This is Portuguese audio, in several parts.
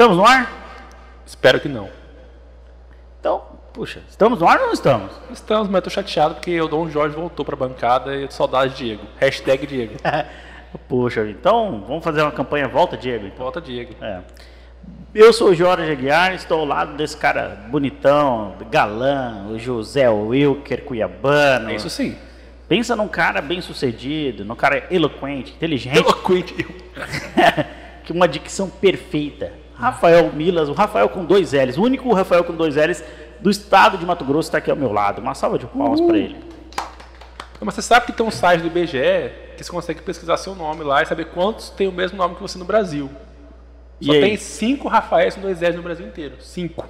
Estamos no ar? Espero que não. Então, puxa, estamos no ar ou não estamos? Estamos, mas eu tô chateado porque o Dom Jorge voltou pra bancada e eu saudade de Diego. Hashtag Diego. Puxa, então vamos fazer uma campanha Volta Diego. Então. Volta Diego. É. Eu sou o Jorge Aguiar, estou ao lado desse cara bonitão, galã, o José Wilker Cuiabano. É isso sim. Pensa num cara bem sucedido, num cara eloquente, inteligente, Eloquente. que uma dicção perfeita. Rafael Milas, o Rafael com dois L's, o único Rafael com dois L's do estado de Mato Grosso está aqui ao meu lado. Uma salva de palmas para ele. Mas você sabe que tem um site do IBGE que você consegue pesquisar seu nome lá e saber quantos tem o mesmo nome que você no Brasil. Só E aí? tem cinco Rafaéis com dois L's no Brasil inteiro. Cinco.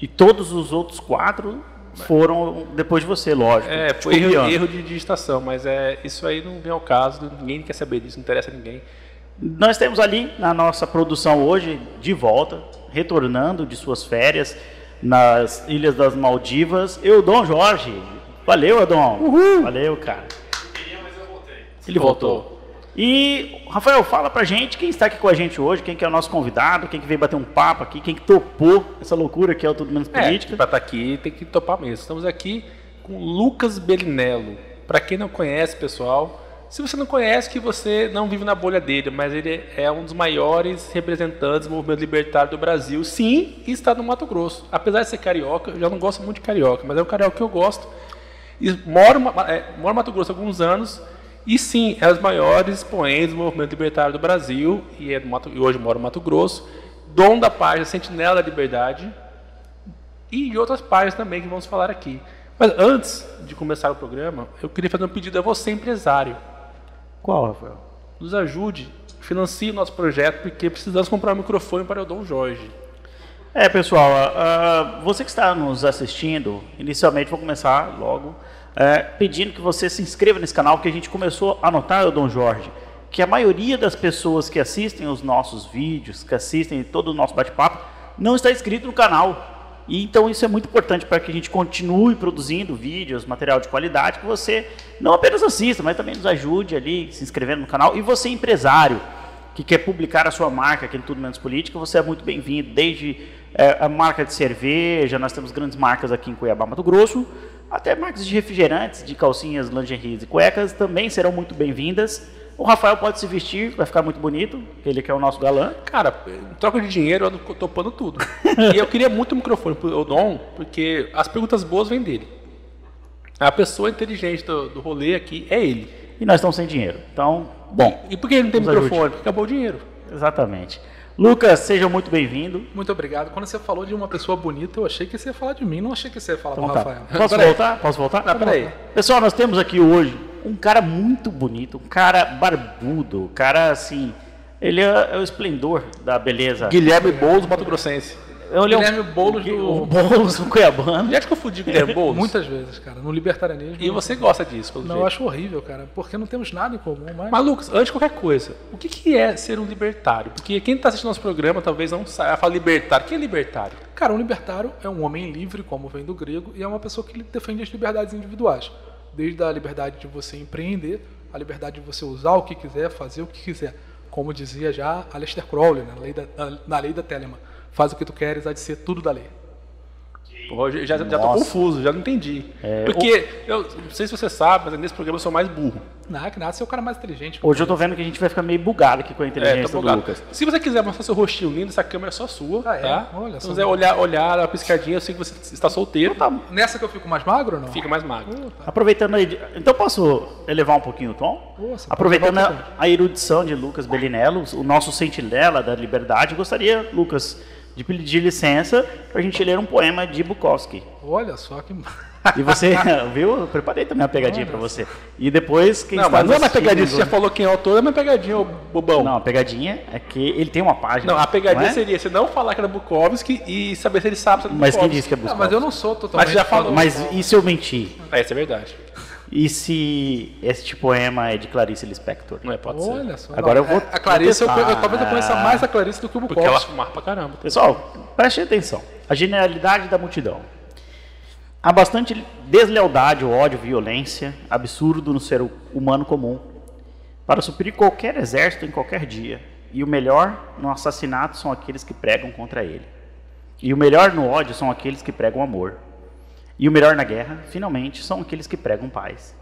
E todos os outros quatro foram depois de você, lógico. É, Te foi erro, erro de digitação, mas é, isso aí não vem ao caso, ninguém quer saber disso, não interessa a ninguém. Nós temos ali na nossa produção hoje, de volta, retornando de suas férias nas Ilhas das Maldivas, eu, Dom Jorge. Valeu, Adon. Valeu, cara. Ele voltou. E, Rafael, fala pra gente quem está aqui com a gente hoje, quem que é o nosso convidado, quem que veio bater um papo aqui, quem que topou essa loucura que é o Tudo Menos É, Política. para estar aqui tem que topar mesmo. Estamos aqui com Lucas Belinello. Para quem não conhece, pessoal, se você não conhece, que você não vive na bolha dele, mas ele é um dos maiores representantes do movimento libertário do Brasil, sim, e está no Mato Grosso. Apesar de ser carioca, eu já não gosto muito de carioca, mas é um carioca que eu gosto. Moro, é, moro no Mato Grosso há alguns anos, e sim, é os maiores expoentes do movimento libertário do Brasil, e, é do Mato, e hoje moro no Mato Grosso, dono da página Sentinela da Liberdade, e de outras páginas também que vamos falar aqui. Mas antes de começar o programa, eu queria fazer um pedido a você, empresário. Qual, Rafael? Nos ajude, financie o nosso projeto, porque precisamos comprar um microfone para o Dom Jorge. É, pessoal, ah, você que está nos assistindo, inicialmente vou começar logo eh, pedindo que você se inscreva nesse canal, porque a gente começou a notar, o Dom Jorge, que a maioria das pessoas que assistem os nossos vídeos, que assistem todo o nosso bate-papo, não está inscrito no canal. E então isso é muito importante para que a gente continue produzindo vídeos, material de qualidade, que você não apenas assista, mas também nos ajude ali, se inscrevendo no canal. E você, empresário, que quer publicar a sua marca aqui no Tudo Menos Política, você é muito bem-vindo, desde é, a marca de cerveja, nós temos grandes marcas aqui em Cuiabá, Mato Grosso, até marcas de refrigerantes, de calcinhas, lingeries e cuecas também serão muito bem-vindas. O Rafael pode se vestir, vai ficar muito bonito, ele que é o nosso galã. Cara, em troca de dinheiro, eu ando topando tudo. e eu queria muito um microfone pro Dom, porque as perguntas boas vêm dele. A pessoa inteligente do, do rolê aqui é ele. E nós estamos sem dinheiro. Então, bom, E por que ele não tem microfone? ajude. Porque acabou o dinheiro. exatamente. Lucas, seja muito bem-vindo. Muito obrigado. Quando você falou de uma pessoa bonita, eu achei que você ia falar de mim, não achei que você ia falar Então do tá. Rafael. Posso Peraí. voltar? Posso voltar? Não, peraí. Pessoal, nós temos aqui hoje um cara muito bonito, um cara barbudo, um cara assim. Ele é, é o esplendor da beleza. Guilherme Boulos, Mato Grossense. É um- Guilherme Boulos o do... Boulos, o Cuiabano. Já te confundi com o Guilherme Boulos? Muitas vezes, cara. No libertarianismo. E você gosta disso, pelo Não, eu jeito. acho horrível, cara. Porque não temos nada em comum, mas... Mas, Lucas, antes de qualquer coisa, o que, que é ser um libertário? Porque quem está assistindo nosso programa talvez não saiba. Fala libertário. O que é libertário? Cara, um libertário é um homem livre, como vem do grego, e é uma pessoa que defende as liberdades individuais. Desde a liberdade de você empreender, a liberdade de você usar o que quiser, fazer o que quiser. Como dizia já Aleister Crowley, na lei da, na, na lei da Telemann. Faz o que tu queres, há de ser tudo da lei. Pô, já, já, já tô confuso, já não entendi. É, Porque, eu não sei se você sabe, mas nesse programa eu sou mais burro. Na que nada, você é o cara mais inteligente. Hoje eu tô vendo que a gente vai ficar meio bugado aqui com a É, inteligência tô do. Lucas. Se você quiser mostrar seu rostinho lindo, essa câmera é só sua, Ah, é? tá? Olha Se você olhar, olhar a piscadinha, eu sei que você está solteiro, Tá, Nessa que eu fico mais magro ou não? fica mais magro. aproveitando aí, então posso elevar um pouquinho o tom? Nossa, Aproveitando a, a erudição de Lucas Belinello, o nosso sentinela da liberdade, gostaria, Lucas, de pedir licença para a gente ler um poema de Bukowski. Olha só que. E você, viu? Eu preparei também uma pegadinha para você. E depois, quem Não, está mas não é uma pegadinha, você já falou quem é o autor, é uma pegadinha, ô bobão. Não, a pegadinha é que ele tem uma página. Não, a pegadinha não é? seria você não falar que era Bukowski e saber se ele sabe se é Mas quem Bukowski. disse que é Não, Bukowski? mas eu não sou totalmente. Mas já falou. Mas e se eu mentir? É, isso é verdade. E se este poema é de Clarice Lispector? Não é, pode ser. Olha só. Agora não, eu vou- é, A Clarice, eu, vou eu, talvez eu conheça mais a Clarice do que o Porque ela Bukowski. fumava pra caramba. Pessoal, preste atenção. A generalidade da multidão. Há bastante deslealdade, ódio, violência, absurdo no ser humano comum. Para suprir qualquer exército em qualquer dia, E o melhor no assassinato são aqueles que pregam contra ele. E o melhor no ódio são aqueles que pregam amor. E o melhor na guerra, finalmente, são aqueles que pregam paz.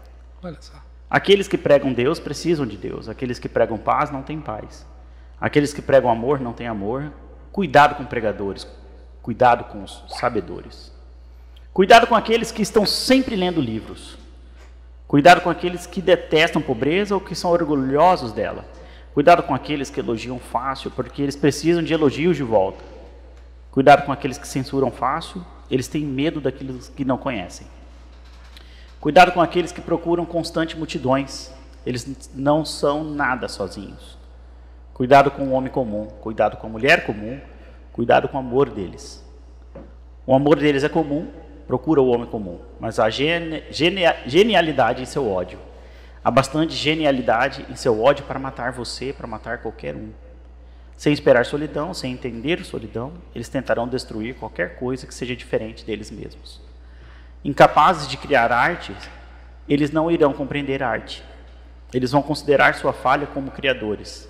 Olha só. Aqueles que pregam Deus precisam de Deus. Aqueles que pregam paz não têm paz. Aqueles que pregam amor não têm amor. Cuidado com pregadores. Cuidado com os sabedores. Cuidado com aqueles que estão sempre lendo livros. Cuidado com aqueles que detestam pobreza ou que são orgulhosos dela. Cuidado com aqueles que elogiam fácil, porque eles precisam de elogios de volta. Cuidado com aqueles que censuram fácil, eles têm medo daqueles que não conhecem. Cuidado com aqueles que procuram constante multidões, eles não são nada sozinhos. Cuidado com o homem comum, cuidado com a mulher comum, cuidado com o amor deles. O amor deles é comum, procura o homem comum, mas há gene, genialidade em seu ódio. Há bastante genialidade em seu ódio para matar você, para matar qualquer um. Sem esperar solidão, sem entender solidão, eles tentarão destruir qualquer coisa que seja diferente deles mesmos. Incapazes de criar arte, eles não irão compreender arte. Eles vão considerar sua falha como criadores,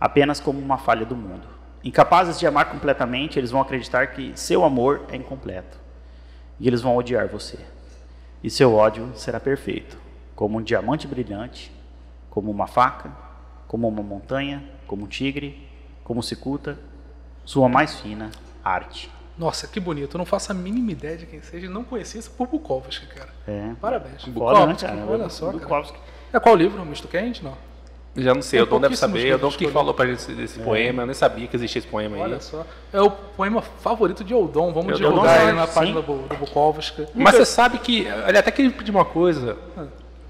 apenas como uma falha do mundo. Incapazes de amar completamente, eles vão acreditar que seu amor é incompleto. E eles vão odiar você. E seu ódio será perfeito, como um diamante brilhante, como uma faca, como uma montanha, como um tigre, como cicuta, sua mais fina arte. Nossa, que bonito. Eu não faço a mínima ideia de quem seja. Não conhecia esse por Bukowski, cara. É. Parabéns. Né, Bukowski, cara? olha só, cara. Bukowski. É qual livro? Misto Quente? Não. Já não sei, Tem o Dom deve saber. O Dom que falou pra gente desse, desse poema, eu nem sabia que existia esse poema aí. Olha só. É o poema favorito de Eudon. Vamos Eudon divulgar aí na página do, do Bukowski. Mas você sabe que, ele até queria pedir uma coisa,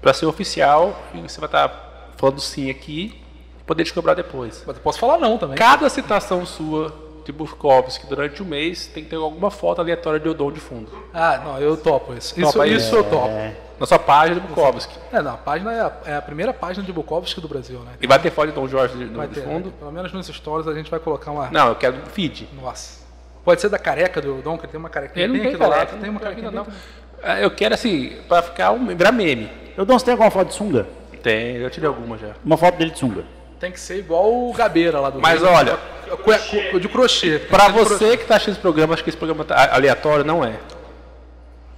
pra ser oficial, e você vai estar falando sim aqui, poder te cobrar depois. Mas eu posso falar não também. Cada citação sua de Bukowski durante um mês tem que ter alguma foto aleatória de Odon de fundo. Ah, não, eu topo isso. Isso, Topa aí? isso eu topo. Na sua página de Bukowski. É, não, a página é a, é a primeira página de Bukowski do Brasil, né? E vai ter foto de Dom Jorge de, Vai de ter, fundo? né? Pelo menos nos stories a gente vai colocar uma. Não, eu quero do feed. Nossa. Pode ser da careca do Eudon, que ele tem uma carequinha Ele não bem tem aqui do careca, lado. Tem uma carequinha não. bem Ah, Eu quero assim, pra ficar um, virar meme. Eu você tem alguma foto de sunga? Tem, eu tirei alguma já. Uma foto dele de sunga. Tem que ser igual o Gabeira lá do Mas Rio. olha, Cue- cu- de crochê. Ser de crochê. você que tá achando esse programa, acho que esse programa tá aleatório, não é.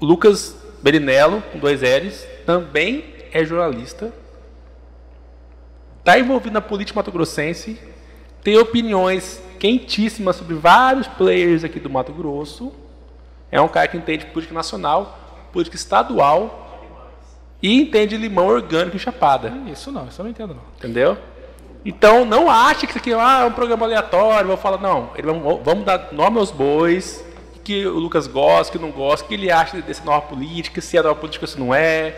Lucas Berinello, com dois L's, também é jornalista. Tá envolvido na política mato-grossense. Tem opiniões quentíssimas sobre vários players aqui do Mato Grosso. É um cara que entende política nacional, política estadual e entende limão orgânico e chapada. Isso não, isso eu não entendo não. Entendeu? Então não ache que isso aqui ah, é um programa aleatório, vou falar, não, ele, vamos, vamos dar nome aos bois, que o Lucas gosta, que não gosta, o que ele acha dessa nova política, se é nova política ou se não é,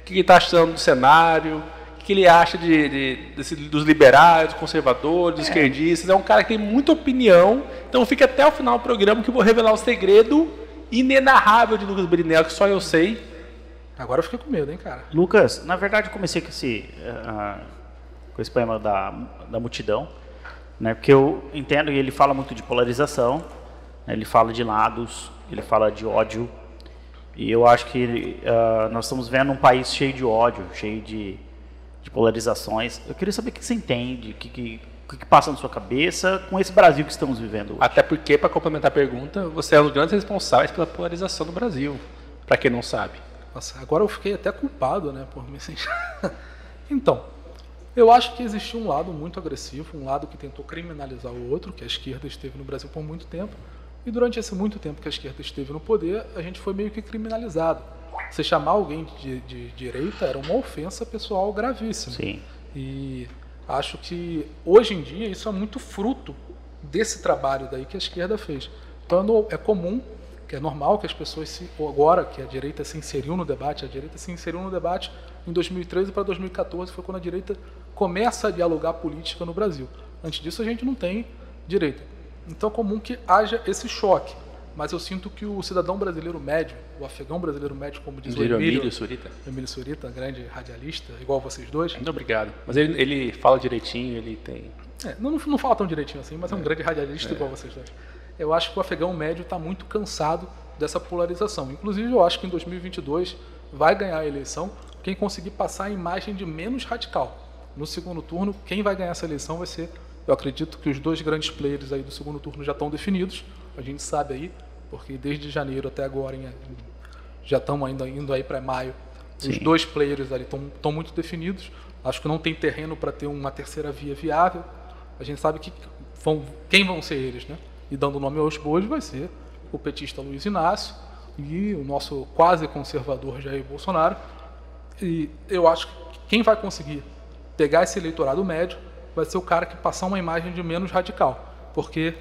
o que ele está achando do cenário, o que ele acha de, de- desse- dos liberais, dos conservadores, dos esquerdistas. É um cara que tem muita opinião, então fica até o final do programa que eu vou revelar o segredo inenarrável de Lucas Berinello, que só eu sei. Agora eu fiquei com medo, hein, cara. Lucas, na verdade eu comecei com esse, ah, com esse poema da, da multidão, né, porque eu entendo que ele fala muito de polarização, né, ele fala de lados, ele fala de ódio, e eu acho que ah, nós estamos vendo um país cheio de ódio, cheio de, de polarizações. Eu queria saber o que você entende, o que, que que passa na sua cabeça com esse Brasil que estamos vivendo hoje. Até porque, para complementar a pergunta, você é um dos grandes responsáveis pela polarização do Brasil, para quem não sabe. Nossa, agora eu fiquei até culpado, né, por me sentir. então, eu acho que existiu um lado muito agressivo, um lado que tentou criminalizar o outro, que a esquerda esteve no Brasil por muito tempo. E durante esse muito tempo que a esquerda esteve no poder, a gente foi meio que criminalizado. Você chamar alguém de, de direita era uma ofensa pessoal gravíssima. Sim. E acho que hoje em dia isso é muito fruto desse trabalho daí que a esquerda fez. Então é comum, que é normal que as pessoas se agora que a direita se inseriu no debate, a direita se inseriu no debate em 2013 para 2014 foi quando a direita começa a dialogar política no Brasil. Antes disso a gente não tem direita. Então é comum que haja esse choque. Mas eu sinto que o cidadão brasileiro médio, o afegão brasileiro médio, como diz o Emílio, Surita. Emílio Surita, grande radialista, igual vocês dois, Muito obrigado. Mas ele, ele fala direitinho, ele tem. É, não, não fala tão direitinho assim, mas é um grande radialista igual vocês dois. Eu acho que o afegão médio está muito cansado dessa polarização. Inclusive, eu acho que em 2022 vai ganhar a eleição quem conseguir passar a imagem de menos radical. No segundo turno, quem vai ganhar essa eleição vai ser Eu acredito que os dois grandes players aí do segundo turno já estão definidos. A gente sabe aí, porque desde janeiro até agora em, já estamos ainda indo aí para maio. Sim. Os dois players ali estão muito definidos. Acho que não tem terreno para ter uma terceira via viável. A gente sabe que vão, quem vão ser eles, né? E dando nome aos bois vai ser o petista Luiz Inácio e o nosso quase conservador Jair Bolsonaro. E eu acho que quem vai conseguir pegar esse eleitorado médio vai ser o cara que passar uma imagem de menos radical, porque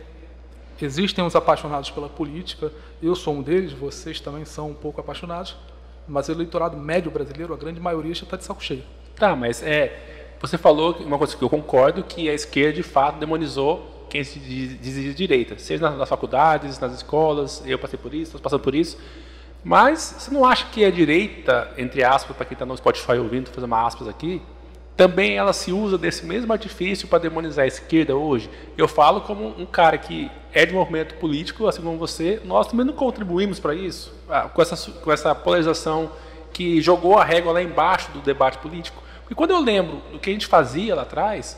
existem os apaixonados pela política, eu sou um deles, vocês também são um pouco apaixonados, mas o eleitorado médio brasileiro, a grande maioria já está de saco cheio. Tá, mas é, você falou uma coisa que eu concordo, que a esquerda de fato demonizou quem se dizia de direita, seja nas, nas faculdades, nas escolas, eu passei por isso, estou passando por isso, mas você não acha que a direita, entre aspas, para quem está no Spotify ouvindo, fazer uma aspas aqui, também ela se usa desse mesmo artifício para demonizar a esquerda hoje. Eu falo como um cara que é de movimento político, assim como você, nós também não contribuímos para isso, ah, com essa, com essa polarização que jogou a régua lá embaixo do debate político. Porque quando eu lembro do que a gente fazia lá atrás,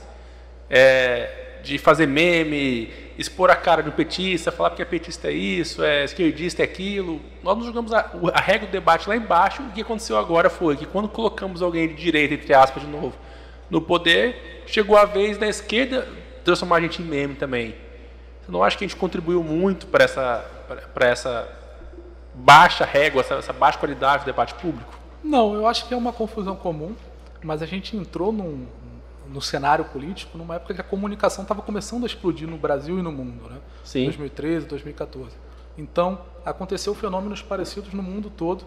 é, de fazer meme, expor a cara do petista, falar que é petista é isso, é esquerdista é aquilo, nós não jogamos a, a régua do debate lá embaixo. O que aconteceu agora foi que quando colocamos alguém de direita, entre aspas, de novo, no poder, chegou a vez da esquerda transformar a gente em meme também. Você não acha que a gente contribuiu muito para essa, para essa baixa régua, essa, essa baixa qualidade do debate público? Não, eu acho que é uma confusão comum, mas a gente entrou num, no cenário político numa época que a comunicação estava começando a explodir no Brasil e no mundo, né? Sim. 2013, 2014. Então, aconteceu fenômenos parecidos no mundo todo.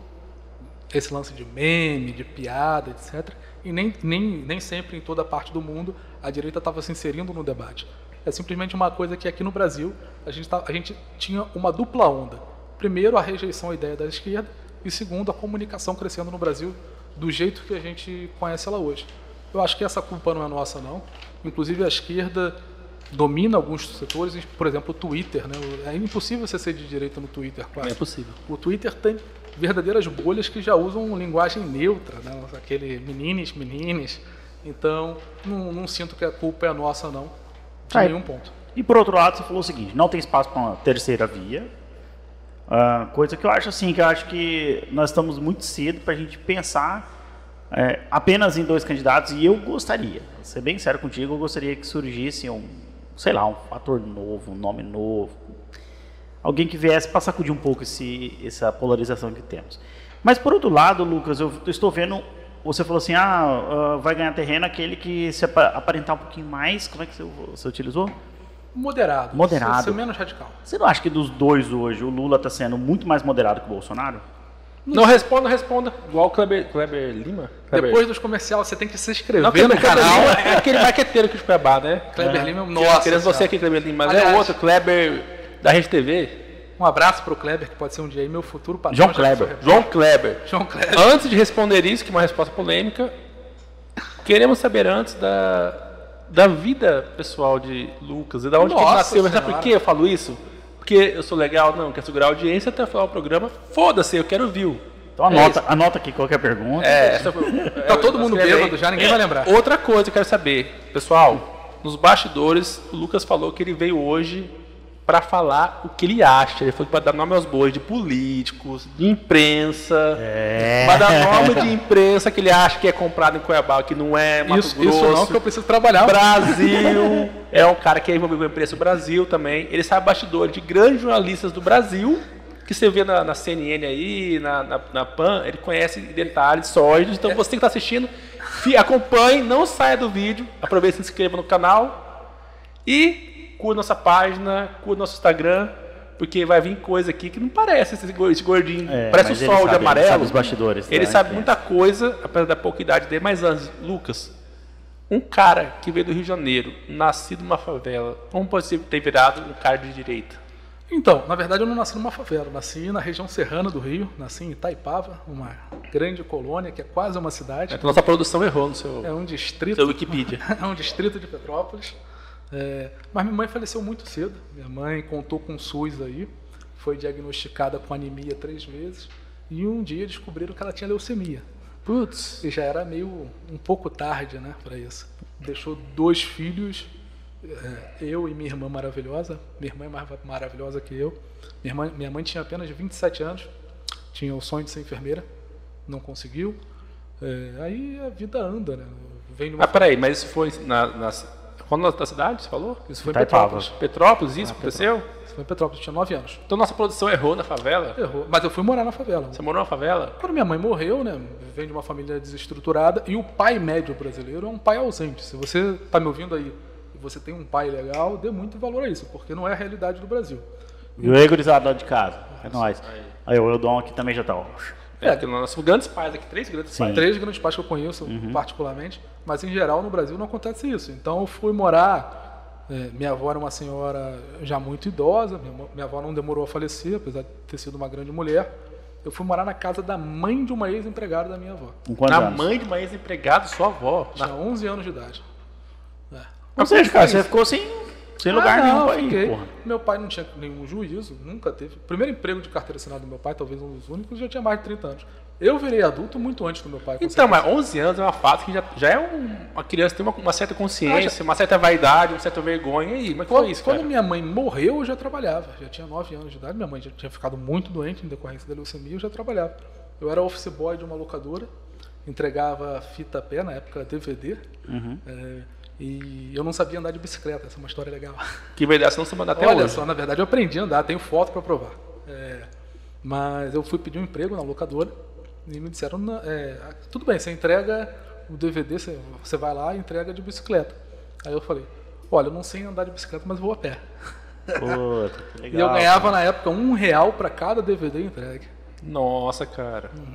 Esse lance de meme, de piada, etc e nem, nem, nem sempre em toda parte do mundo a direita estava se inserindo no debate. É simplesmente uma coisa que aqui no Brasil a gente, tá, a gente tinha uma dupla onda. Primeiro, a rejeição à ideia da esquerda, e segundo, a comunicação crescendo no Brasil do jeito que a gente conhece ela hoje. Eu acho que essa culpa não é nossa, não. Inclusive, a esquerda domina alguns setores, por exemplo, o Twitter. Né? É impossível você ser de direita no Twitter, quase. É possível. O Twitter tem verdadeiras bolhas que já usam linguagem neutra, né? aquele meninos, menines. Então, não, não, sinto que a culpa é nossa, não, de Aí, nenhum ponto. E por outro lado, você falou o seguinte: não tem espaço para uma terceira via. Uh, coisa que eu acho assim, que eu acho que nós estamos muito cedo para a gente pensar é, apenas em dois candidatos. E eu gostaria, ser bem sério contigo, eu gostaria que surgisse um, sei lá, um fator novo, um nome novo, alguém que viesse para sacudir um pouco esse, essa polarização que temos. Mas por outro lado, Lucas, eu estou vendo, você falou assim, ah, uh, vai ganhar terreno aquele que se aparentar um pouquinho mais, como é que você, você utilizou? Moderado. Moderado. Ser, ser menos radical. Você não acha que dos dois hoje o Lula está sendo muito mais moderado que o Bolsonaro? Não, não responda, responda. Igual o Kleber, Kleber Lima. Kleber. Depois dos comerciais, você tem que se inscrever não, no canal. é aquele marqueteiro que Cuiabá, né? Kleber é. Lima, nossa. Querendo você aqui, Kleber Lima, mas é Aliás, é outro, Kleber da Rede TV. Um abraço para o Kleber, que pode ser um dia aí meu futuro patrão. João Kleber. João Kleber. João Kleber. Antes de responder isso, que é uma resposta polêmica, queremos saber antes da, da vida pessoal de Lucas e da onde ele nasceu. Mas sabe por que eu falo isso? Porque eu sou legal? Não, quer segurar a audiência até falar o programa. Foda-se, eu quero view. Então anota, é anota aqui qualquer pergunta. É, essa, tá todo mundo bêbado já, ninguém é, vai lembrar. Outra coisa que eu quero saber, pessoal, nos bastidores, o Lucas falou que ele veio hoje para falar o que ele acha. Ele foi para dar nome aos bois de políticos, de imprensa, é. para dar nome de imprensa que ele acha que é comprado em Cuiabá, que não é Mato isso, Grosso. Isso não, que eu preciso trabalhar. Brasil, é um cara que é envolvido com a imprensa Brasil também. Ele sabe bastidor de grandes jornalistas do Brasil, que você vê na, na CNN aí, na, na, na, PAN, ele conhece detalhes sólidos. Então você que está assistindo, acompanhe, não saia do vídeo, aproveite e se inscreva no canal. E curta nossa página, curta nosso Instagram, porque vai vir coisa aqui que não parece esse gordinho. É, parece o sol sabe, de amarelo. Ele sabe os bastidores. Ele né? sabe muita coisa, apesar da pouca idade dele. Mas antes, Lucas, um cara que veio do Rio de Janeiro, nascido numa favela, como pode ter virado um cara de direita? Então, na verdade eu não nasci numa favela, nasci na região serrana do Rio, nasci em Itaipava, uma grande colônia que é quase uma cidade. É, então nossa produção errou no seu, é um distrito, seu Wikipedia. é um distrito de Petrópolis. É, mas minha mãe faleceu muito cedo. Minha mãe contou com o SUS aí, foi diagnosticada com anemia três vezes e um dia descobriram que ela tinha leucemia. Putz. E já era meio um pouco tarde, né, para isso. Deixou dois filhos é, eu e minha irmã maravilhosa, minha irmã é mais maravilhosa que eu. Minha, irmã, minha mãe tinha apenas 27 anos, tinha o sonho de ser enfermeira, não conseguiu. É, aí a vida anda, né? Vem numa... Ah, peraí, mas isso foi na, na, qual nome da cidade, você falou? Isso foi em Petrópolis. Petrópolis, isso ah, aconteceu? Isso foi em Petrópolis, tinha 9 anos. Então nossa produção errou na favela? Errou, mas eu fui morar na favela. Você morou na favela? Quando minha mãe morreu, né, vem de uma família desestruturada, e o pai médio brasileiro é um pai ausente. Se você está me ouvindo aí e você tem um pai legal, dê muito valor a isso, porque não é a realidade do Brasil. E o Egorizado lá de casa, é nóis. Aí, aí o Eudon aqui também já está. É, que nós somos grandes pais aqui, três grandes Sim. pais. Três grandes pais que eu conheço uhum. particularmente, mas em geral no Brasil não acontece isso. Então eu fui morar. É, minha avó era uma senhora já muito idosa, minha, minha avó não demorou a falecer, apesar de ter sido uma grande mulher. Eu fui morar na casa da mãe de uma ex-empregada da minha avó. Na anos? mãe de uma ex-empregada, sua avó? Tinha na... 11 anos de idade. É. Ou seja, cara, você ficou sem sem lugar ah, não, nenhum fiquei. Porra. Meu pai não tinha nenhum juízo, nunca teve. Primeiro emprego de carteira assinada do meu pai, talvez um dos únicos, já tinha mais de 30 anos. Eu virei adulto muito antes do meu pai. Então, mas 11 anos é uma fase que já, já é um, uma criança tem uma, uma certa consciência, ah, já... uma certa vaidade, uma certa vergonha. E aí, mas quando, foi isso, Quando minha mãe morreu, eu já trabalhava. Já tinha 9 anos de idade. Minha mãe já tinha ficado muito doente em decorrência da leucemia, eu já trabalhava. Eu era office boy de uma locadora, entregava fita a pé, na época DVD. Uhum. É, e eu não sabia andar de bicicleta, essa é uma história legal. Que verdade, você não sabe andar até Olha hoje. só, na verdade eu aprendi a andar, tenho foto para provar. É, mas eu fui pedir um emprego na locadora e me disseram, é, tudo bem, você entrega o DVD, você, você vai lá e entrega de bicicleta. Aí eu falei, olha, eu não sei andar de bicicleta, mas vou a pé. Puta, que legal, e eu ganhava cara. na época um real para cada DVD entregue. Nossa, cara. Uhum.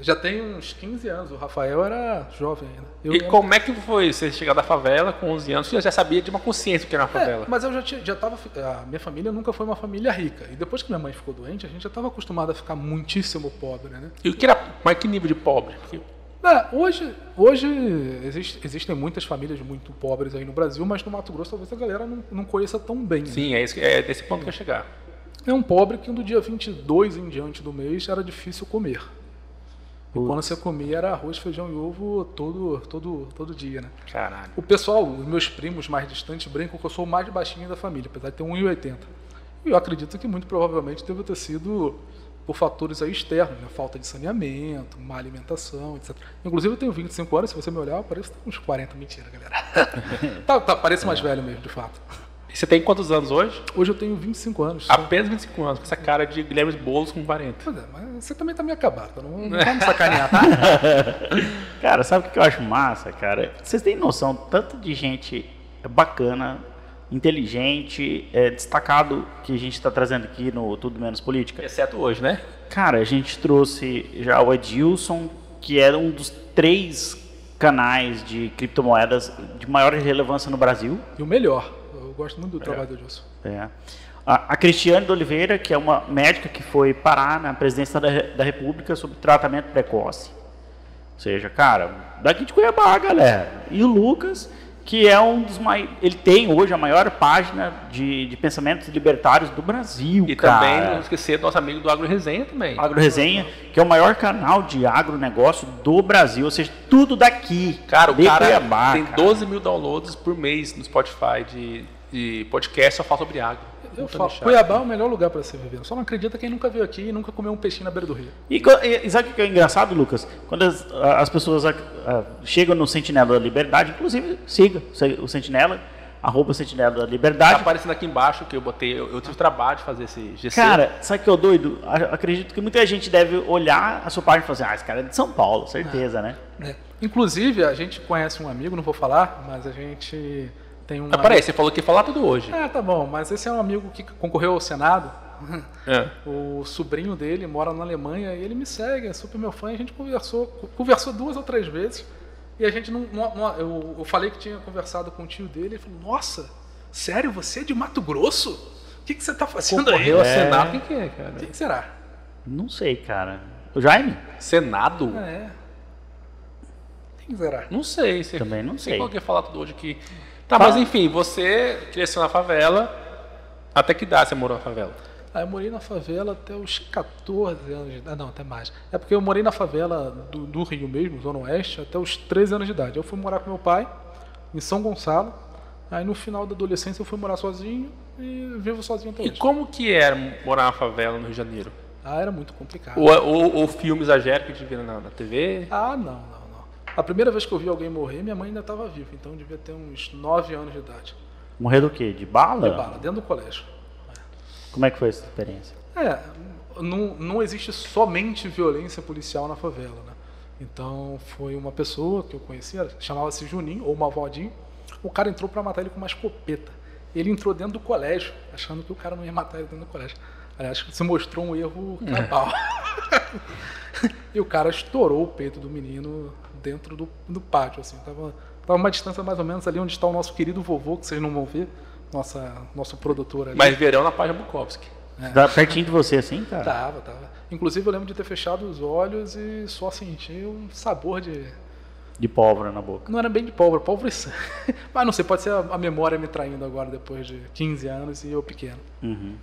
Já tem uns 15 anos, o Rafael era jovem ainda. Eu e lembro... como é que foi você chegar da favela com 11 anos? Você já sabia de uma consciência que era uma é, favela? É, mas eu já tinha, já tava, a minha família nunca foi uma família rica. E depois que minha mãe ficou doente, a gente já estava acostumado a ficar muitíssimo pobre, né? E o que era, mas que nível de pobre? É, hoje, hoje existe, existem muitas famílias muito pobres aí no Brasil, mas no Mato Grosso talvez a galera não, não conheça tão bem. Sim, né? é, esse, é desse ponto que eu chegar. É um pobre que do dia 22 em diante do mês era difícil comer. E quando você comia era arroz, feijão e ovo todo, todo, todo dia, né? Caralho. O pessoal, os meus primos mais distantes, brincam que eu sou o mais baixinho da família, apesar de ter 1,80. E eu acredito que muito provavelmente deve ter sido por fatores aí externos, né? falta de saneamento, má alimentação, etc. Inclusive eu tenho 25 anos, se você me olhar, eu pareço uns 40, mentira, galera. tá, tá, parece mais velho mesmo, de fato. E você tem quantos anos hoje? Hoje eu tenho 25 anos. Apenas 25 anos, com essa cara de Guilherme Boulos com 40. Pois é, mas você também tá meio acabado, não, não vamos sacanear, tá? cara, sabe o que eu acho massa, cara? Vocês têm noção tanto de gente bacana, inteligente, é, destacado que a gente está trazendo aqui no Tudo Menos Política? Exceto hoje, né? Cara, a gente trouxe já o Edilson, que era um dos três canais de criptomoedas de maior relevância no Brasil. E o melhor. Eu gosto muito do é. trabalho do Edilson. É. A, a Cristiane de Oliveira, que é uma médica que foi parar na presidência da, da República sobre tratamento precoce. Ou seja, cara, daqui de Cuiabá, galera. E o Lucas, que é um dos mais. Ele tem hoje a maior página de, de pensamentos libertários do Brasil. E cara. também não esquecer do nosso amigo do Agro Resenha também. Agro Resenha, que é o maior canal de agronegócio do Brasil, ou seja, tudo daqui. Cara, o cara Cuiabá, tem cara. 12 mil downloads por mês no Spotify de, de podcast só fala sobre agro. Eu falo, Cuiabá é o melhor lugar para se viver. Só não acredita quem nunca veio aqui e nunca comeu um peixinho na beira do rio. E, e sabe o que é engraçado, Lucas? Quando as, as pessoas a, a, chegam no Sentinela da Liberdade, inclusive siga o Sentinela, arroba Sentinela da Liberdade. Tá aparecendo aqui embaixo que eu botei, eu, eu tive trabalho de fazer esse GC. Cara, sabe o que é doido? Acredito que muita gente deve olhar a sua página e falar assim, ah, esse cara é de São Paulo, certeza, é. né? É. Inclusive, a gente conhece um amigo, não vou falar, mas a gente tem um. Ah, peraí, você falou que ia falar tudo hoje. Ah, tá bom, mas esse é um amigo que concorreu ao Senado. É. O sobrinho dele mora na Alemanha e ele me segue, é super meu fã. A gente conversou, conversou duas ou três vezes. E a gente não. não eu, eu, falei que tinha conversado com o tio dele. Ele falou: Nossa, sério, você é de Mato Grosso? O que, que você está fazendo Concorreu aí? ao é... Senado? Quem que é, cara? Quem será? Não sei, cara. O Jaime? Senado? É. Quem será? Não sei. Você Também não sei. Sei qual que ia falar tudo hoje aqui. Tá, mas enfim, você cresceu na favela. Até que idade você morou na favela? Ah, eu morei na favela até os 14 anos de idade. Ah, não, até mais. É porque eu morei na favela do, do, Rio mesmo, Zona Oeste, até os 13 anos de idade. Eu fui morar com meu pai em São Gonçalo. Aí no final da adolescência eu fui morar sozinho e vivo sozinho até E hoje. como que era morar na favela no Rio de Janeiro? Ah, era muito complicado. O, o, o filme exagero que a gente vê na, na TV? Ah, não. A primeira vez que eu vi alguém morrer, minha mãe ainda estava viva, então devia ter uns 9 anos de idade. Morrer do quê? De bala? De bala, dentro do colégio. Como é que foi essa experiência? É, não, não existe somente violência policial na favela, né? Então foi uma pessoa que eu conhecia, chamava-se Juninho, ou Malvadinho. O cara entrou para matar ele com uma escopeta. Ele entrou dentro do colégio, achando que o cara não ia matar ele dentro do colégio. Aliás, se mostrou um erro cabal. e o cara estourou o peito do menino dentro do, do pátio, assim. Tava, tava uma distância mais ou menos ali onde está o nosso querido vovô, que vocês não vão ver, nossa, nosso produtor ali. Mas verão na página Bukowski. Tá pertinho de você assim, cara? Tava, tava. Inclusive eu lembro de ter fechado os olhos e só senti um sabor de. De pólvora na boca. Não era bem de pólvora, pólvora e sangue. Mas não sei, pode ser a, a memória me traindo agora depois de 15 anos e eu pequeno. Uhum.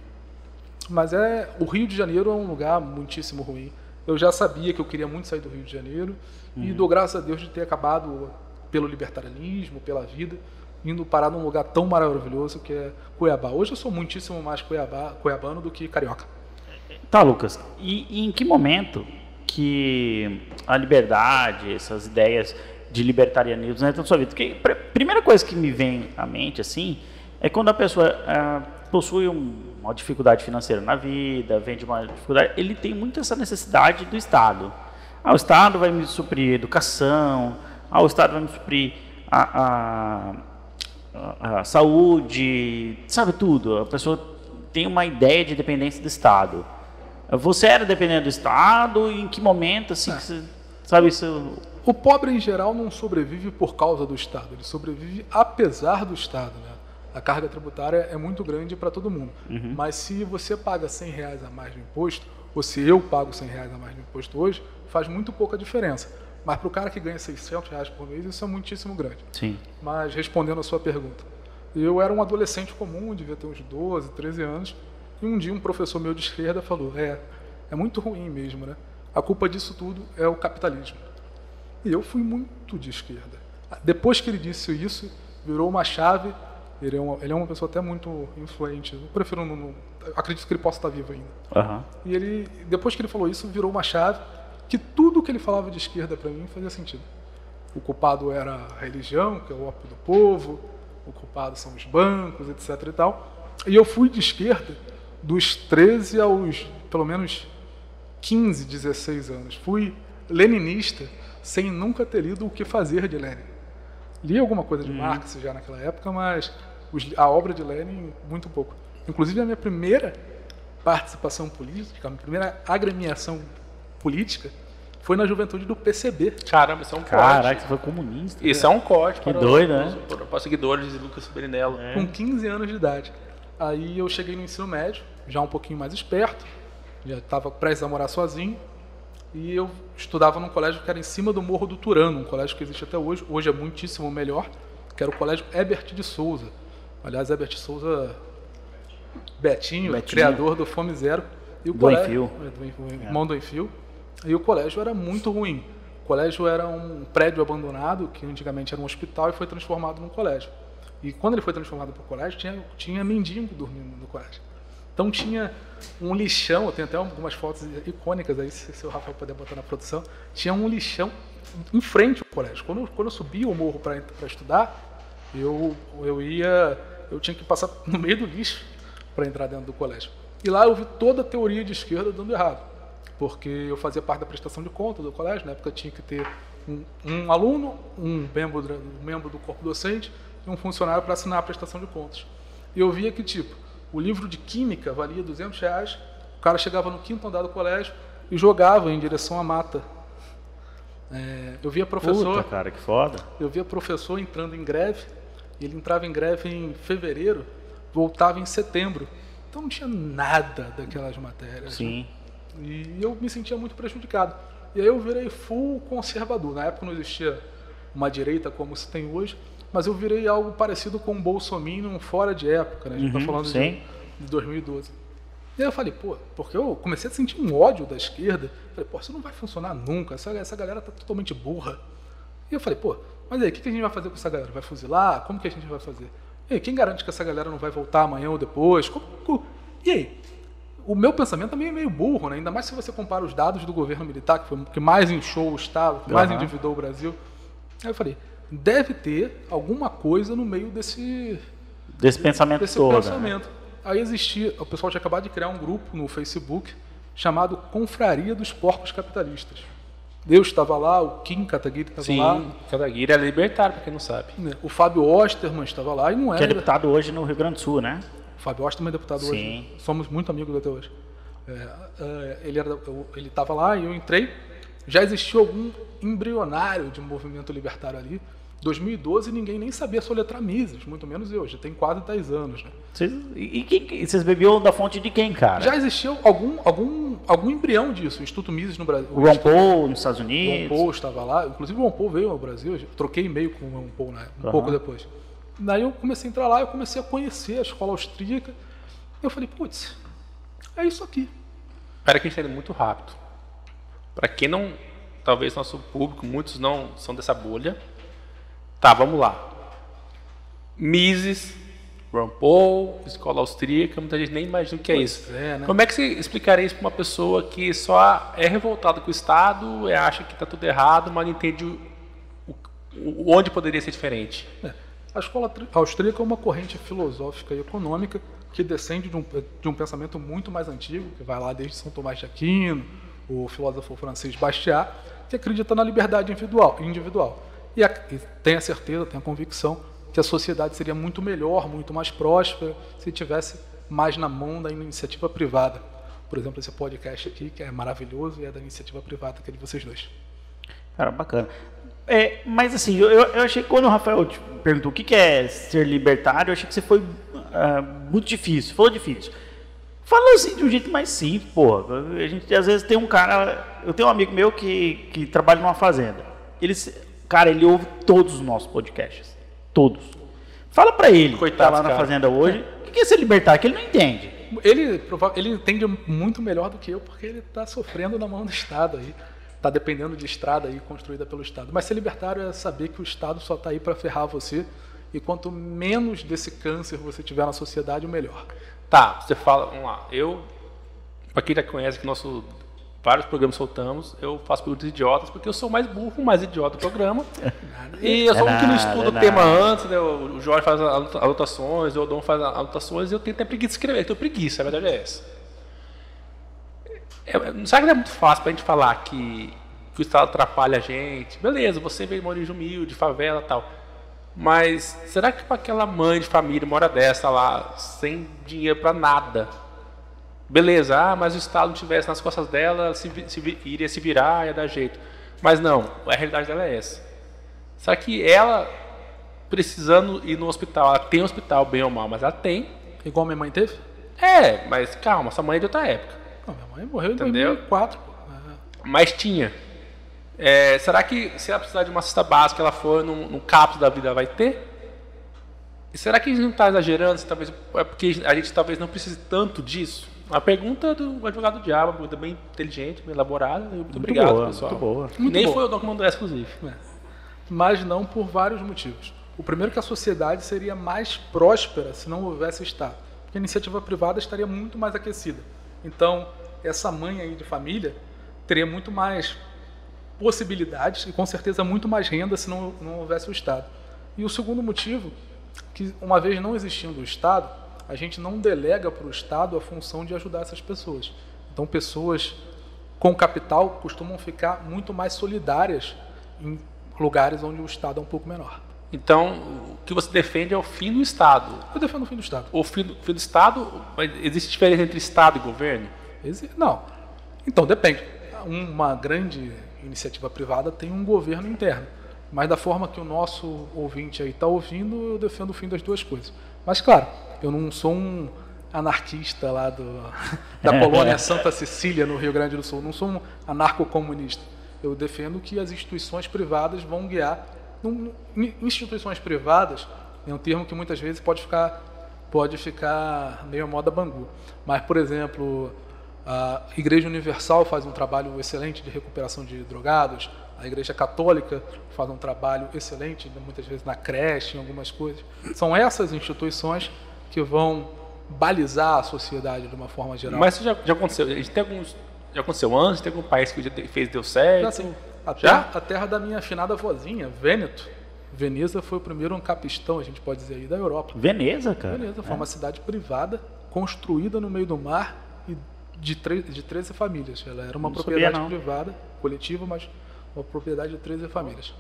Mas é. O Rio de Janeiro é um lugar muitíssimo ruim. Eu já sabia que eu queria muito sair do Rio de Janeiro e dou graças a Deus de ter acabado pelo libertarianismo, pela vida, indo parar num lugar tão maravilhoso que é Cuiabá. Hoje eu sou muitíssimo mais Cuiabá, cuiabano do que carioca. Tá, Lucas. E, e em que momento que a liberdade, essas ideias de libertarianismo entram na sua vida? Porque a primeira coisa que me vem à mente, assim, é quando a pessoa ah, possui um- uma dificuldade financeira na vida, vem de uma dificuldade, ele tem muito essa necessidade do Estado. Ah, o Estado vai me suprir educação, ah, o Estado vai me suprir a, a- a, saúde, sabe tudo. A pessoa tem uma ideia de dependência do Estado. Você era dependente do Estado? E em que momento, assim, que você, sabe isso? O pobre em geral não sobrevive por causa do Estado, ele sobrevive apesar do Estado. Né? A carga tributária é muito grande para todo mundo. Mas se você paga 100 reais a mais de imposto, ou se eu pago 100 reais a mais de imposto hoje, faz muito pouca diferença. Mas para o cara que ganha 600 reais por mês, isso é muitíssimo grande. Sim. Mas respondendo a sua pergunta, eu era um adolescente comum, devia ter uns 12, 13 anos, e um dia um professor meu de esquerda falou: É, é muito ruim mesmo, né? A culpa disso tudo é o capitalismo. E eu fui muito de esquerda. Depois que ele disse isso, virou uma chave. Ele é uma, ele é uma pessoa até muito influente. Eu prefiro não, não- acredito que ele possa estar vivo ainda. Aham. E ele, depois que ele falou isso, virou uma chave que tudo que ele falava de esquerda para mim fazia sentido. O culpado era a religião, que é o ópio do povo, o culpado são os bancos, etc e tal. E eu fui de esquerda dos 13 aos pelo menos 15, 16 anos. Fui leninista sem nunca ter lido o que fazer de Lenin. Li alguma coisa de Marx já naquela época, mas a obra de Lenin, muito pouco. Inclusive, a minha primeira participação política, a minha primeira agremiação política, foi na juventude do PCB. Caramba, isso é um Caraca, corte. você foi comunista. Isso é um corte. Que para doido, os, né? Para, para os seguidores de Lucas Berinello. com 15 anos de idade. Aí eu cheguei no ensino médio, já um pouquinho mais esperto, já estava prestes a morar sozinho, e eu estudava num colégio que era em cima do Morro do Turano, um colégio que existe até hoje, hoje é muitíssimo melhor, que era o Colégio Herbert de Souza. Aliás, Herbert Souza, Betinho, Betinho. criador do Fome Zero. E o Do colégio, Enfio. é, do Enfio, irmão do Enfio. E o colégio era muito ruim. O colégio era um prédio abandonado, que antigamente era um hospital, e foi transformado num colégio. E quando ele foi transformado para o colégio, tinha, tinha mendigo dormindo no colégio. Então tinha um lixão, eu tenho até algumas fotos icônicas aí, se, se o Rafael puder botar na produção. Tinha um lixão em frente ao colégio. Quando, quando eu subia o morro para estudar, eu, eu ia. Eu tinha que passar no meio do lixo para entrar dentro do colégio. E lá eu vi toda a teoria de esquerda dando errado. Porque eu fazia parte da prestação de conta do colégio, na época tinha que ter um, um aluno, um membro, um membro do corpo docente e um funcionário para assinar a prestação de contas. E eu via que, tipo, o livro de química valia 200 reais, o cara chegava no quinto andar do colégio e jogava em direção à mata. É, eu via professor, Puta, cara, que foda. eu via professor entrando em greve, ele entrava em greve em fevereiro, voltava em setembro. Então não tinha nada daquelas matérias. Sim. E eu me sentia muito prejudicado. E aí eu virei full conservador. Na época não existia uma direita como se tem hoje, mas eu virei algo parecido com um Bolsonaro fora de época, né? A gente Uhum, tá falando de, de 2012. E aí eu falei, pô, porque eu comecei a sentir um ódio da esquerda. Falei, pô, isso não vai funcionar nunca, essa, essa galera tá totalmente burra. E eu falei, pô, mas aí, o que, que a gente vai fazer com essa galera? Vai fuzilar? Como que a gente vai fazer? E aí, quem garante que essa galera não vai voltar amanhã ou depois? E aí? O meu pensamento também é meio burro, né? ainda mais se você compara os dados do governo militar, que foi o que mais inchou o Estado, que mais endividou o Brasil. Aí eu falei, deve ter alguma coisa no meio desse, desse pensamento desse todo. Né? Pensamento. Né? Aí existia, o pessoal tinha acabado de criar um grupo no Facebook chamado Confraria dos Porcos Capitalistas. Deus estava lá, o Kim Kataguiri estava lá. Sim, Kataguiri é libertário, para quem não sabe. O Fábio Osterman estava lá e não era. Que é deputado hoje no Rio Grande do Sul, né? O Fábio Osterman é deputado Sim. hoje. Somos muito amigos até hoje. É, é, ele estava lá e eu entrei. Já existia algum embrionário de movimento libertário ali. 2012 ninguém nem sabia soletrar Mises, muito menos eu, já tem quase 10 anos. Né? Vocês, e quem, vocês bebiam da fonte de quem, cara? Já existiu algum, algum, algum embrião disso, o Instituto Mises no Brasil. O Ron Paul nos Estados Unidos. O Ron Paul estava lá, inclusive o Ron Paul veio ao Brasil, eu troquei e-mail com o Ron Paul né, um uhum. pouco depois. Daí eu comecei a entrar lá, eu comecei a conhecer a escola austríaca, eu falei, putz, é isso aqui. Espera que a gente está indo muito rápido. Para quem não, talvez nosso público, muitos não são dessa bolha, Tá, vamos lá. Mises, Paul, escola austríaca, muita gente nem imagina o que é pois isso. É, né? Como é que você explicaria isso para uma pessoa que só é revoltada com o Estado, acha que está tudo errado, mas não entende o, o, onde poderia ser diferente? É. A escola austríaca é uma corrente filosófica e econômica que descende de um, de um pensamento muito mais antigo, que vai lá desde São Tomás de Aquino, o filósofo francês Bastiat, que acredita na liberdade individual. individual e, a, e tenho a certeza, tenho a convicção que a sociedade seria muito melhor, muito mais próspera se tivesse mais na mão da iniciativa privada. Por exemplo, esse podcast aqui, que é maravilhoso e é da iniciativa privada, que é de vocês dois. Cara, bacana. É, mas assim, eu, eu achei que quando o Rafael te perguntou o que, que é ser libertário, eu achei que você foi uh, muito difícil, falou difícil. Fala assim de um jeito mais simples, pô. A gente às vezes tem um cara. Eu tenho um amigo meu que, que trabalha numa fazenda. Ele, Cara, ele ouve todos os nossos podcasts. Todos. Fala para ele, Coitado, que tá lá na cara. fazenda hoje, o que é ser libertário? Que ele não entende. Ele, ele entende muito melhor do que eu, porque ele está sofrendo na mão do Estado aí. Está dependendo de estrada aí construída pelo Estado. Mas ser libertário é saber que o Estado só está aí para ferrar você. E quanto menos desse câncer você tiver na sociedade, o melhor. Tá, você fala, vamos lá. Eu, para quem já conhece que nosso vários programas soltamos, eu faço perguntas idiotas, porque eu sou mais burro, mais idiota do programa. e eu sou um que não estudo o tema antes, né? o Jorge faz anotações, o Odon faz anotações, e eu tenho até preguiça de escrever, eu tenho preguiça, a verdade é essa. É, sabe que não é muito fácil para a gente falar que, que o Estado atrapalha a gente? Beleza, você veio de uma origem humilde, favela tal. Mas será que para aquela mãe de família, uma hora dessa lá, sem dinheiro para nada, Beleza, ah, mas o Estado não tivesse nas costas dela, se, se, iria se virar, ia dar jeito. Mas não, a realidade dela é essa. Será que ela, precisando ir no hospital, ela tem um hospital, bem ou mal, mas ela tem. Igual minha mãe teve? É, mas calma, sua mãe é de outra época. Não, minha mãe morreu em Entendeu? 2004. Mas tinha. É, será que se ela precisar de uma cesta básica, ela for no, no CAPS da vida, ela vai ter? E será que a gente não está exagerando? Talvez, é porque a gente talvez não precise tanto disso? A pergunta do advogado do diabo, uma pergunta bem inteligente, bem elaborada. Muito, muito obrigado, boa, pessoal. Muito boa. Muito Nem boa. foi o Doc mandou essa, inclusive. É. Mas não por vários motivos. O primeiro é que a sociedade seria mais próspera se não houvesse Estado. Porque a iniciativa privada estaria muito mais aquecida. Então, essa mãe aí de família teria muito mais possibilidades e com certeza muito mais renda se não, não houvesse o Estado. E o segundo motivo, que uma vez não existindo o Estado, a gente não delega para o Estado a função de ajudar essas pessoas. Então, pessoas com capital costumam ficar muito mais solidárias em lugares onde o Estado é um pouco menor. Então, o que você defende é o fim do Estado. Eu defendo o fim do Estado. O fim do, fim do Estado, existe diferença entre Estado e governo? Não. Então, depende. Uma grande iniciativa privada tem um governo interno. Mas da forma que o nosso ouvinte aí está ouvindo, eu defendo o fim das duas coisas. Mas, claro, eu não sou um anarquista lá do, da colônia Santa Cecília, no Rio Grande do Sul. Não sou um anarcocomunista. Eu defendo que as instituições privadas vão guiar. Instituições privadas é um termo que muitas vezes pode ficar, pode ficar meio moda bangu. Mas, por exemplo, a Igreja Universal faz um trabalho excelente de recuperação de drogados, A Igreja Católica faz um trabalho excelente, muitas vezes na creche, em algumas coisas. São essas instituições que vão balizar a sociedade de uma forma geral. Mas isso já, já aconteceu. A gente tem alguns, já aconteceu antes, tem algum país que já fez deu certo? Já sim. A Já? terra, a terra da minha afinada vozinha, Vêneto. Veneza foi o primeiro ancapistão, a gente pode dizer aí, da Europa. Veneza, cara. Veneza foi É. uma cidade privada, construída no meio do mar de, de 13 famílias. Ela era uma Não propriedade sabia, privada, coletiva, mas uma propriedade de 13 famílias.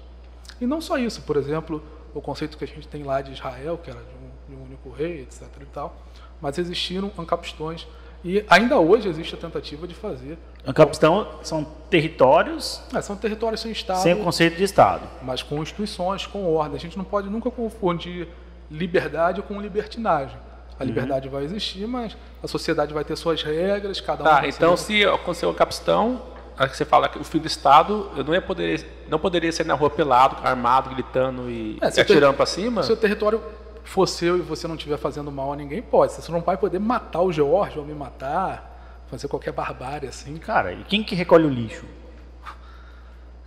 E não só isso, por exemplo, o conceito que a gente tem lá de Israel, que era de um, de um único rei, etc. e tal, mas existiram ancapistões e ainda hoje existe a tentativa de fazer. Ancapistão são territórios Ah, são territórios sem Estado, sem o conceito de Estado. mas com instituições, com ordem. A gente não pode nunca confundir liberdade com libertinagem. A liberdade vai existir, mas a sociedade vai ter suas regras, cada um Tá, então ser- se aconteceu a capistão, aí você fala que o filho do Estado eu não, ia poder, não poderia ser na rua pelado, armado, gritando e, É, o atirando ter- pra cima? Se o território for seu e você não estiver fazendo mal a ninguém, pode. Você não vai poder matar o George ou me matar, fazer qualquer barbárie assim. Cara, e quem que recolhe o lixo?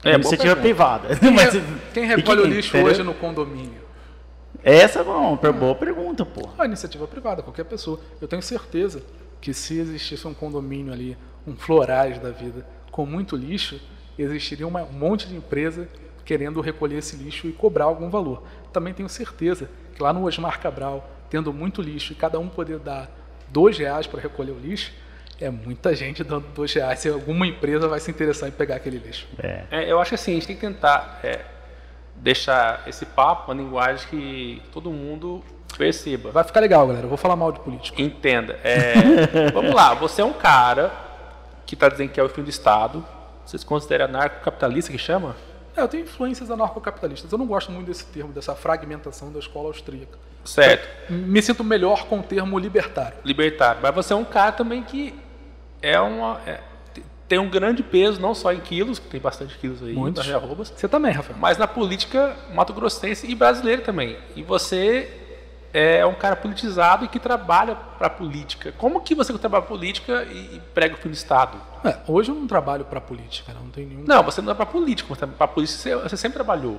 É, É, iniciativa pergunta. privada. Quem, Mas- quem recolhe o lixo entendeu? hoje no condomínio? Essa é uma per- boa pergunta, pô. A iniciativa privada, qualquer pessoa. Eu tenho certeza que se existisse um condomínio ali, um florais da vida, com muito lixo, existiria uma- um monte de empresa querendo recolher esse lixo e cobrar algum valor. Também tenho certeza que lá no Osmar Cabral, tendo muito lixo e cada um poder dar dois reais para recolher o lixo, é muita gente dando dois reais. Se alguma empresa vai se interessar em pegar aquele lixo. É. É, eu acho que assim, a gente tem que tentar é, deixar esse papo uma linguagem que todo mundo perceba. Vai ficar legal, galera. Eu vou falar mal de político. Entenda. É, vamos lá, você é um cara que está dizendo que é o fim do Estado. Você se considera anarcocapitalista que chama? É, eu tenho influências anarcocapitalistas. Eu não gosto muito desse termo, dessa fragmentação da escola austríaca. Certo. Me sinto melhor com o termo libertário. Libertário. Mas você é um cara também que é uma. é, tem um grande peso, não só em quilos, que tem bastante quilos aí, Muitos. arrobas, Você também, Rafael. mas na política mato-grossense e brasileira também. E você é um cara politizado e que trabalha para a política. Como que você trabalha política e, prega o fim do Estado? É, hoje eu não trabalho para política, não tem nenhum. Não, você não é para política, para política você, você sempre trabalhou.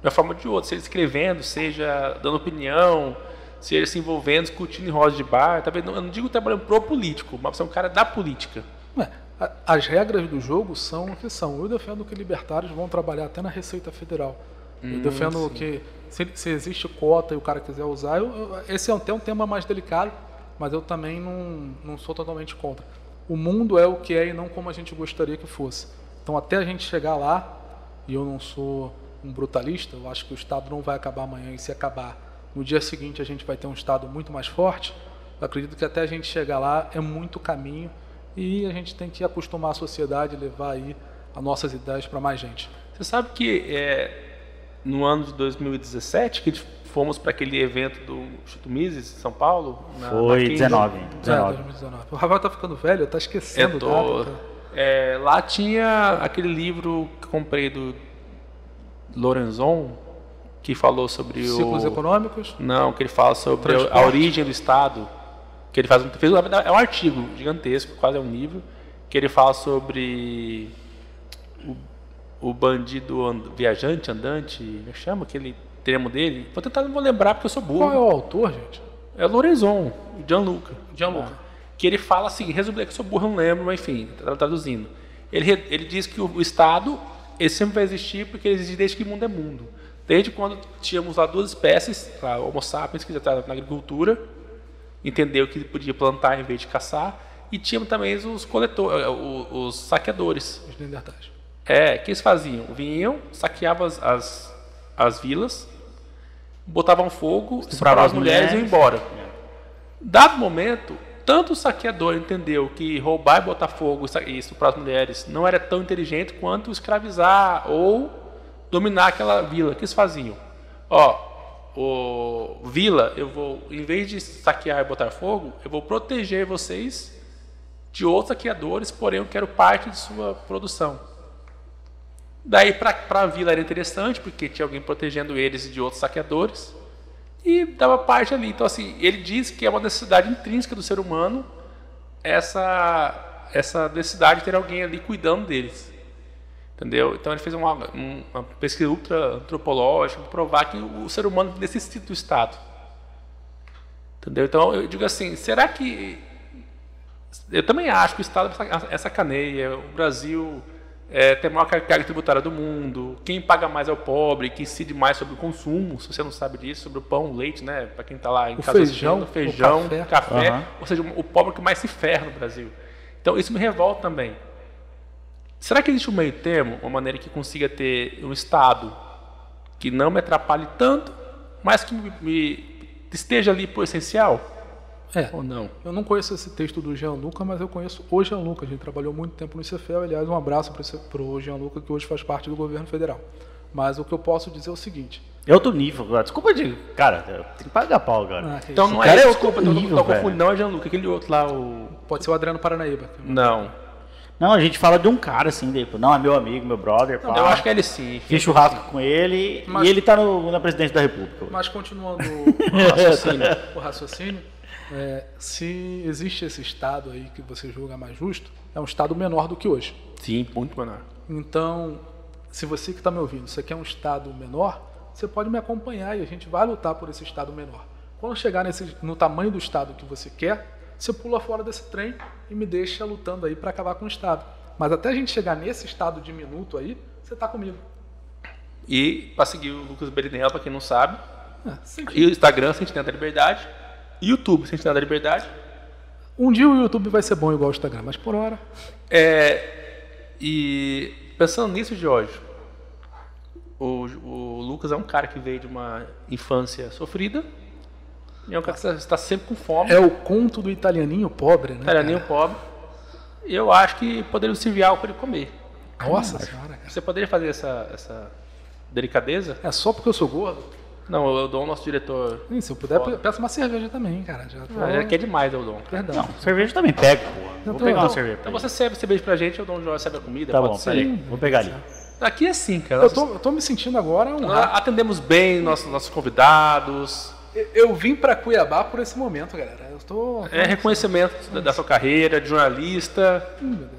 De uma forma ou de outra, seja escrevendo, seja dando opinião, seja se envolvendo, discutindo em roda de bar. Talvez não, eu não digo trabalhando pro político, mas você é um cara da política. É, as regras do jogo são o que são. Eu defendo que libertários vão trabalhar até na Receita Federal. Eu Hum, defendo sim. que se, se existe cota e o cara quiser usar, eu- eu- esse é até um tema mais delicado, mas eu também não, não sou totalmente contra. O mundo é o que é e não como a gente gostaria que fosse. Então até a gente chegar lá, e eu não sou um brutalista, eu acho que o Estado não vai acabar amanhã e se acabar no dia seguinte a gente vai ter um Estado muito mais forte. Eu acredito que até a gente chegar lá é muito caminho e a gente tem que acostumar a sociedade e levar aí as nossas ideias para mais gente. Você sabe que é, no ano de 2017, que fomos para aquele evento do Instituto Mises, em São Paulo? na- na Foi 15, 19. É, 19. 2019. O Rafael tá ficando velho, tá esquecendo Eu tô, tá? é, lá tinha aquele livro que eu comprei do Lorenzon, que falou sobre Ciclos o... econômicos. Não, que ele fala sobre a origem do Estado. Que ele faz um, fez, um- é um artigo gigantesco, quase é um livro, que ele fala sobre o, o bandido and- viajante, andante, como é chama aquele termo dele? Vou tentar, não vou lembrar porque eu sou burro. Qual é o autor, gente? É Lorenzon, Gianluca. Gianluca. Que ele fala assim, resumindo que eu sou burro, não lembro, mas enfim, tra- traduzindo. Ele, ele diz que o, o Estado ele sempre vai existir porque ele existe desde que o mundo é mundo. Desde quando tínhamos lá duas espécies, a Homo sapiens, que já estava na agricultura, entendeu que podia plantar em vez de caçar, e tínhamos também os coletores, os, os saqueadores. Os Neandertais. É, o que eles faziam? Vinham, saqueavam as, as, as vilas, botavam fogo, estupravam as mulheres e iam embora. Dado momento, tanto o saqueador entendeu que roubar e botar fogo e e estuprar as mulheres não era tão inteligente quanto escravizar ou dominar aquela vila. O que eles faziam? Ó, o vila, eu vou, em vez de saquear e botar fogo, eu vou proteger vocês de outros saqueadores, porém eu quero parte de sua produção. Daí para a vila era interessante, porque tinha alguém protegendo eles de outros saqueadores. E dava parte ali. Então, assim, ele diz que é uma necessidade intrínseca do ser humano essa, essa necessidade de ter alguém ali cuidando deles. Entendeu? Então ele fez uma, uma pesquisa ultra antropológica para provar que o ser humano necessita do Estado. Entendeu? Então eu digo assim, será que eu também acho que o Estado é sacaneia, o Brasil é, tem a maior carga tributária do mundo, quem paga mais é o pobre, que incide mais sobre o consumo, se você não sabe disso, sobre o pão, o leite, né? Para quem está lá em O casa feijão, feijão, o café. café, Aham. ou seja, o pobre que mais se ferra no Brasil. Então isso me revolta também. Será que existe um meio termo, uma maneira que consiga ter um Estado que não me atrapalhe tanto, mas que me, me esteja ali por essencial? É, Ou não? eu não conheço esse texto do Jean Luca, mas eu conheço o Jean Luca. A gente trabalhou muito tempo no ICFEL. Aliás, um abraço para o Jean Luca, que hoje faz parte do governo federal. Mas o que eu posso dizer é o seguinte. É outro nível, cara. Desculpa de. Cara, tem que pagar pau, cara. Ah, Então não cara é é desculpa, nível, tô velho. confundindo, não é Jean-Luc, aquele outro lá, o... Pode ser o Adriano Paranaíba. Não. Não, a gente fala de um cara assim, tipo, não, é meu amigo, meu brother, pá. Eu acho que é ele sim. Fiz churrasco com ele Mas- e ele tá no- na presidência da República. Mas continuando o raciocínio, o raciocínio é, se existe esse Estado aí que você julga mais justo, é um Estado menor do que hoje. Sim, muito menor. Então, se você que está me ouvindo, você quer um Estado menor, você pode me acompanhar e a gente vai lutar por esse Estado menor. Quando chegar nesse, no tamanho do Estado que você quer, você pula fora desse trem e me deixa lutando aí para acabar com o Estado. Mas até a gente chegar nesse estado diminuto aí, você está comigo. E para seguir o Lucas Berinella, para quem não sabe, É, e o Instagram, Sentinela da Liberdade, YouTube, Sentinela da Liberdade. Um dia o YouTube vai ser bom igual o Instagram, mas por hora. É, e pensando nisso, Jorge, o, o Lucas é um cara que veio de uma infância sofrida, e é um cara que está sempre com fome, É o conto do italianinho pobre, né? italianinho cara? pobre. E eu acho que poderia servir algo para ele comer. Nossa senhora, cara. Você poderia fazer essa, essa delicadeza? É só porque eu sou gordo? Não, eu dou o nosso diretor. Ih, se eu puder, Foda. peço uma cerveja também, cara. Já tô... Ah, já quer demais, eu dou. Perdão. Não, cerveja também pega, pô. Vou tô- pegar uma então- cerveja Então você serve cerveja pra gente, eu dou um Jorge serve a comida, Tá pode bom, ser. peraí. Vou pegar ali. Aqui é assim, cara. Eu tô, eu tô me sentindo agora um rato. atendemos bem nossos, nossos convidados. Eu- vim pra Cuiabá por esse momento, galera. Eu tô. É reconhecimento da, da sua carreira, de jornalista,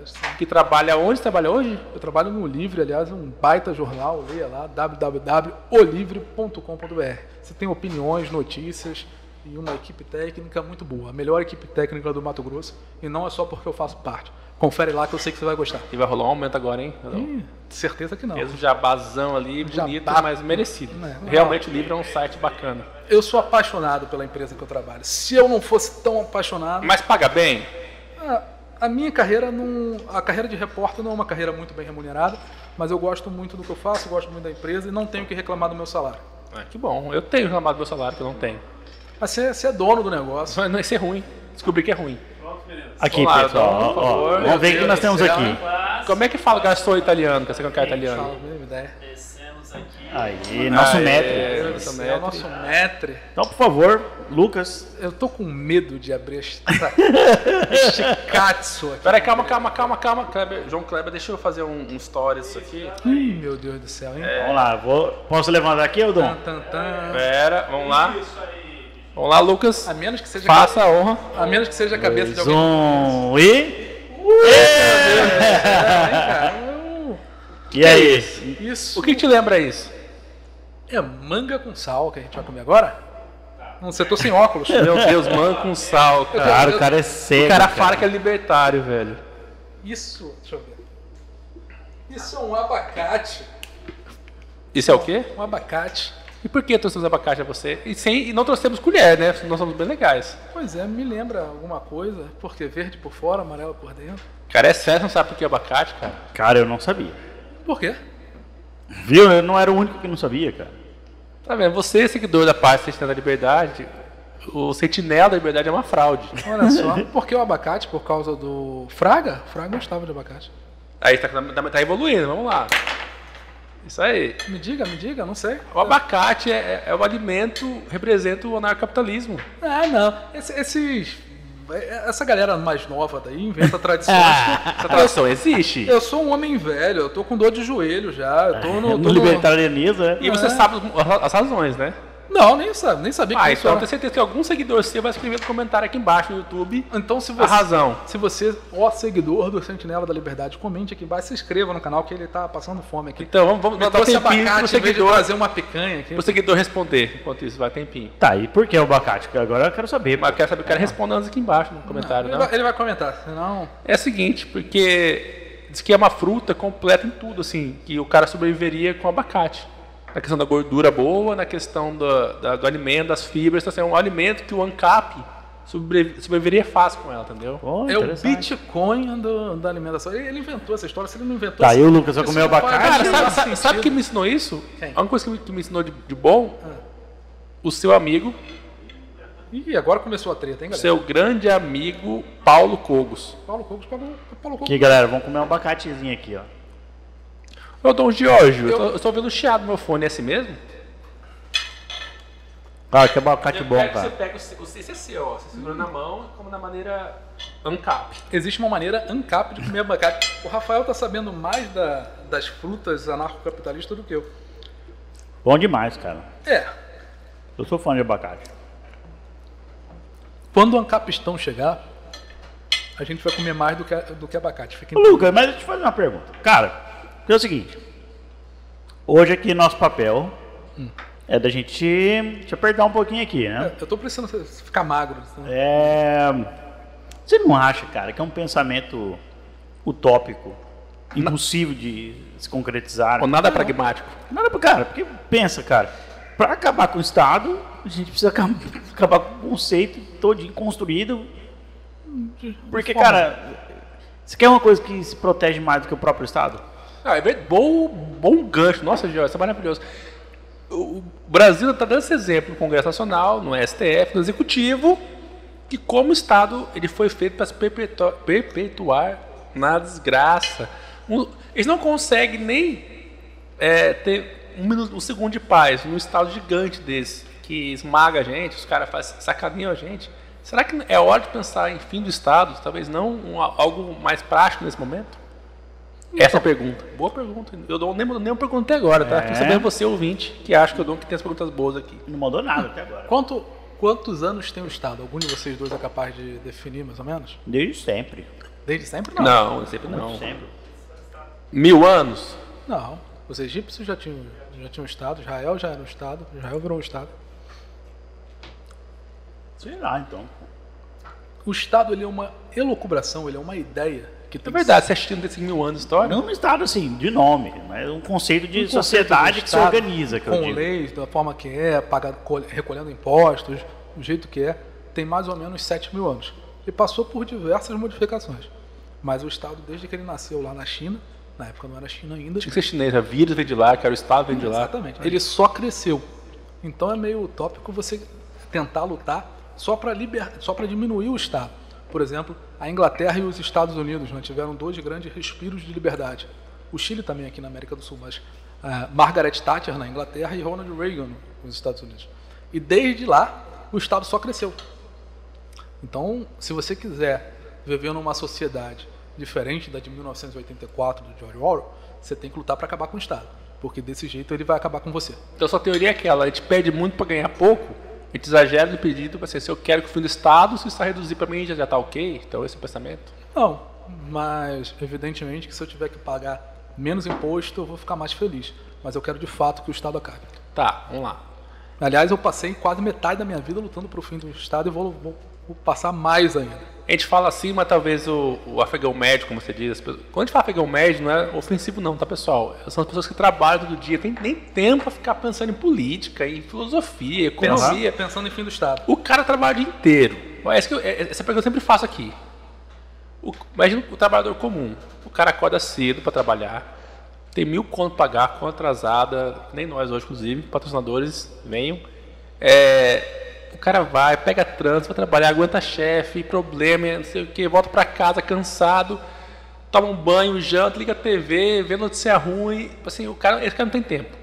céu. que trabalha onde? Você trabalha hoje? Eu trabalho no Livre, aliás, um baita jornal. Leia lá, www.olivre.com.br. Você tem opiniões, notícias e uma equipe técnica muito boa. A melhor equipe técnica do Mato Grosso. E não é só porque eu faço parte. Confere lá que eu sei que você vai gostar. E vai rolar um aumento agora, hein? Ih, certeza que não. Um jabazão ali, bonito, Jabá. mas merecido. É. Realmente o livro é um site bacana. Eu sou apaixonado pela empresa que eu trabalho. Se eu não fosse tão apaixonado. Mas paga bem? A, a minha carreira não. A carreira de repórter não é uma carreira muito bem remunerada, mas eu gosto muito do que eu faço, gosto muito da empresa e não tenho que reclamar do meu salário. Ah, que bom. Eu tenho reclamado do meu salário, que eu não tenho. Mas você, você é dono do negócio. Não isso é ruim. Descobri que é ruim. Aqui, Vamos lá, pessoal. Ó, por ó, favor. vamos ver o que nós temos céu, aqui. Como é que fala gastou italiano, que você não quer italiano? Mesma ideia. Aí, nosso Ah, é. do nosso metre. nosso metre. Então, por favor, Lucas. Eu tô com medo de abrir esta- este katsu aqui. Peraí, calma, calma, calma, calma. Kleber, João Kleber, deixa eu fazer um, um stories aqui. Ih, meu Deus do céu, hein? Vamos lá, vou, posso levantar aqui? Tan, tan, tan. Pera, vamos lá. Vamos lá, Lucas. A menos que seja Faça a honra. a menos que seja a cabeça de alguém. Um e. É, cara? E aí? Isso O que te lembra isso? é manga com sal que a gente vai comer agora? Não eu tô sem óculos. Meu Deus, mano com sal, cara. Cara, o cara é cego. O cara fala que é libertário, velho. Isso, deixa eu ver. Isso é um abacate. Isso é o quê? Um abacate. E por que trouxemos abacate a você? E, sem, e não trouxemos colher, né? Nós somos bem legais. Pois é, me lembra alguma coisa, porque verde por fora, amarelo por dentro. Cara, é sério, não sabe por que abacate, cara? Cara, eu não sabia. Por quê? Viu? Eu não era o único que não sabia, cara. Tá vendo? Você, seguidor da parte Sentinela da Liberdade, o Sentinela da Liberdade é uma fraude. Olha só. Por que o abacate? Por causa do Fraga? Fraga gostava de abacate. Aí tá, tá, tá evoluindo, vamos lá. Isso aí. Me diga, me diga, não sei. O abacate é, é o alimento, representa o anarcapitalismo. Ah, não. Esse- esses. Essa galera mais nova daí inventa tradições. Essa tradição existe. Eu sou um homem velho, eu tô com dor de joelho já. Eu tô no. No tô no- libertarianismo, né? E você sabe as- as razões, né? Não, nem, sabe, nem sabia que Ah, isso então eu tenho certeza que algum seguidor seu vai escrever no comentário aqui embaixo no YouTube. Então, se A você, razão. se você, ó seguidor do Sentinela da Liberdade, comente aqui embaixo, se inscreva no canal que ele tá passando fome aqui. Então vamos, vamos dar um trouxe tempinho abacate pro seguidor, trazer uma picanha aqui. pro seguidor responder. Enquanto isso, vai tempinho. Tá, e por que o abacate? Porque Agora eu quero saber. Mas eu quero saber, eu quero responder antes aqui embaixo no comentário, ele, não? vai, ele vai comentar, senão... É o seguinte, porque diz que é uma fruta completa em tudo, assim, que o cara sobreviveria com abacate. Na questão da gordura boa, na questão do, da- do alimento, das fibras, então, assim, é um alimento que o ANCAP sobre- sobreviveria fácil com ela, entendeu? Pô, É o. Bitcoin do, da alimentação. Ele, inventou essa história, se ele não inventou... Tá, essa- e o Lucas vai comer abacate? Cara, o sabe, sabe, sabe quem me ensinou isso? Quem? A única coisa que me, que me ensinou de, de bom, o seu amigo, Ih, agora começou a treta, hein, galera? seu grande amigo Paulo Cogos. Paulo Cogos, Paulo, Paulo Cogos. Aqui, galera, vamos comer um abacatezinho aqui, ó. Ô, Dom Giorgio, eu, Eu- tô, eu tô ouvindo chiado no meu fone, é assim mesmo? Ah, que abacate bom, Você cara. pega o, o CCC, ó, você segura na mão, como na maneira ANCAP. Existe uma maneira ANCAP de comer abacate. O Rafael tá sabendo mais da- das frutas anarcocapitalistas do que eu. Bom demais, cara. É, Eu sou fã de abacate. quando o ancapistão chegar, a gente vai comer mais do que, do que abacate. Fica Lucas, mas deixa eu te fazer uma pergunta. Cara, é o seguinte. Hoje aqui nosso papel é da gente te apertar um pouquinho aqui, né? Eu tô precisando ficar magro. então. É... Você não acha, cara, que é um pensamento utópico, impossível de se concretizar? Ou nada pragmático. Nada cara, porque pensa, cara, pra acabar com o Estado, a gente precisa acab- acabar com o conceito todinho construído. Porque, cara, você quer uma coisa que se protege mais do que o próprio Estado? Ah, é. Bom, bom gancho. Nossa, Jorge, isso é maravilhoso. O Brasil está dando esse exemplo no Congresso Nacional, no STF, no Executivo, que como Estado ele foi feito para se perpetuar, perpetuar na desgraça. Eles não conseguem nem é, ter um, minuto, um segundo de paz num Estado gigante desse, que esmaga a gente, os caras fazem sacaninham a gente. Será que é hora de pensar em fim do Estado? Talvez não um- algo mais prático nesse momento? Essa a pergunta. Boa pergunta. Eu não nem, nem perguntei agora, tá? É. Quero saber você, ouvinte, que acha que eu dou que tem as perguntas boas aqui. Não mandou nada até agora. Quanto, quantos anos tem o Estado? Algum de vocês dois é capaz de definir, mais ou menos? Desde sempre. Desde sempre? Não. Não, sempre não. Desde sempre. Mil anos? Não. Os egípcios já tinham, já tinham Estado, Israel já era um Estado, Israel virou um Estado. Sei lá, então. O Estado ele é uma elucubração, ele é uma ideia que É verdade, você assistindo desses mil anos de história? Não no Estado, assim, de nome, mas um conceito de Um conceito sociedade que se organiza, que eu com digo. leis, da forma que é, paga, col- recolhendo impostos, do jeito que é, tem mais ou menos 7 mil anos. E passou por diversas modificações. Mas o Estado, desde que ele nasceu lá na China, na época não era China ainda, Tinha que ser chinês, a vírus vem de lá, que era o Estado vem de lá. Exatamente. Ele só cresceu. Então é meio utópico você tentar lutar só para liber... só para diminuir o Estado. Por exemplo, a Inglaterra e os Estados Unidos né, tiveram dois grandes respiros de liberdade. O Chile também aqui na América do Sul, mas ah, Margaret Thatcher na Inglaterra e Ronald Reagan nos Estados Unidos. E desde lá o Estado só cresceu. Então, se você quiser viver numa sociedade diferente da de 1984 do George Orwell, você tem que lutar para acabar com o Estado, porque desse jeito ele vai acabar com você. Então sua teoria é aquela, a gente pede muito para ganhar pouco, a gente exagera no pedido, para ser, se eu quero que o fim do Estado, se isso reduzir para mim já já tá ok, então esse é o pensamento. Não, mas evidentemente que se eu tiver que pagar menos imposto, eu vou ficar mais feliz. Mas eu quero de fato que o Estado acabe. Tá, vamos lá. Aliás, eu passei quase metade da minha vida lutando para o fim do Estado e vou, vou- vou passar mais ainda. A gente fala assim, mas talvez o, o afegão médio, como você diz, as pessoas- quando a gente fala afegão médio, não é ofensivo não, tá pessoal? São as pessoas que trabalham todo dia, tem nem tempo para ficar pensando em política, em filosofia, economia. Pensando em fim do Estado. O cara trabalha o dia inteiro. Essa, que eu- é- essa pergunta eu sempre faço aqui. O, imagina o trabalhador comum. O cara acorda cedo para trabalhar, tem mil conto pra pagar, conta atrasada, nem nós hoje, inclusive, patrocinadores, venham. É, o cara vai, pega trânsito, vai trabalhar, aguenta chefe, problema, não sei o que, volta para casa cansado, toma um banho, janta, liga a TV, vê notícia ruim. Assim, o cara, esse cara não tem tempo.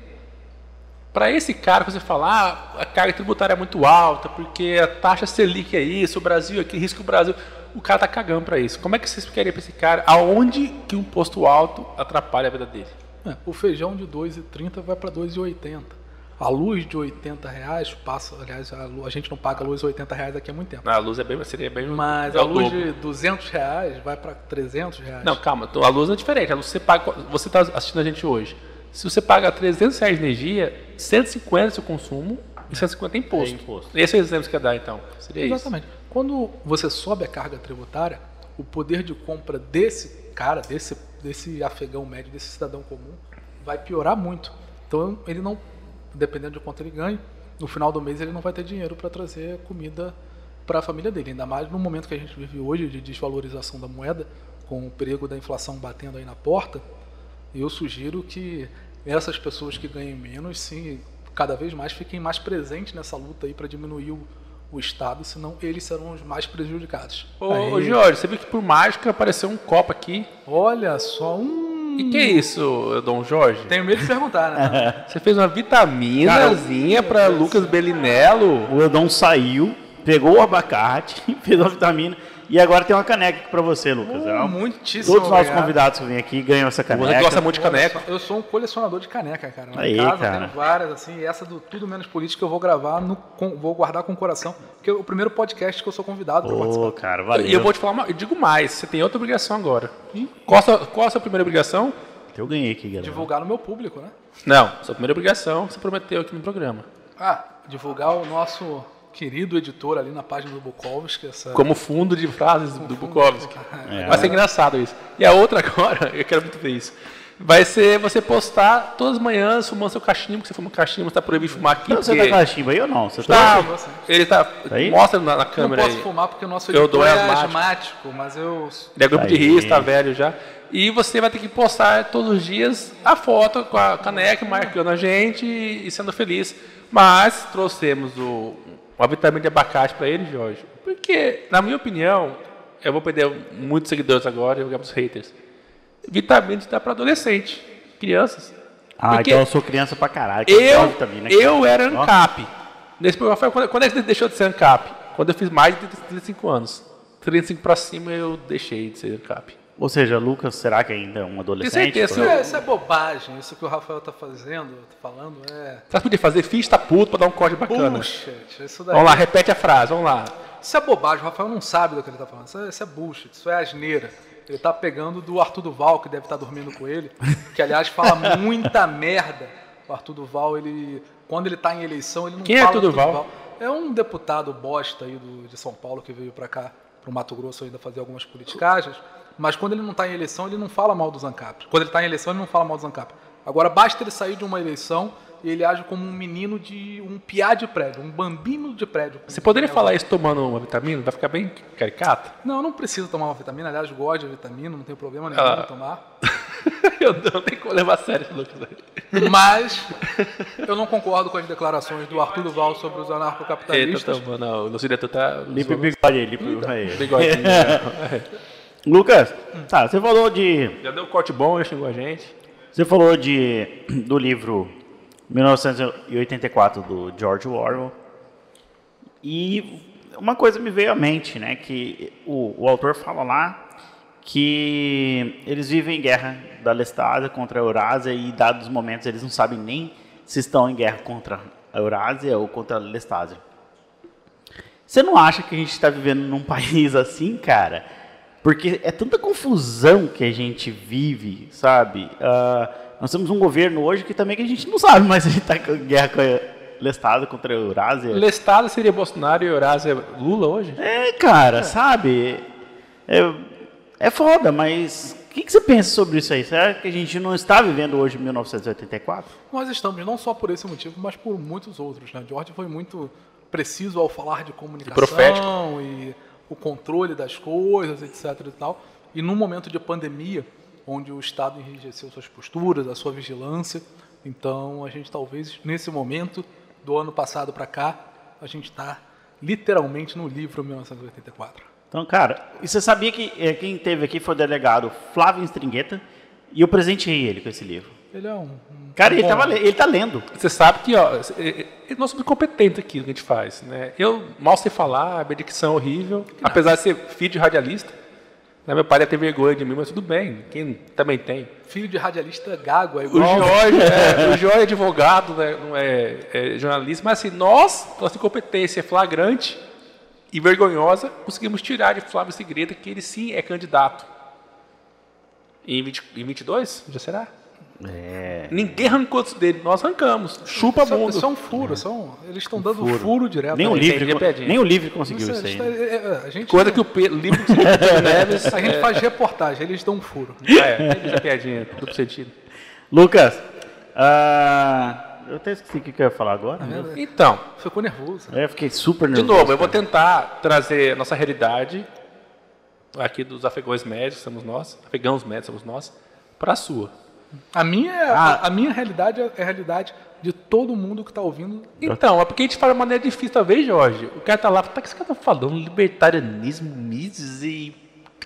Para esse cara, você falar, ah, a carga tributária é muito alta, porque a taxa Selic é isso, o Brasil aqui, risco o Brasil. O cara tá cagando para isso. Como é que você explicaria para esse cara aonde que um posto alto atrapalha a vida dele? É, o feijão de 2,30 vai para 2,80. A luz de 80 reais passa, aliás, a, a gente não paga luz de 80 reais aqui há muito tempo. A luz é bem, seria bem. Mas é a luz dobro. de 200 reais vai para 300 reais. Não, calma, a luz é diferente. A luz você paga. Você está assistindo a gente hoje. Se você paga 300 reais de energia, 150 é seu consumo e 150 é imposto. É imposto. Esse é o exemplo que eu ia dar, então. Seria isso. Exatamente. Quando você sobe a carga tributária, o poder de compra desse cara, desse, desse afegão médio, desse cidadão comum, vai piorar muito. Então ele não, dependendo de quanto ele ganha, no final do mês ele não vai ter dinheiro para trazer comida para a família dele. Ainda mais no momento que a gente vive hoje de desvalorização da moeda, com o perigo da inflação batendo aí na porta, eu sugiro que essas pessoas que ganhem menos, sim, cada vez mais fiquem mais presentes nessa luta aí para diminuir o, o Estado, senão eles serão os mais prejudicados. Ô, ô, Jorge, você viu que por mágica apareceu um copo aqui. Olha só, um. E que é isso, Dom Jorge? Tenho medo de perguntar, né? Você fez uma vitaminazinha para Lucas Belinello. O Edom saiu, pegou o abacate, fez uma vitamina e agora tem uma caneca aqui pra você, Lucas. É uma- Muitíssimo Todos os nossos convidados que vêm aqui ganham essa caneca. Você gosta muito de caneca. Eu sou um colecionador de caneca, cara. Aí, em casa cara. tenho várias, assim, e essa do Tudo Menos Política eu vou gravar, no, com- vou guardar com o coração, porque é o primeiro podcast que eu sou convidado para Ô, participar. cara, valeu. E eu vou te falar, uma, eu digo mais, você tem outra obrigação agora. Qual a, sua, qual a sua primeira obrigação? Eu ganhei aqui, galera. Divulgar no meu público, né? Não, sua primeira obrigação você prometeu aqui no programa. Ah, divulgar o nosso querido editor ali na página do Bukowski, essa... Como fundo de frases do Bukowski. É. Vai ser engraçado isso. E a outra agora, eu quero muito ver isso. Vai ser você postar todas as manhãs fumando seu cachimbo, que você fuma cachimbo, está proibido fumar aqui. Então, você porque- tá com a chimba aí ou não? Você Tá, tá... ele tá. aí? Mostra na, na Não câmera posso aí. fumar porque o nosso Eu editor dou é asmático. asmático, mas eu... Ele é grupo de Aí. risco, tá velho já. E você vai ter que postar todos os dias a foto com a caneca marcando a gente e sendo feliz. Mas trouxemos o, uma vitamina de abacate para ele, Jorge. Porque, na minha opinião, eu vou perder muitos seguidores agora e eu vou ganhar haters. Vitamina dá para adolescente, crianças. Ah, Porque então eu sou criança pra caralho. que eu né? eu era. ANCAP. Nesse programa, foi quando, quando é que deixou de ser ANCAP? Quando eu fiz mais de 35 anos. 35 para cima eu deixei de ser ANCAP. Ou seja, Lucas, será que ainda é um adolescente? certeza, Isso é, isso é bobagem, isso que o Rafael tá fazendo, tá falando, é... Sabe podia fazer? Fiz tá puto pra dar um corte bacana. Bullshit, isso daí... Vamos lá, repete a frase, vamos lá. Isso é bobagem, o Rafael não sabe do que ele tá falando. Isso é, isso é bullshit, isso é asneira. Ele tá pegando do Arthur Duval, que deve estar dormindo com ele, que aliás fala muita merda. O Arthur Duval, ele. Quando ele tá em eleição, ele não Quem é fala Arthur do Duval? É um deputado bosta aí do, de São Paulo que veio pra cá, pro Mato Grosso ainda fazer algumas politicagens. Mas quando ele não tá em eleição, ele não fala mal dos ANCAP. Quando ele tá em eleição, ele não fala mal dos ANCAP. Agora, basta ele sair de uma eleição e ele age como um menino de. um piá de prédio, um bambino de prédio. Você poderia falar isso tomando uma vitamina? Vai ficar bem caricato? Não, não precisa tomar uma vitamina. Aliás, gosto de vitamina, não tem problema nenhum Ah. em tomar. eu não tenho como levar a sério esse Lucas. Mas eu não concordo com as declarações do Arthur Duval sobre os tá anarcocapitalistas. tomando, não, o nosso diretor tá. Limpa o bigode aí, limpa o aí. Lucas, tá, você falou de. Já deu um corte bom, já xingou a gente. Você falou de, do livro 1984 do George Orwell. E uma coisa me veio à mente, né? Que o, o autor fala lá que eles vivem em guerra da Lestásia contra a Eurásia e, dados os momentos, eles não sabem nem se estão em guerra contra a Eurásia ou contra a Lestásia. Você não acha que a gente está vivendo num país assim, cara? Porque é tanta confusão que a gente vive, sabe? Ah, nós temos um governo hoje que também que a gente não sabe mais se a gente está em guerra com a Lestada contra a Eurásia. Lestada seria Bolsonaro e Eurásia Lula hoje? É, cara, sabe? É, é foda, mas o que, que você pensa sobre isso aí? Será que a gente não está vivendo hoje em 1984? Nós estamos, não só por esse motivo, mas por muitos outros. Né? George foi muito preciso ao falar de comunicação profético. e o controle das coisas, etc. E, tal. e num momento de pandemia, onde o Estado enrijeceu suas posturas, a sua vigilância, então a gente talvez, nesse momento, do ano passado para cá, a gente está literalmente no livro 1984. Então, cara, e você sabia que eh, quem teve aqui foi o delegado Flávio Stringueta e eu presenteei ele com esse livro. Ele é um. um Cara, ele, tava, le- ele tá lendo. Você sabe que, ó, é- é- nós somos competentes aqui no que a gente faz, né? Eu mal sei falar, a minha dicção é horrível, apesar de ser filho de radialista. Né, Meu pai ia ter vergonha de mim, mas tudo bem. Quem também tem. Filho de radialista gago, é O igual. Jorge, é, o Jorge é advogado, né, não é, é jornalista, mas assim, nós, nossa incompetência é flagrante e vergonhosa, conseguimos tirar de Flávio Segredo que ele sim é candidato. Em, 20, em 22? Já será? É. Ninguém arrancou isso dele, nós arrancamos. Chupa Isso, mundo. isso é um furo, isso é um- eles estão dando furo, direto. Nem o livre, piadinha. nem o livre conseguiu isso aí. eles né? tá- é, é, a gente, Coisa que o livro Pedro Neves. a gente faz reportagem, eles dão um furo. É, entendi a piadinha, duplo sentido. Lucas, ah, eu até esqueci o que eu ia falar agora. né? Então, Ficou nervoso. É, fiquei super de nervoso. novo, eu vou tentar trazer a nossa realidade, aqui dos afegãos médios, somos nós, afegãos médios somos nós, para a sua. A minha, é- Ah. a, a minha realidade é a realidade de todo mundo que está ouvindo. Então, é porque a gente fala de maneira difícil, talvez, Jorge. O cara tá lá, tá, o que esse cara tá falando? Libertarianismo, Mises e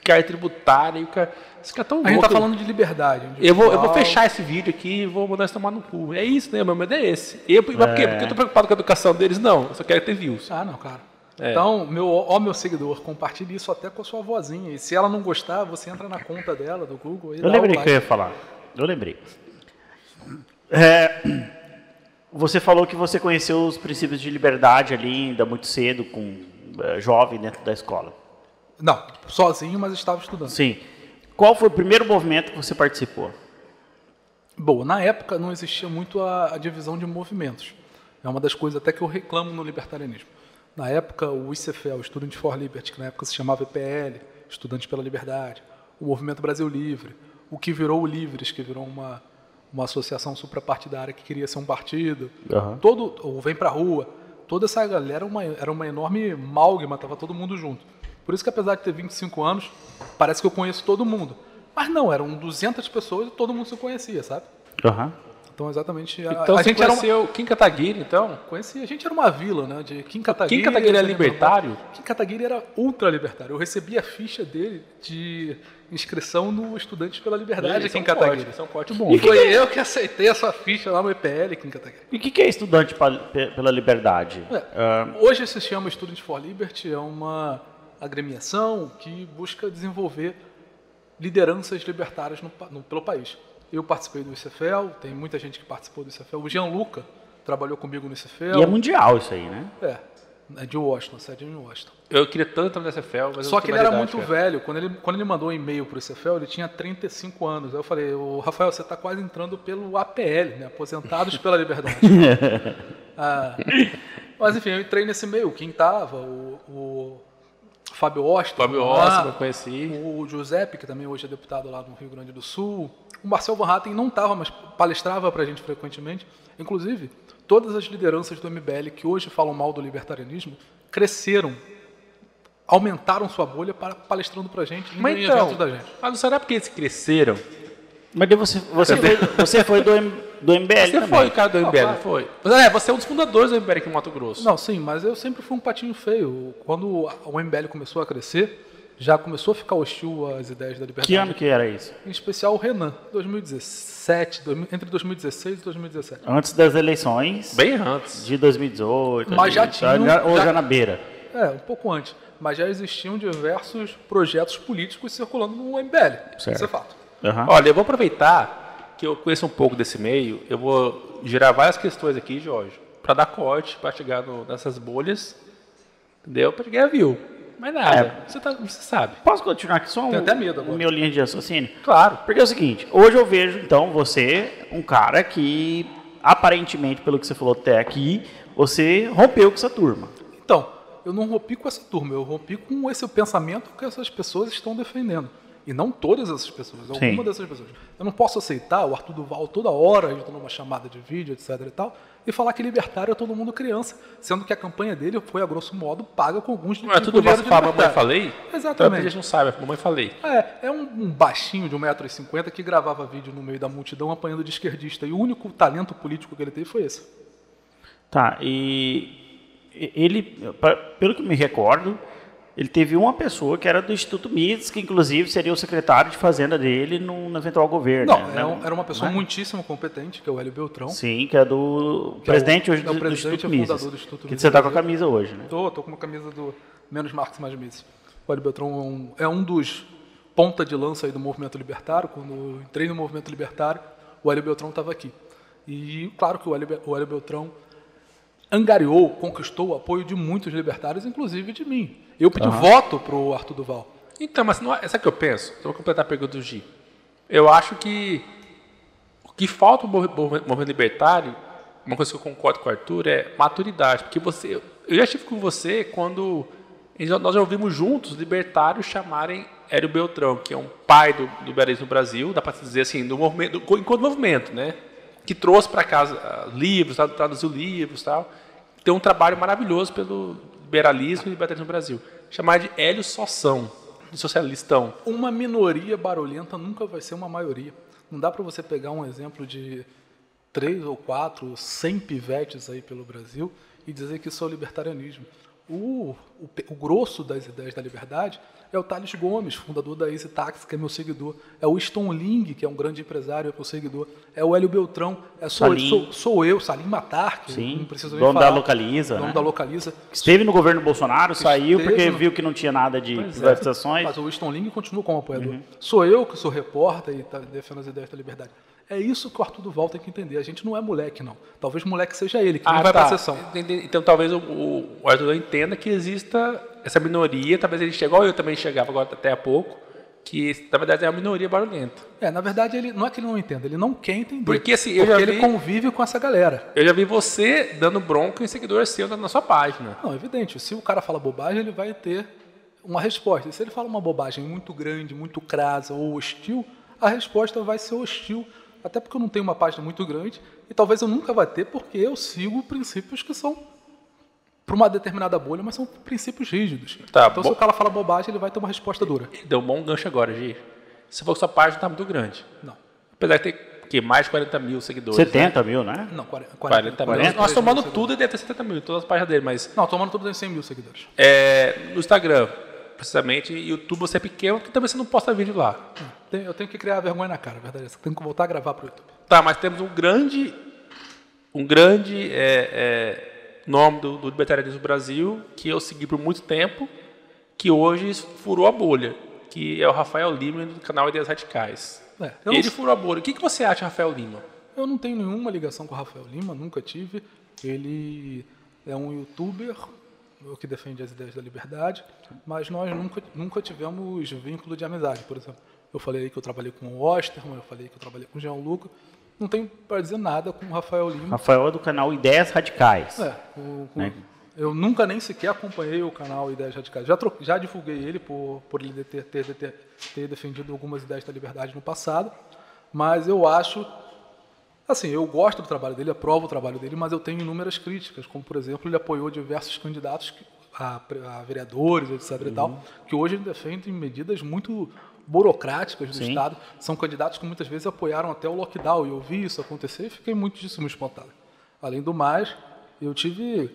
carga tributária. E o cara, esse cara é tão A gente louco. está falando de liberdade. Eu vou, eu vou fechar esse vídeo aqui e vou mandar eles tomar no cu. É isso, né? Meu medo é esse. Eu, mas por quê? Porque eu tô preocupado com a educação deles? Não, eu só quero ter views. Ah, não, claro. É. Então, meu, ó, meu seguidor, compartilhe isso até com a sua vozinha. E se ela não gostar, você entra na conta dela, do Google. E Eu lembrei o like. que eu ia falar. Eu lembrei. É, você falou que você conheceu os princípios de liberdade ali ainda muito cedo, com eh, jovem dentro da escola. Não, sozinho, mas estava estudando. Sim. Qual foi o primeiro movimento que você participou? Bom, na época não existia muito a, a divisão de movimentos. É uma das coisas até que eu reclamo no libertarianismo. Na época, o ICFL, o Student for Liberty, que na época se chamava EPL, Estudantes pela Liberdade, o Movimento Brasil Livre, o que virou o Livres, que virou uma, uma associação suprapartidária que queria ser um partido, Aham. todo, o Vem Pra Rua, toda essa galera era uma, era uma enorme amálgama, estava todo mundo junto. Por isso que apesar de ter 25 anos, parece que eu conheço todo mundo. Mas não, eram 200 pessoas e todo mundo se conhecia, sabe? Aham. Então, exatamente. A, Então a você gente era uma, conheceu Kim Kataguiri, então? conhecia, a gente era uma vila, né? De Kim Kataguiri. Kim Kataguiri é Kim libertário? Kim Kataguiri era ultra libertário. Eu recebi a ficha dele de inscrição no Estudantes pela Liberdade, é Kim um corte, Kataguiri. esse é um corte bom. E foi eu que aceitei essa ficha lá no EPL, Kim Kataguiri. E o que, que é estudante pela liberdade? É, Ah, Hoje se chama Students for Liberty, é uma agremiação que busca desenvolver lideranças libertárias no, no- pelo país. Eu participei do ICFL, tem muita gente que participou do ICFL. O Jean Luca trabalhou comigo no ICFL. e é mundial isso aí, né? É, é de Washington, sede em Washington. Eu queria tanto entrar nessa FEL, mas Só que ele era muito cara. velho. Quando ele, quando ele mandou um e-mail para o ICFL, ele tinha 35 anos. Aí eu falei, "Ô, Rafael, você está quase entrando pelo APL, né? Aposentados pela Liberdade. Ah, mas enfim, eu entrei nesse e-mail. Quem estava, o, o Fábio Oster. Fábio Oster, eu conheci. O Giuseppe, que também hoje é deputado lá no Rio Grande do Sul. O Marcel Van Hatten não estava, mas palestrava para a gente frequentemente. Inclusive, todas as lideranças do MBL que hoje falam mal do libertarianismo cresceram, aumentaram sua bolha para palestrando para a gente, Mas em então, da gente. mas não será porque eles cresceram? Mas você, você, foi, você foi do, M- do MBL Você também. foi o cara do MBL, não foi? Mas, é, você é um dos fundadores do MBL aqui no Mato Grosso. Não, sim, mas eu sempre fui um patinho feio. Quando o MBL começou a crescer, já começou a ficar hostil às ideias da liberdade. Que ano que era isso? Em especial o Renan, 2017, 2000 entre 2016 e 2017. Antes das eleições Bem antes. de 2018. Mas já já- Ou já- já na beira. É, um pouco antes. Mas já existiam diversos projetos políticos circulando no MBL. Certo. Isso é fato. Aham. Olha, eu vou aproveitar que eu conheço um pouco desse meio, eu vou gerar várias questões aqui, Jorge, para dar corte, para chegar no- nessas bolhas, entendeu? Para ganhar view. Mas nada, É. você, tá, você sabe. Posso continuar aqui só um, até medo um meu linha de raciocínio? Claro. Porque é o seguinte, hoje eu vejo, então, você, um cara que, aparentemente, pelo que você falou até aqui, você rompeu com essa turma. Então, eu não rompi com essa turma, eu rompi com esse pensamento que essas pessoas estão defendendo. E não todas essas pessoas, alguma dessas pessoas. Eu não posso aceitar o Arthur Duval toda hora, entrando numa chamada de vídeo, etc e tal, e falar que libertário é todo mundo criança, sendo que a campanha dele foi, a grosso modo, paga com alguns Não é tudo você de fala, mamãe falei? Exatamente. Gente não sabe, mamãe falei. É, é um, um baixinho de 1,50m que gravava vídeo no meio da multidão apanhando de esquerdista. E o único talento político que ele teve foi esse. Tá, e ele, pelo que me recordo, ele teve uma pessoa que era do Instituto Mises, que inclusive seria o secretário de fazenda dele num no eventual governo. Não, né? era, um- era uma pessoa é? muitíssimo competente, que é o Hélio Beltrão. Sim, que é do Que é o- presidente hoje é o do, do presidente Instituto e Mises. fundador do Instituto que Mises você está com a camisa hoje, né? Tô, tô com uma camisa do Menos Marx Mais Mises. O Hélio Beltrão é um, é um dos ponta de lança do movimento libertário. Quando entrei no movimento libertário, o Hélio Beltrão estava aqui. E claro que o Hélio, o Hélio Beltrão angariou, conquistou o apoio de muitos libertários, inclusive de mim. Eu pedi uhum. voto para o Arthur Duval. Então, mas não, é, essa que eu penso, eu vou completar a pergunta do Gi. Eu acho que o que falta no movimento libertário, uma coisa que eu concordo com o Arthur, é maturidade. Porque você, eu já estive com você quando nós já ouvimos juntos libertários chamarem Hélio Beltrão, que é um pai do, do liberalismo no Brasil, dá para dizer assim, do movimento, do, enquanto movimento, né? Que trouxe para casa uh, livros, traduziu livros tal. Tem um trabalho maravilhoso pelo liberalismo e liberalismo no Brasil. Chamar de Hélio Soção, de socialistão. Uma minoria barulhenta nunca vai ser uma maioria. Não dá para você pegar um exemplo de três ou quatro, cem pivetes aí pelo Brasil e dizer que isso é o libertarianismo. O, o, o grosso das ideias da liberdade é o Thales Gomes, fundador da Easy Taxi, que é meu seguidor. É o Ston Ling, que é um grande empresário, é meu seguidor. É o Hélio Beltrão. É sou, sou, sou, eu, Salim Matar, que Sim, não preciso dono falar. da Localiza. Dono né? da Localiza. Esteve no governo Bolsonaro, saiu porque no... viu que não tinha nada de pois é. privatizações. É. Mas o Ston Ling continua como apoiador. Uhum. Sou eu que sou repórter e tá, defendo as ideias da liberdade. É isso que o Arthur Duval tem que entender. A gente não é moleque, não. Talvez moleque seja ele, que ah, não vai tá. para a sessão. Então talvez o, o Arthur entenda que exista essa minoria, talvez ele chegue, igual eu também chegava agora até há pouco, que na verdade é uma minoria barulhenta. É, na verdade ele não é que ele não entenda, ele não quer entender. Porque assim, eu porque já vi, ele convive com essa galera. Eu já vi você dando bronca em seguidor seu na, na sua página. Não, evidente. Se o cara fala bobagem, ele vai ter uma resposta. E se ele fala uma bobagem muito grande, muito crasa ou hostil, a resposta vai ser hostil até porque eu não tenho uma página muito grande e talvez eu nunca vá ter porque eu sigo princípios que são para uma determinada bolha, mas são princípios rígidos. Tá, então, se o cara fala bobagem, ele vai ter uma resposta dura. Deu um bom gancho agora, Gi. Se for que sua página está muito grande. Não. Apesar de ter que mais de 40 mil seguidores. 70 né? mil, né? Não, 40, 40, 40 mil. Nós tomando tudo, deve ter 70 mil, todas as páginas dele, mas. Não, tomando tudo tem 100 mil seguidores. É, no Instagram, precisamente, YouTube você é pequeno, que também você não posta vídeo lá. Eu tenho que criar vergonha na cara, verdade. Eu tenho que voltar a gravar para o YouTube. Tá, mas temos um grande, um grande é, é, nome do, do libertarianismo do Brasil, que eu segui por muito tempo, que hoje furou a bolha, que é o Rafael Lima do canal Ideias Radicais. É, Ele furou a bolha. O que, que você acha, Rafael Lima? Eu não tenho nenhuma ligação com o Rafael Lima, nunca tive. Ele é um youtuber o que defende as ideias da liberdade, mas nós nunca, nunca tivemos vínculo de amizade, por exemplo. Eu falei que eu trabalhei com o Osterman, eu falei que eu trabalhei com o Jean Luca. Não tenho para dizer nada com o Rafael Lima. Rafael é do canal Ideias Radicais. É, o, o, né? eu nunca nem sequer acompanhei o canal Ideias Radicais. Já, tro, já divulguei ele por, por ele ter, ter, ter, ter defendido algumas ideias da liberdade no passado, mas eu acho Assim, eu gosto do trabalho dele, aprovo o trabalho dele, mas eu tenho inúmeras críticas, como por exemplo, ele apoiou diversos candidatos a, a vereadores, etc. Uhum. e tal, uhum. que hoje defendem medidas muito burocráticas do Sim. Estado. São candidatos que muitas vezes apoiaram até o lockdown, e eu vi isso acontecer e fiquei muitíssimo espantado. Além do mais, eu tive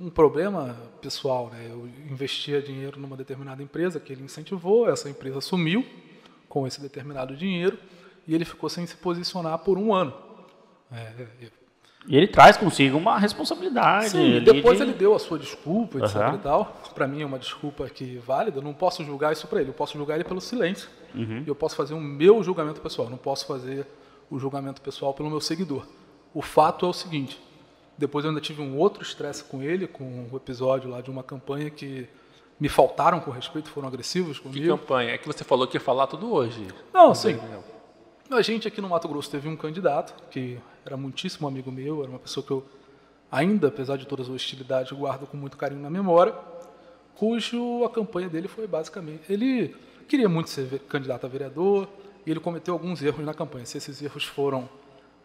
um problema pessoal, né? Eu investia dinheiro numa determinada empresa que ele incentivou, essa empresa sumiu com esse determinado dinheiro e ele ficou sem se posicionar por um ano. É, e ele traz consigo uma responsabilidade. Sim, depois de... ele deu a sua desculpa, etc. Uhum. e tal. Para mim é uma desculpa que válida. Eu não posso julgar isso para ele. Eu posso julgar ele pelo silêncio. Uhum. E eu posso fazer o meu julgamento pessoal. não posso fazer o julgamento pessoal pelo meu seguidor. O fato é o seguinte. Depois eu ainda tive um outro estresse com ele, com o um episódio lá de uma campanha que me faltaram com respeito, foram agressivos comigo. Que campanha? É que você falou que ia falar tudo hoje. Não, sim. A gente aqui no Mato Grosso teve um candidato que era muitíssimo amigo meu, era uma pessoa que eu ainda, apesar de todas as hostilidades, guardo com muito carinho na memória, cujo a campanha dele foi basicamente, ele queria muito ser candidato a vereador e ele cometeu alguns erros na campanha. Se esses erros foram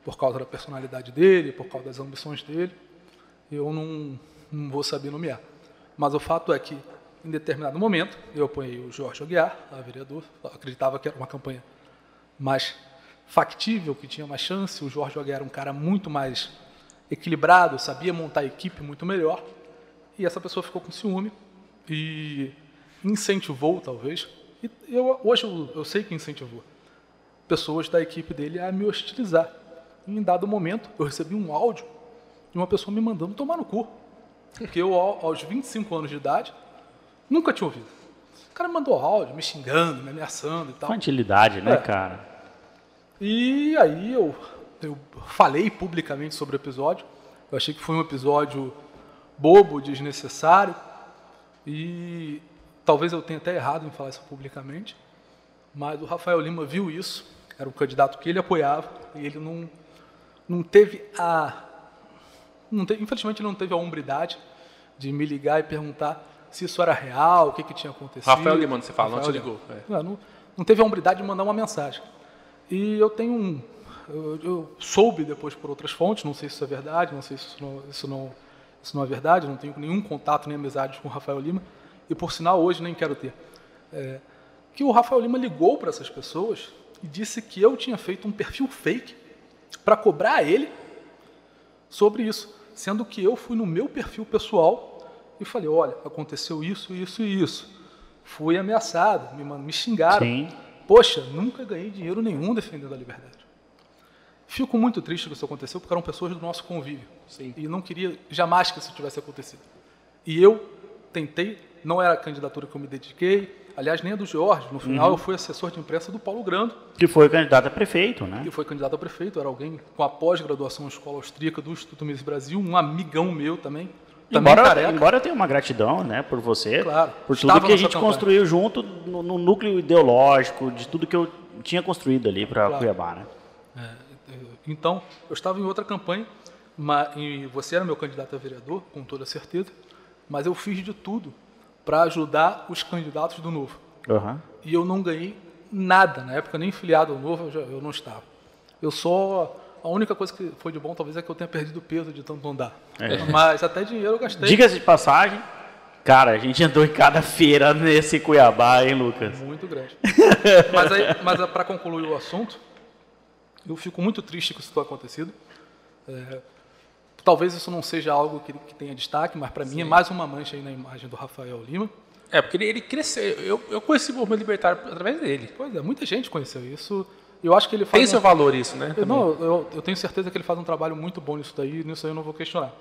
por causa da personalidade dele, por causa das ambições dele, eu não, não vou saber nomear. Mas o fato é que, em determinado momento, eu apoiei o Jorge Aguiar, a vereador, acreditava que era uma campanha mais factível, que tinha mais chance. O Jorge Aguiar era um cara muito mais equilibrado, sabia montar a equipe muito melhor. E essa pessoa ficou com ciúme e incentivou, talvez. E eu, hoje eu, eu sei que incentivou pessoas da equipe dele a me hostilizar. E em dado momento, eu recebi um áudio de uma pessoa me mandando tomar no cu. Porque eu, aos 25 anos de idade, nunca tinha ouvido. cara me mandou áudio, me xingando, me ameaçando e tal. Infantilidade, né, É. cara? E aí eu, eu falei publicamente sobre o episódio. Eu achei que foi um episódio bobo, desnecessário. E talvez eu tenha até errado em falar isso publicamente. Mas o Rafael Lima viu isso. Era um candidato que ele apoiava. E ele não, não teve a. Não teve, infelizmente, ele não teve a hombridade de me ligar e perguntar se isso era real, o que, que tinha acontecido. Rafael Lima, você fala, não Rafael te Lima. ligou. É. Não, não, não teve a hombridade de mandar uma mensagem. E eu tenho um. Eu, eu soube depois por outras fontes, não sei se isso é verdade, não sei se isso não, isso não, isso não é verdade, não tenho nenhum contato nem amizade com o Rafael Lima, e por sinal hoje nem quero ter. É, que o Rafael Lima ligou para essas pessoas e disse que eu tinha feito um perfil fake para cobrar ele sobre isso, sendo que eu fui no meu perfil pessoal e falei, olha, aconteceu isso, isso e isso. Fui ameaçado, me, me xingaram. Sim. Poxa, nunca ganhei dinheiro nenhum defendendo a liberdade. Fico muito triste que isso aconteceu, porque eram pessoas do nosso convívio. Sim. E não queria jamais que isso tivesse acontecido. E eu tentei, não era a candidatura que eu me dediquei, aliás, nem a do Jorge. No final, eu fui assessor de imprensa do Paulo Grando, Que foi candidato a prefeito, né? que foi candidato a prefeito, era alguém com a pós-graduação em escola austríaca do Instituto Mises Brasil, um amigão meu também. Também Embora, careca. embora eu tenha uma gratidão, né, por você, Claro. por tudo que a gente campanha. construiu junto no, no núcleo ideológico, de tudo que eu tinha construído ali para Claro. Cuiabá, né? É, Então, eu estava em outra campanha, ma- e você era meu candidato a vereador, com toda certeza, mas eu fiz de tudo para ajudar os candidatos do Novo. Aham. E eu não ganhei nada. Na época, nem filiado ao Novo eu, já- eu não estava. Eu só. A única coisa que foi de bom, talvez, é que eu tenha perdido peso de tanto andar. É. Mas até dinheiro eu gastei. Diga-se de passagem, cara, a gente andou em cada feira nesse Cuiabá, hein, Lucas? Muito grande. mas aí, mas para concluir o assunto, eu fico muito triste que isso tenha acontecido. É, talvez isso não seja algo que, que tenha destaque, mas para mim é mais uma mancha aí na imagem do Rafael Lima. É, porque ele, ele cresceu. Eu, eu conheci o movimento libertário através dele. Pois é, muita gente conheceu isso. Eu acho que ele faz. Tem um- seu valor isso, né? Eu, não, eu, eu tenho certeza que ele faz um trabalho muito bom nisso daí, nisso aí eu não vou questionar.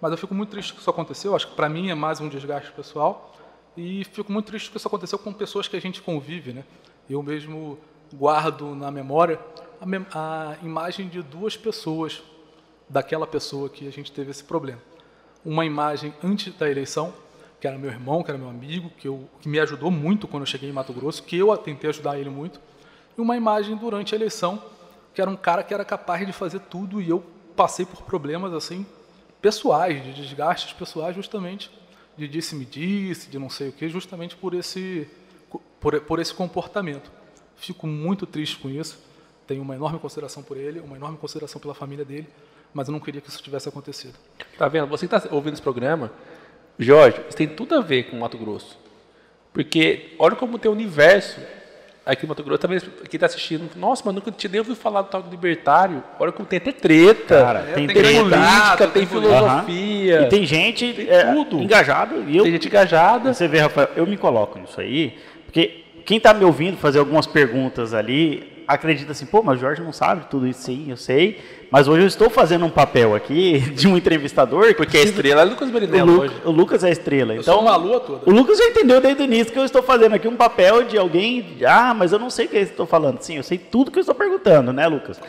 Mas eu fico muito triste que isso aconteceu, acho que para mim é mais um desgaste pessoal. E fico muito triste que isso aconteceu com pessoas que a gente convive, né? Eu mesmo guardo na memória a, mem- a imagem de duas pessoas daquela pessoa que a gente teve esse problema. Uma imagem antes da eleição, que era meu irmão, que era meu amigo, que, eu, que me ajudou muito quando eu cheguei em Mato Grosso, que eu tentei ajudar ele muito. E uma imagem durante a eleição, que era um cara que era capaz de fazer tudo e eu passei por problemas assim pessoais, de desgastes pessoais justamente, de disse-me disse, de não sei o que, justamente por esse, por, por esse comportamento. Fico muito triste com isso, tenho uma enorme consideração por ele, uma enorme consideração pela família dele, mas eu não queria que isso tivesse acontecido. Tá vendo? Você que está ouvindo esse programa, Jorge, isso tem tudo a ver com Mato Grosso. Porque olha como tem o universo aqui em Mato Grosso. Talvez quem está assistindo, nossa, mas nunca nem ouvido falar do tal do libertário. Olha como tem até treta. Cara, tem, tem treta. política, tem tem filosofia, E tem gente Tem é, tudo. engajado. E eu, tem gente engajada. Você vê, Rafael, eu me coloco nisso aí, porque quem está me ouvindo fazer algumas perguntas ali, acredita assim, pô, mas o Jorge não sabe tudo isso, sim, eu sei. Mas hoje eu estou fazendo um papel aqui de um entrevistador. Porque a estrela é Lucas o, Berinello Lu- hoje. o Lucas é a estrela. Eu Então, uma lua toda. o Lucas já entendeu desde o início que eu estou fazendo aqui um papel de alguém. Ah, mas eu não sei o que eu estou falando. Sim, eu sei tudo que eu estou perguntando, né, Lucas?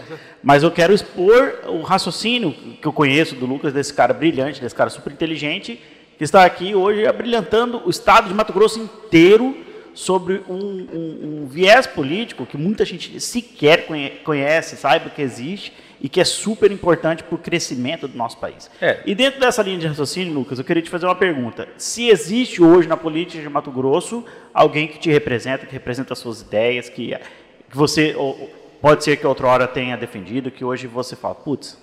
Mas eu quero expor o raciocínio que eu conheço do Lucas, desse cara brilhante, desse cara super inteligente, que está aqui hoje abrilhantando o estado de Mato Grosso inteiro sobre um, um- um viés político que muita gente sequer conhe- conhece, saiba que existe e que é super importante para o crescimento do nosso país. É. E dentro dessa linha de raciocínio, Lucas, eu queria te fazer uma pergunta. Se existe hoje na política de Mato Grosso alguém que te representa, que representa as suas ideias, que, que você ou- pode ser que outrora tenha defendido, que hoje você fala, putz,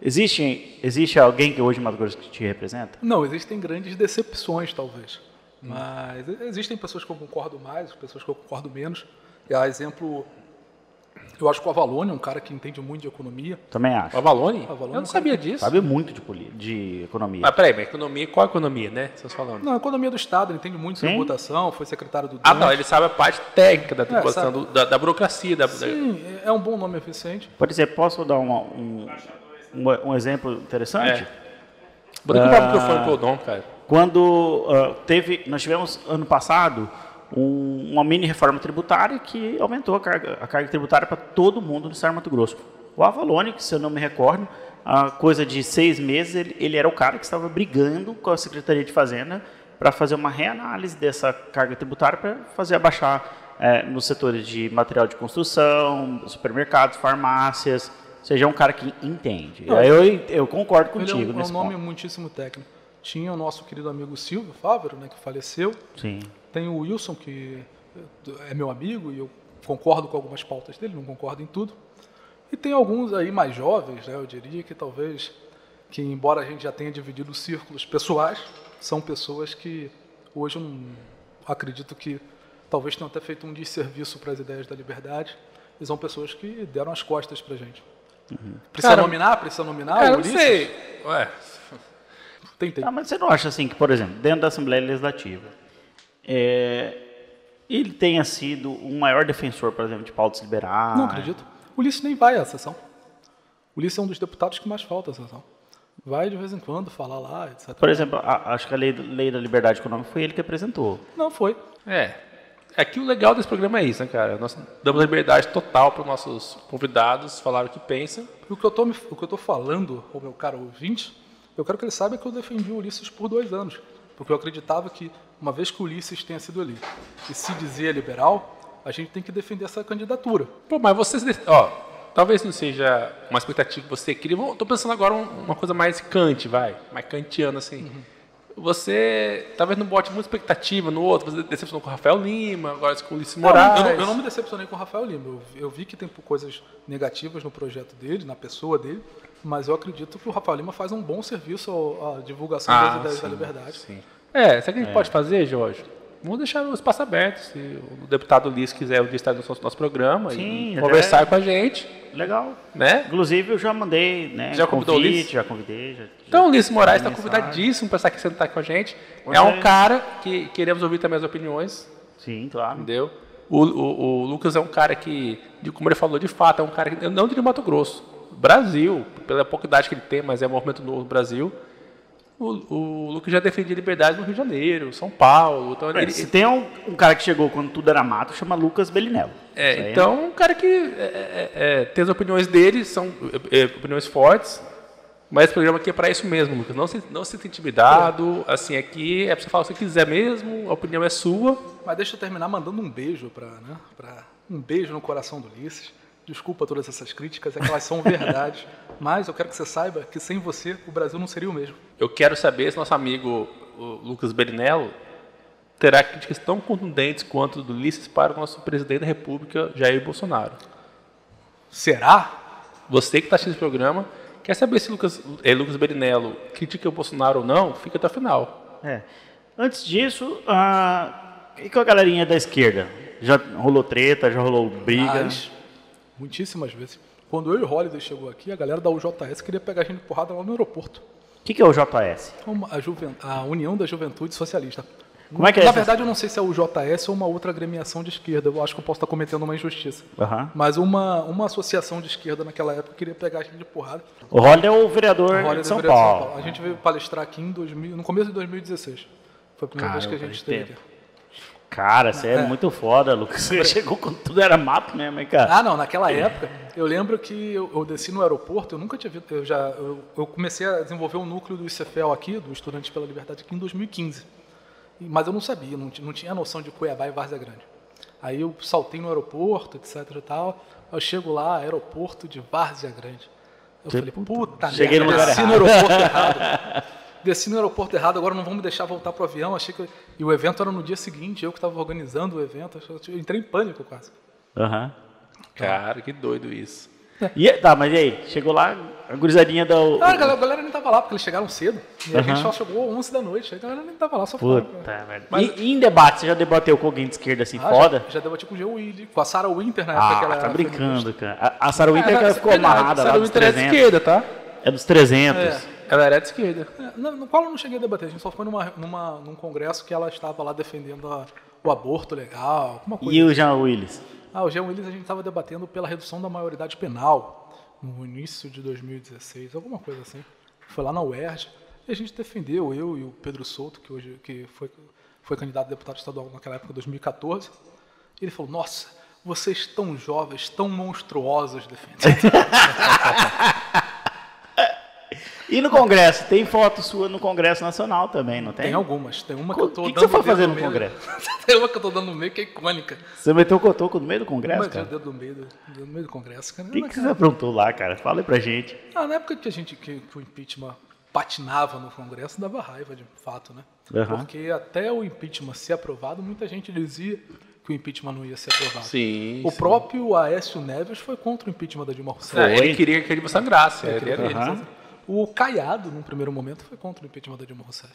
existe, existe alguém que hoje em Mato Grosso que te representa? Não, existem grandes decepções, talvez. Mas existem pessoas que eu concordo mais, pessoas que eu concordo menos. E a exemplo, eu acho que o Avalone é um cara que entende muito de economia. Também O acho. Avalone? Avalone Eu é não um sabia disso. Sabe muito de, poli- de economia. Mas peraí, mas economia, qual economia, né? Vocês falando. Não, a economia do Estado, ele entende muito de Sim. tributação, foi secretário do Ah, Dante. não, ele sabe a parte técnica da tributação, sabe. do- da, da burocracia. Da, da- Sim, é um bom nome eficiente. Por exemplo, posso dar uma- um, um, um exemplo interessante? É. Vou derrubar o microfone cara. Quando ah, teve, nós tivemos ano passado um, uma mini reforma tributária que aumentou a carga, a carga tributária para todo mundo no estado de Mato Grosso. O Avalone, que se eu não me recordo, a coisa de seis meses, ele, ele era o cara que estava brigando com a Secretaria de Fazenda para fazer uma reanálise dessa carga tributária para fazer abaixar é, nos setores de material de construção, supermercados, farmácias, seja um cara que entende. Não, eu, eu concordo contigo ele é um, é um nome ponto. muitíssimo técnico. Tinha o nosso querido amigo Silvio Fávero, né, que faleceu. Sim. Tem o Wilson, que é meu amigo e eu concordo com algumas pautas dele, não concordo em tudo. E tem alguns aí mais jovens, né, eu diria que talvez, que embora a gente já tenha dividido círculos pessoais, são pessoas que hoje eu não acredito que talvez tenham até feito um desserviço para as ideias da liberdade. E são pessoas que deram as costas para a gente. Uhum. Precisa cara, nominar? Precisa nominar? Cara, não sei. Ué. Tentei. Ah, mas você não acha assim que, por exemplo, dentro da Assembleia Legislativa, é, ele tenha sido o maior defensor, por exemplo, de pautas liberais? Não acredito. O Ulisses nem vai à sessão. O Ulisses é um dos deputados que mais falta à sessão. Vai de vez em quando falar lá, etc. Por exemplo, a, acho que a lei, lei da liberdade econômica foi ele que apresentou. Não, foi. É. É que o legal desse programa é isso, né, cara? Nós damos liberdade total para os nossos convidados falar o que pensam. O que eu tô, o que eu tô falando, o meu caro ouvinte, eu quero que ele saiba que eu defendi o Ulisses por dois anos. Porque eu acreditava que, uma vez que o Ulisses tenha sido eleito e se dizia liberal, a gente tem que defender essa candidatura. Pô, mas vocês. Ó, talvez não seja uma expectativa que você queria. Estou pensando agora uma coisa mais cante, vai. Mais kantiana, assim. Uhum você talvez não bote muita expectativa no outro, você decepcionou com o Rafael Lima, agora com o Ulisses Moraes. Eu, não, eu, não, me decepcionei com o Rafael Lima. Eu, eu, vi que tem coisas negativas no projeto dele, na pessoa dele, mas eu acredito que o Rafael Lima faz um bom serviço à divulgação ah, das ideias sim, da liberdade. Sim. É, sabe o que a gente é. pode fazer, Jorge? Vamos deixar o espaço aberto. Se o deputado Liz quiser um dia estar no nosso, programa Sim, e conversar é. com a gente. Legal. Né? Inclusive, eu já mandei, né? Já convidou convite, o Liz? Já convidei. Já, então, o Liz Moraes está convidadíssimo para estar aqui sentar com a gente. é um cara que queremos ouvir também as opiniões. Sim, claro. Entendeu? O, o, o, Lucas é um cara que, como ele falou, de fato, é um cara que, não de Mato Grosso, Brasil, pela pouca idade que ele tem, mas é um movimento novo no Brasil o, o Lucas já defendia liberdade no Rio de Janeiro, São Paulo. Então é, ele, se tem um, um, cara que chegou quando tudo era mato, chama Lucas Belinello. É, então, é um cara que é, é, é, tem as opiniões dele, são é, opiniões fortes, mas o programa aqui é para isso mesmo, Lucas. Não se, não se sinta intimidado, assim, aqui é para você falar o que você quiser mesmo, a opinião é sua. Mas deixa eu terminar mandando um beijo para, né, pra, um beijo no coração do Ulisses. Desculpa todas essas críticas, é que elas são verdades. Mas eu quero que você saiba que sem você o Brasil não seria o mesmo. Eu quero saber se nosso amigo Lucas Berinello terá críticas tão contundentes quanto do Ulisses para o nosso presidente da República, Jair Bolsonaro. Será? Você que está assistindo esse programa, quer saber se Lucas, é, Lucas Berinello critica o Bolsonaro ou não? Fica até o final. É. Antes disso, a... e com a galerinha da esquerda? Já rolou treta, já rolou briga? Mas, muitíssimas vezes. Quando eu e o Holiday chegou aqui, a galera da UJS queria pegar a gente de porrada lá no aeroporto. O que, que, é o JS? A, Juven... a, União da Juventude Socialista. Como é que é Na essa? verdade, eu não sei se é o JS ou uma outra agremiação de esquerda. Eu acho que eu posso estar cometendo uma injustiça. Uhum. Mas uma, uma associação de esquerda naquela época queria pegar a gente de porrada. O Holiday é o vereador, o de, São vereador Paulo. São Paulo. A gente veio palestrar aqui em 2000, no começo de 2016. Foi a primeira Cara, vez que a gente esteve aqui. Cara, você é, é muito foda, Lucas. Você chegou quando tudo era mato mesmo, hein, cara? Ah, não, naquela época, eu lembro que eu, eu desci no aeroporto, eu nunca tinha visto, eu já, eu, eu, comecei a desenvolver o núcleo do ICFL aqui, do Estudantes pela Liberdade, aqui em 2015. Mas eu não sabia, não, não tinha noção de Cuiabá e Várzea Grande. Aí eu saltei no aeroporto, etc e tal, eu chego lá, aeroporto de Várzea Grande. Eu que falei, puta Cheguei merda, no lugar errado. no aeroporto errado. desci no aeroporto errado, agora não vão me deixar voltar pro avião. Achei que e o evento era no dia seguinte, eu que estava organizando o evento, eu entrei em pânico quase. Aham. Uhum. Cara, que doido isso. E, tá, mas e aí? Chegou lá, a gurizadinha da. Ah, a galera, a galera nem tava lá, porque eles chegaram cedo. E uhum. a gente só chegou 11 da noite. A galera nem tava lá, só Puta, falando. Mas... E, e, em debate, você já debateu com alguém de esquerda assim, ah, foda? Já, já debati com o Geo Willi, com a Sarah Winter na época ah, que ela tá brincando, cara. A, a Sarah Winter é, ela ficou amarrada lá dos 300. é de esquerda, tá? É dos 300. É. Ela era de esquerda. É, no, qual eu não cheguei a debater, a gente só foi numa, numa, num congresso que ela estava lá defendendo a, o aborto legal, alguma coisa. E o assim. Jean Willis? Ah, o Jean Willis a gente estava debatendo pela redução da maioridade penal no início de 2016, alguma coisa assim. Foi lá na UERJ e a gente defendeu, eu e o Pedro Souto, que hoje que foi foi candidato a deputado estadual naquela época, 2014. Ele falou: Nossa, vocês tão jovens, tão monstruosos defendem. E no Congresso? Tem foto sua no Congresso Nacional também, não tem? Tem algumas. Tem uma que O eu tô que que dando você foi o fazer no. Congresso? tem uma que eu tô dando no meio que é icônica. Você meteu o cotoco no meio do Congresso, Mas o cara? dedo no meio do, dedo no meio do Congresso, cara. O que, que você aprontou lá, cara? Fala aí pra gente. Ah, na época que a gente que, que o impeachment patinava no Congresso, dava raiva de fato, né? Aham. Porque até o impeachment ser aprovado, muita gente dizia que o impeachment não ia ser aprovado. Sim. O sim. próprio Aécio Neves foi contra o impeachment da Dilma Rousseff. É, ele queria que ele sangrasse. Ele Ele queria era que ele. Aham. O Caiado, num primeiro momento, foi contra o impeachment da Dilma Rousseff.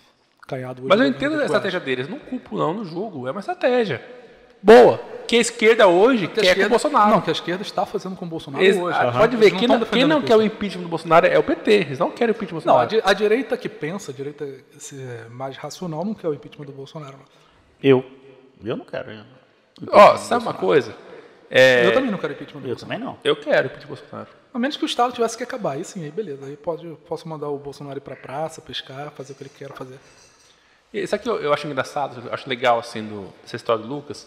Caiado hoje Mas eu entendo a estratégia deles. Não culpo, não, no jogo. É uma estratégia. Boa. Que a esquerda hoje Goiás. quer Que a com o esquerda- Bolsonaro. Não, que a esquerda está fazendo com o Bolsonaro Eles- hoje. ah, Pode ver, não quem não, quem não quer o impeachment. do Bolsonaro é o PT. Eles não querem o impeachment do Não, a, Bolsonaro. di- a direita que pensa, a direita se- mais racional, não quer o impeachment do Bolsonaro. não. Eu. Eu não quero. Ó, sabe uma coisa? É, Eu também não quero impeachment do eu Bolsonaro. também não. eu quero o impeachment do Bolsonaro. A menos que o Estado tivesse que acabar. Aí sim, aí beleza. Aí pode, posso mandar o Bolsonaro ir pra praça, pescar, fazer o que ele quer fazer. E Isso aqui eu, eu acho engraçado, eu acho legal assim do, dessa história do Lucas,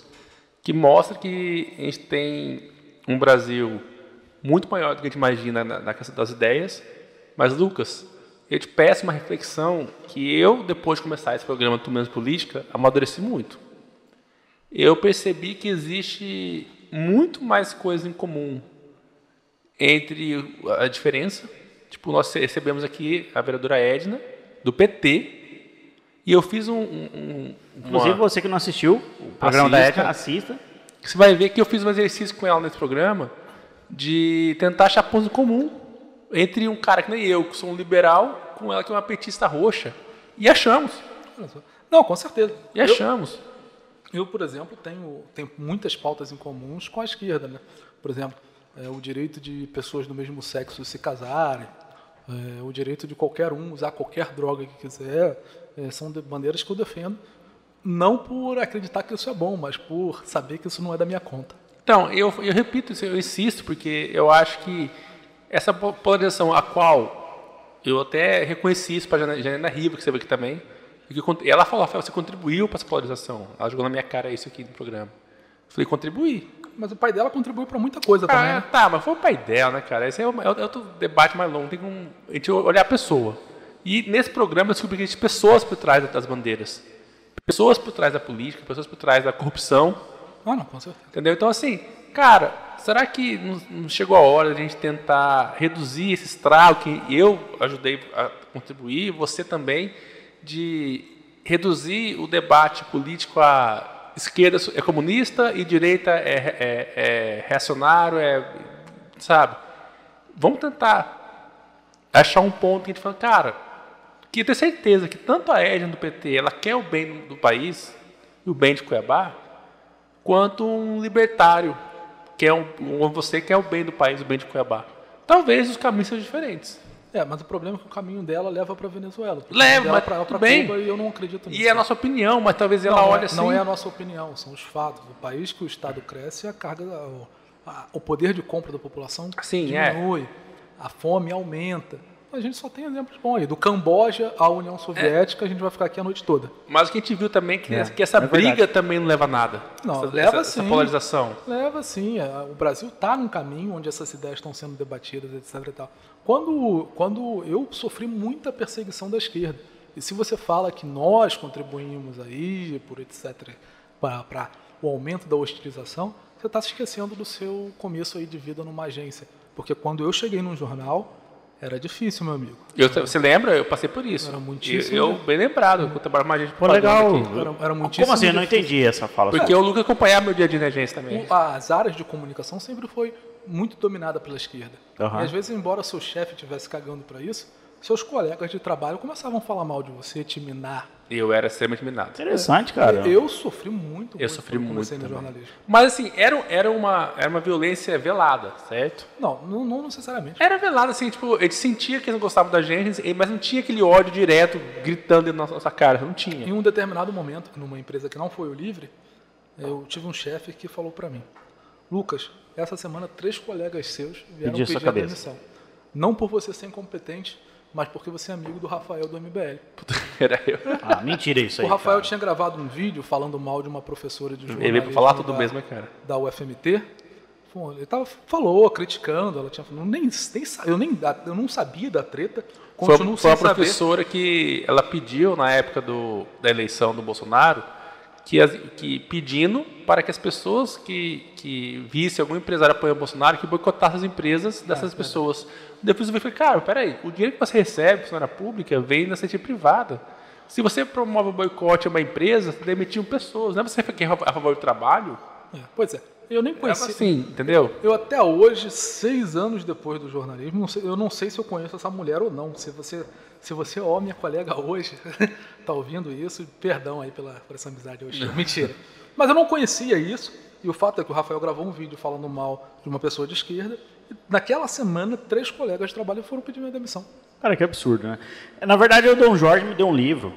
que mostra que a gente tem um Brasil muito maior do que a gente imagina na, na questão das ideias. Mas, Lucas, eu te peço uma reflexão que eu, depois de começar esse programa do Menos Política, amadureci muito. Eu percebi que existe muito mais coisa em comum entre a diferença. Tipo, nós recebemos aqui a vereadora Edna, do PT, e eu fiz um. um, um Inclusive, uma- você que não assistiu o programa da Assista. Edna, assista. você vai ver que eu fiz um exercício com ela nesse programa de tentar achar pontos em comum entre um cara que nem eu, que sou um liberal, com ela que é uma petista roxa. E achamos. Não, com certeza. E achamos. Eu, por exemplo, tenho, tenho muitas pautas em comuns com a esquerda, né? Por exemplo, é, o direito de pessoas do mesmo sexo se casarem, é, o direito de qualquer um usar qualquer droga que quiser, é, são de- bandeiras que eu defendo, não por acreditar que isso é bom, mas por saber que isso não é da minha conta. Então, eu, eu repito isso, eu insisto, porque eu acho que essa po- polarização a qual eu até reconheci isso para a Janaina Riva, que você veio aqui também, e que ela falou, Rafael, você contribuiu para essa polarização. Ela jogou na minha cara isso aqui no programa. Eu falei, contribuí. Mas o pai dela contribuiu para muita coisa também, Ah, né? tá, mas foi o pai dela, né, cara? Esse é, uma- é outro debate mais longo. Tem um, a gente olhar a pessoa. E nesse programa eu descobri que existem pessoas por trás das bandeiras. Pessoas por trás da política, pessoas por trás da corrupção. Ah, não, com certeza. Entendeu? Então, assim, cara, será que não chegou a hora de a gente tentar reduzir esse estrago que eu ajudei a contribuir, você também, de reduzir o debate político a esquerda é comunista e direita é, é, é reacionário, é, sabe? Vamos tentar achar um ponto que a gente fala, cara, que ter certeza que tanto a Edna do PT, ela quer o bem do país, e o bem de Cuiabá, quanto um libertário, que é um, um você quer o bem do país, o bem de Cuiabá. Talvez os caminhos sejam diferentes. É, mas o problema é que o caminho dela leva para Venezuela. Leva, mas tudo pra bem. Cuba e eu não acredito nisso. E é a nossa opinião, mas talvez ela não, olhe é, assim. não é a nossa opinião, são os fatos. O país que o Estado cresce, a carga, o, a- o poder de compra da população Sim, é. diminui, a fome aumenta. A gente só tem exemplos bons aí. Do Camboja à União Soviética, a gente vai ficar aqui a noite toda. Mas o que a gente viu também é que, É, que essa é verdade. briga também não leva a nada. Não, essa, leva essa, essa sim. polarização. Leva sim, é, o Brasil está num caminho onde essas ideias estão sendo debatidas, etc. E tal. Quando, quando eu sofri muita perseguição da esquerda, e se você fala que nós contribuímos aí, por etc., para o aumento da hostilização, você está se esquecendo do seu começo aí de vida numa agência. Porque quando eu cheguei num jornal, era difícil, meu amigo. Eu, você lembra? Eu passei por isso. Era muitíssimo- Eu, eu bem lembrado, eu trabalho mais gente Pô, legal. Era, era muitíssimo Como assim? Eu não difícil. entendi essa fala. Porque o Lucas acompanhava meu dia a dia na agência também. O- As áreas de comunicação sempre foi muito dominada pela esquerda. Aham. E às vezes, embora seu chefe estivesse cagando para isso, seus colegas de trabalho começavam a falar mal de você, te minar. Eu era extremamente minado. Interessante, cara. Eu sofri muito. Eu muito sofri quando muito comecei no jornalismo. Mas assim, era, era, uma, era uma violência velada, certo? Não, não, não necessariamente. Era velada, assim, tipo, a gente sentia que eles não gostavam da gente, mas não tinha aquele ódio direto gritando da nossa cara, não Em tinha. um determinado momento, numa empresa que não foi o Livre, eu tive um chefe que falou para mim: Lucas, essa semana três colegas seus vieram pedir a demissão. Não por você ser incompetente, mas porque você é amigo do Rafael do MBL. Era eu. Ah, mentira isso aí. O Rafael cara. tinha gravado um vídeo falando mal de uma professora de Ele jornalismo veio pra falar tudo da, mesmo, né, cara? da UFMT. Ele tava, falou, criticando, ela tinha falado, nem, nem, eu, nem, eu não sabia da treta, Foi, continuo foi sem a saber. professora que ela pediu na época do, da eleição do Bolsonaro que, as- que pedindo para que as pessoas que, que vissem algum empresário apoiando o Bolsonaro que boicotassem as empresas dessas pessoas. Depois eu falei, cara, peraí, o dinheiro que você recebe, funcionária pública, vem da iniciativa privada. Se você promove o boicote a uma empresa, você demitiu pessoas. Não é você que é a favor do trabalho? É, pois é, eu nem É conhecia. assim, entendeu? Eu até hoje, seis anos depois do jornalismo, não sei- eu não sei se eu conheço essa mulher ou não. Se você, se você ó, minha colega hoje, tá ouvindo isso, perdão aí pela, por essa amizade hoje. Mentira. Mas eu não conhecia isso. E o fato é que o Rafael gravou um vídeo falando mal de uma pessoa de esquerda. E naquela semana, três colegas de trabalho foram pedir minha demissão. Cara, que absurdo, né? Na verdade, o Dom Jorge me deu um livro.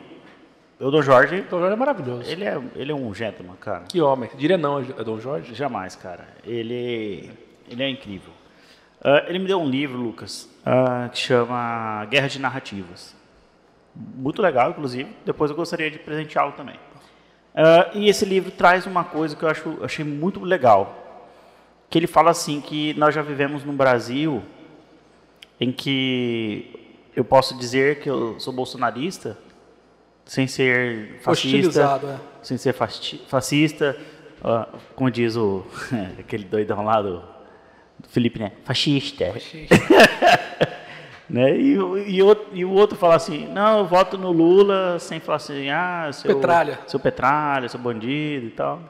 O Dom Jorge, Dom Jorge é maravilhoso. ele é, ele é um gentleman, cara. Que homem. Diria não a Dom Jorge? Jamais, cara. Ele, ele é incrível. Ah, ele me deu um livro, Lucas, ah, que chama Guerra de Narrativas. Muito legal, inclusive. Depois eu gostaria de presenteá-lo também. Ah, e esse livro traz uma coisa que eu acho, achei muito legal. Que ele fala assim que nós já vivemos num Brasil em que eu posso dizer que eu sou bolsonarista sem ser fascista, é. sem ser fascista, ah, como diz o aquele doidão lá do, do Felipe, né? Fascista. né? E, o- e, e o outro fala assim, não, eu voto no Lula sem falar assim, ah, seu Petralha. seu petralha, seu bandido e tal.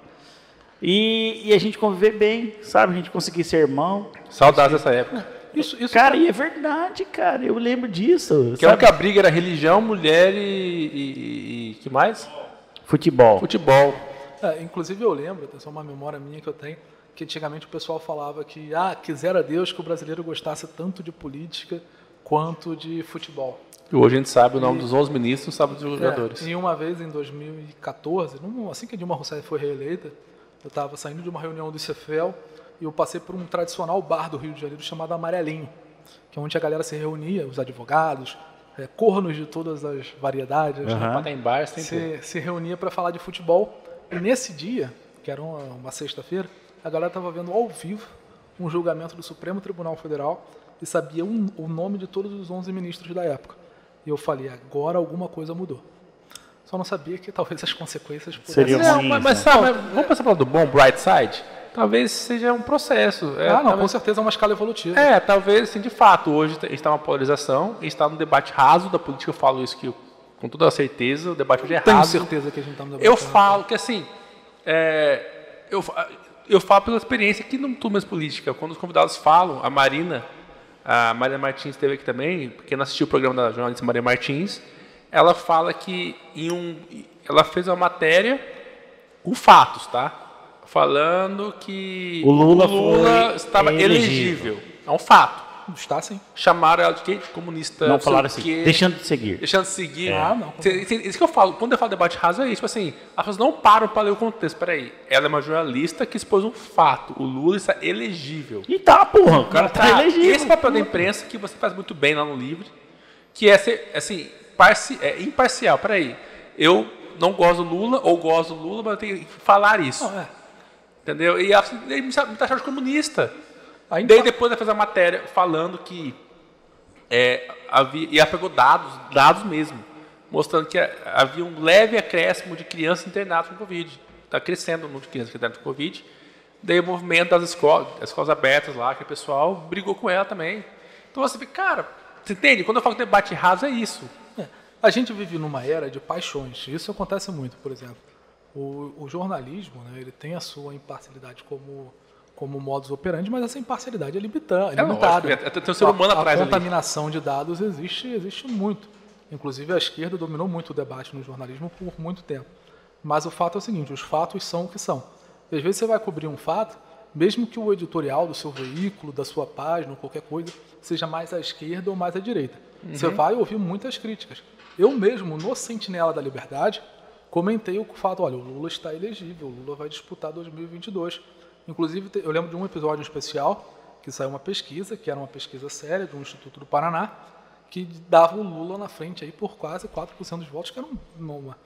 E, e a gente conviver bem, sabe? A gente conseguir ser irmão. Saudades dessa época. Isso, isso Cara, e é verdade, cara. Eu lembro disso. Que a sabe? única briga era religião, mulher e, e, e- que mais? Futebol. Futebol. É, inclusive eu lembro, é uma memória minha que eu tenho, que antigamente o pessoal falava que, ah, quisera Deus que o brasileiro gostasse tanto de política quanto de futebol. E hoje a gente sabe o nome dos 11 ministros, sabe dos jogadores. É, e uma vez em 2014, num- assim que a Dilma Rousseff foi reeleita, eu estava saindo de uma reunião do Cefel e eu passei por um tradicional bar do Rio de Janeiro chamado Amarelinho, que é onde a galera se reunia, os advogados, é, cornos de todas as variedades, né? Pra estar em bar, sem ter. se, se reunia para falar de futebol. E nesse dia, que era uma, uma sexta-feira, a galera estava vendo ao vivo um julgamento do Supremo Tribunal Federal e sabia um- o nome de todos os 11 ministros da época. E eu falei, agora alguma coisa mudou. Só não sabia que talvez as consequências pudessem Seriam Não, ruins, mas, mas né? sabe, mas vamos pensar pelo do bom, bright side? Talvez seja um processo. É, Ah, não, com talvez, certeza é uma escala evolutiva. é, talvez, assim, de fato, hoje a gente está numa polarização, a gente está num debate raso da política, eu falo isso que eu- com toda certeza, o debate hoje é Tenho raso. certeza que a gente está no Eu debate. falo que assim, é, eu, eu falo pela experiência aqui no Turmas Política. Quando os convidados falam, a Marina, a Maria Martins esteve aqui também, quem não assistiu o programa da jornalista Maria Martins, ela fala que em um, ela fez uma matéria com fatos, tá? Falando que O Lula foi estava elegível. elegível. É um fato. Está sim. Chamaram ela de quê? De comunista. Não falaram o assim, quê. deixando de seguir. Deixando de seguir. Ah, não. Cê- Isso que eu falo, quando eu falo debate raso é isso, tipo assim, as pessoas não param para ler o contexto. Peraí, ela é uma jornalista que expôs um fato. O Lula está elegível. E tá, porra, o cara tá, Tá, elegível. Esse papel da imprensa que você faz muito bem lá no livro, que é ser, assim, parci é imparcial. Peraí, eu não gosto do Lula ou gosto do Lula, mas eu tenho que falar isso. Não, é. Entendeu? E ele me taxaram de comunista. Aí, Daí depois ela fez a matéria falando que é, havia, e ela pegou dados, dados mesmo, mostrando que havia um leve acréscimo de crianças internadas com Covid. Está crescendo o número de crianças internadas com Covid. Daí o movimento das escolas, as escolas abertas lá, que o pessoal brigou com ela também. Então você fica, cara, você entende? Quando eu falo debate raso é isso. É. A gente vive numa era de paixões. Isso acontece muito, por exemplo. O, o jornalismo, né, ele tem a sua imparcialidade como como modus operandi, mas essa imparcialidade é, é É limitada. é- tem um ser humano a, atrás A ali. contaminação de dados existe, existe muito. Inclusive a esquerda dominou muito o debate no jornalismo por muito tempo. Mas o fato é o seguinte: os fatos são o que são. Às vezes você vai cobrir um fato, mesmo que o editorial do seu veículo, da sua página, ou qualquer coisa, seja mais à esquerda ou mais à direita. Você vai ouvir muitas críticas. Eu mesmo, no Sentinela da Liberdade, comentei o fato: olha, o Lula está elegível, o Lula vai disputar 2022. Inclusive, eu lembro de um episódio especial que saiu uma pesquisa, que era uma pesquisa séria do Instituto do Paraná, que dava o Lula na frente aí por quase 4% dos votos, que era um, uma-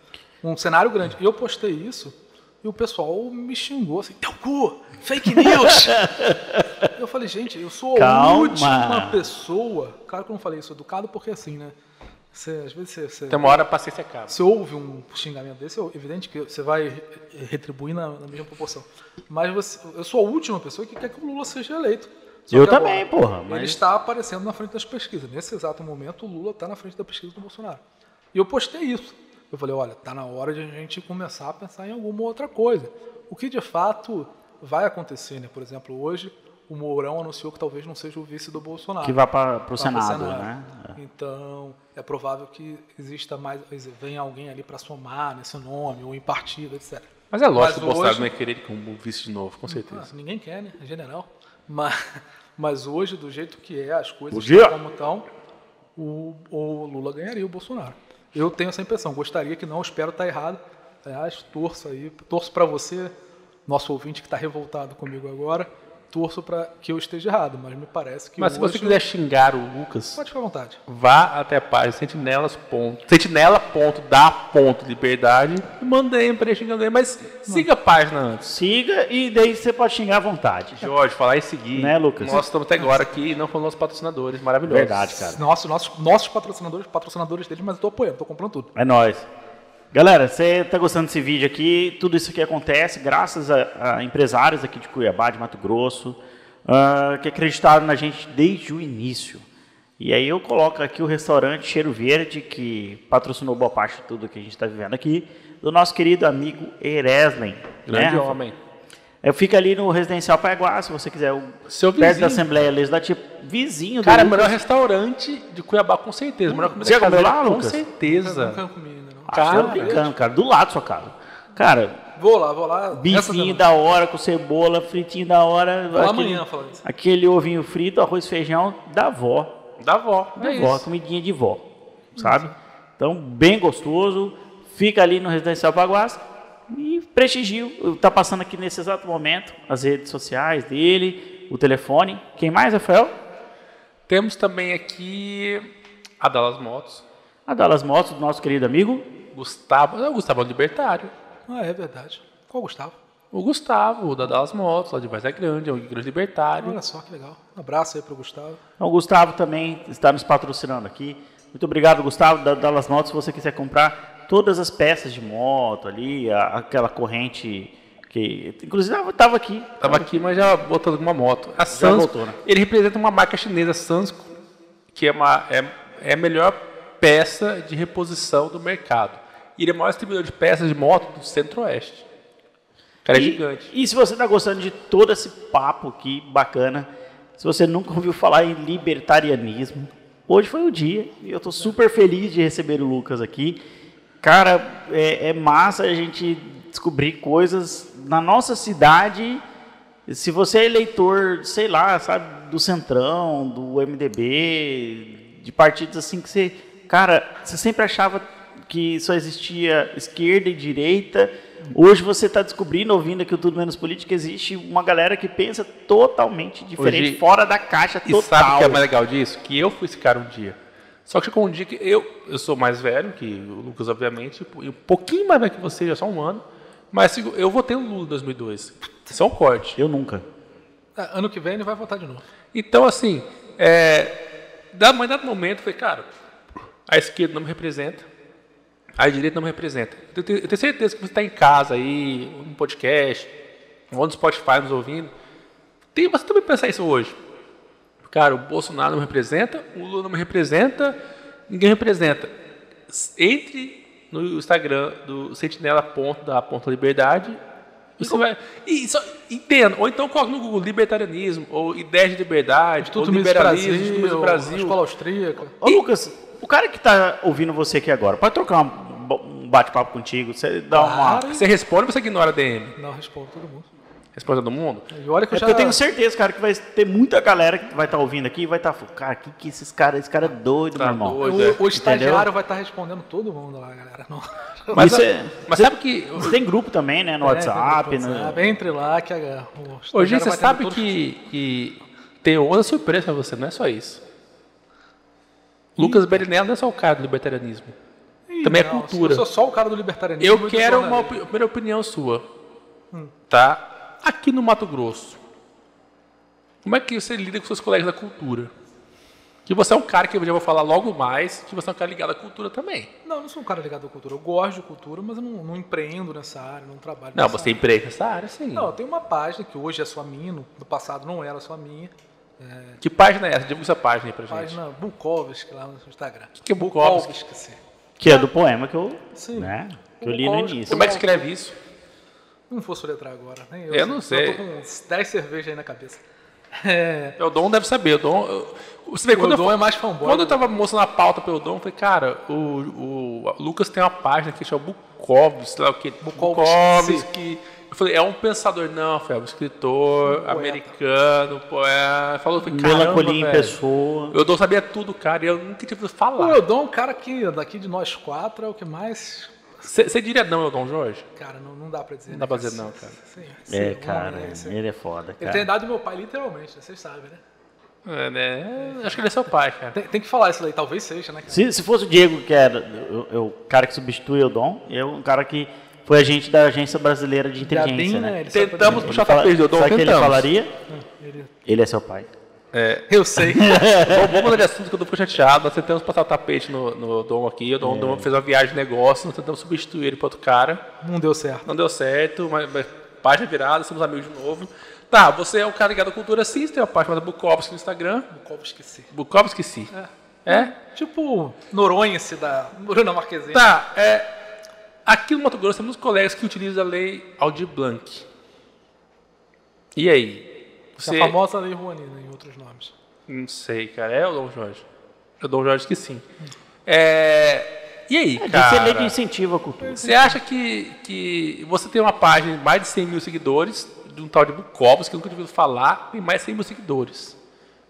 um cenário grande. E eu postei isso e o pessoal me xingou assim, teu cu, fake news. eu falei, gente, eu sou a Calma. última pessoa. Claro que eu não falei isso educado, porque assim, né? Você, às vezes você, você, Tem uma hora a paciência acaba. você ouve um xingamento desse, é evidente que você vai retribuir na, na mesma proporção. Mas você- eu sou a última pessoa que quer que o Lula seja eleito. Só Eu que agora, também, porra, Ele mas- está aparecendo na frente das pesquisas. Nesse exato momento, o Lula está na frente da pesquisa do Bolsonaro. E eu postei isso. Eu falei, olha, está na hora de a gente começar a pensar em alguma outra coisa. O que de fato vai acontecer, né? Por exemplo, hoje o Mourão anunciou que talvez não seja o vice do Bolsonaro. Que vá para o Senado, né? Então, é provável que exista mais, venha alguém ali para somar nesse nome, ou em partido, etc. Mas é lógico Mas que o Bolsonaro hoje- não vai querer ele como vice de novo, com certeza. Ah, ninguém quer, né? Em general. Mas, mas hoje, do jeito que é, as coisas como estão, o, o Lula ganharia o Bolsonaro. Eu tenho essa impressão. Gostaria que não, espero estar errado. Aliás, torço aí, torço para você, nosso ouvinte que está revoltado comigo agora, torço para que eu esteja errado, mas me parece que Mas se hoje... você quiser xingar o Lucas, Pode ficar à vontade. vá até a página sentinelas. Ponto, sentinela ponto da ponto liberdade e manda aí pra ele xingando ele. Mas siga a página antes. Siga e daí você pode xingar à vontade. Jorge, falar e seguir. Né, Lucas? Nós estamos até agora aqui e não falando nossos patrocinadores maravilhosos. Verdade, cara. Nosso, nossos, nossos patrocinadores, patrocinadores deles, mas eu tô apoiando, tô comprando tudo. É nóis. Galera, você tá gostando desse vídeo aqui? Tudo isso aqui acontece graças a, a empresários aqui de Cuiabá, de Mato Grosso, ah, que acreditaram na gente desde o início. E aí eu coloco aqui o restaurante Cheiro Verde, que patrocinou boa parte de tudo que a gente está vivendo aqui, do nosso querido amigo Ereslen. Grande né? homem. Eu fico ali no Residencial Paiaguá, se você quiser, o- Seu perto vizinho. da Assembleia Legislativa, vizinho do Cara, é melhor restaurante de Cuiabá, com certeza. Melhor comida Você já comeu lá, Com Lucas? certeza. Nunca comi não. Ah, você tá Cara, brincando, cara, do lado da sua casa. Cara, Vou lá, vou lá. bifinho da hora, com cebola, fritinho da hora. Vou lá aquele, amanhã falando isso. aquele ovinho frito, arroz e feijão da avó. Da avó. Da É avó, isso. comidinha de vó, sabe? Então, bem gostoso. Fica ali no Residencial Baguás e prestigio. Tá passando aqui nesse exato momento as redes sociais dele, o telefone. Quem mais, Rafael? Temos também aqui a Dallas Motos. A Dallas Motos, do nosso querido amigo. Gustavo. Não, o Gustavo é um libertário. Ah, é verdade. Qual Gustavo? O Gustavo, da Dallas Motos, lá de Varzé Grande, é um grande libertário. Olha só que legal. Um abraço aí pro Gustavo. Então, o Gustavo também está nos patrocinando aqui. Muito obrigado, Gustavo, da Dallas Motos. Se você quiser comprar todas as peças de moto ali, a- aquela corrente que. Inclusive, eu estava aqui. Tava aqui, mas já botou alguma moto. A Sansco, voltou, né? ele representa uma marca chinesa, Sansco, que é, uma, é, é a melhor peça de reposição do mercado. E ele é o maior distribuidor de peças de moto do Centro-Oeste. Cara é e, gigante. E se você está gostando de todo esse papo aqui, bacana, se você nunca ouviu falar em libertarianismo, hoje foi o dia. E eu estou super feliz de receber o Lucas aqui. Cara, é, é massa a gente descobrir coisas na nossa cidade. Se você é eleitor, sei lá, sabe, do Centrão, do MDB, de partidos assim que você. Cara, você sempre achava que só existia esquerda e direita. Hoje você está descobrindo, ouvindo aqui o Tudo Menos Política, existe uma galera que pensa totalmente diferente, Hoje- fora da caixa E total. sabe o que é mais legal disso? Que eu fui esse cara um dia. Só que chegou um dia que eu, eu sou mais velho que o Lucas, obviamente, e um pouquinho mais velho que você, já só um ano. Mas sigo- eu votei no Lula em 2002. Isso é um corte. Eu nunca. Ah, ano que vem ele vai votar de novo. Então, assim, é, da mãe dado momento, falei, cara, a esquerda não me representa, a direita não me representa. Eu tenho, eu tenho certeza que você está em casa aí, no podcast, ou no Spotify nos ouvindo. Tem, você também pensar isso hoje. Cara, o Bolsonaro não me representa, o Lula não me representa, ninguém representa. Entre no Instagram do Sentinela ponto da ponto liberdade. Você vai. E só, entenda, ou então coloca no Google libertarianismo, ou ideia de liberdade, Miss liberalismo, Brasil, Brasil. Escola Austríaca. Ô, Lucas, o cara que está ouvindo você aqui agora, pode trocar um, um bate-papo contigo? Você dá uma. Claro. Você responde ou você ignora a DM? Não, respondo todo mundo. Responde todo mundo? E olha que É eu já... porque eu tenho certeza, cara, que vai ter muita galera que vai estar ouvindo aqui e vai estar falando, cara, que que esses caras, esse cara é doido, Tá meu irmão. doido. O, o Entendeu? estagiário vai estar respondendo todo mundo lá, galera. Não. Mas, é- mas sabe que. Você tem grupo também, né, no É, WhatsApp, no... WhatsApp. Entre lá que a, o Hoje estagiário você sabe que, que tem outra surpresa pra você, não é só isso. Lucas Berinello não é só o cara do libertarianismo. Também é Não, cultura. Eu sou só o cara do libertarianismo. Eu quero uma jornalismo. opi- primeira opinião sua. Tá? Aqui no Mato Grosso. Como é que você lida com seus colegas da cultura? Que você é um cara que eu já vou falar logo mais, que você é um cara ligado à cultura também. Não, eu não sou um cara ligado à cultura. Eu gosto de cultura, mas eu não, não empreendo nessa área, não trabalho Não, você área. emprega nessa área, sim. Não, eu tenho uma página que hoje é só minha, no, no passado não era só minha. Que página é essa? Divulga essa página aí pra gente. Página Bukowski lá no Instagram. O que é Bukowski? sim. Que é do poema que eu, Sim. né, que eu li no início. Como é que escreve isso? Não vou soletrar agora, nem eu. Eu não sei. Eu tô com uns 10 cervejas aí na cabeça. É, O Dom deve saber. O Dom. eu- Você vê, quando o eu, Dom é mais fanboy. quando eu tava mostrando a pauta pelo Dom, eu falei, cara, o, o Lucas tem uma página que chama Bukowski, sei lá o que. Bukowski. Bukowski. Eu falei, é um pensador, não, foi um escritor poeta. americano, poeta. Falou, falei, Melancolia em pessoa. Eu Dom sabia tudo, cara, e eu nunca tinha ouvido O falar. Eudon é um cara que, daqui de nós quatro, é o que mais. Você diria não, Eudon Jorge? Cara, não, não dá pra dizer. Não né, dá pra cara? dizer não, cara. Sim, É, sim, cara, homem, esse- ele é foda, Ele tem a cara. idade do meu pai, literalmente, né? vocês sabem, né? É, né? Acho que ele é seu pai, cara. Tem, tem que falar isso daí, talvez seja, né? cara? Se, se fosse o Diego, que era o, o cara que substitui o Dom, eu um cara que foi agente da Agência Brasileira de Inteligência, Diabinho, né? Ele sabe Tentamos puxar Fala- tapete do Dom, Sabe o que ele tentamos. falaria? Ele- Ele é seu pai. Eu sei. Bom, vamos mudar de assunto que eu tô ficando chateado. Nós tentamos passar o tapete no, no Dom aqui. O Dom, É. Dom fez uma viagem de negócio, nós tentamos substituir ele para outro cara. não deu certo. Não deu certo, mas, mas página virada, somos amigos de novo. Tá, você é um cara ligado à cultura sim, você tem uma página chamada Bukowski no Instagram. Bukowski, esqueci. Bukowski sim. É? Tipo, Noronha-se da Bruna Marquezine. Tá, é. Aqui no Mato Grosso temos colegas que utilizam a lei Aldir Blanc. E aí? A Você... famosa Lei Rouanet, em outros nomes. Não sei, cara. É o Dom Jorge? É o Dom Jorge que sim. É... E aí, Tem que ser lei de cara? incentivo à cultura. Você acha que, que você tem uma página de mais de 100 mil seguidores, de um tal de Bukowski, que eu nunca tinha ouvido falar, tem mais de 100 mil seguidores.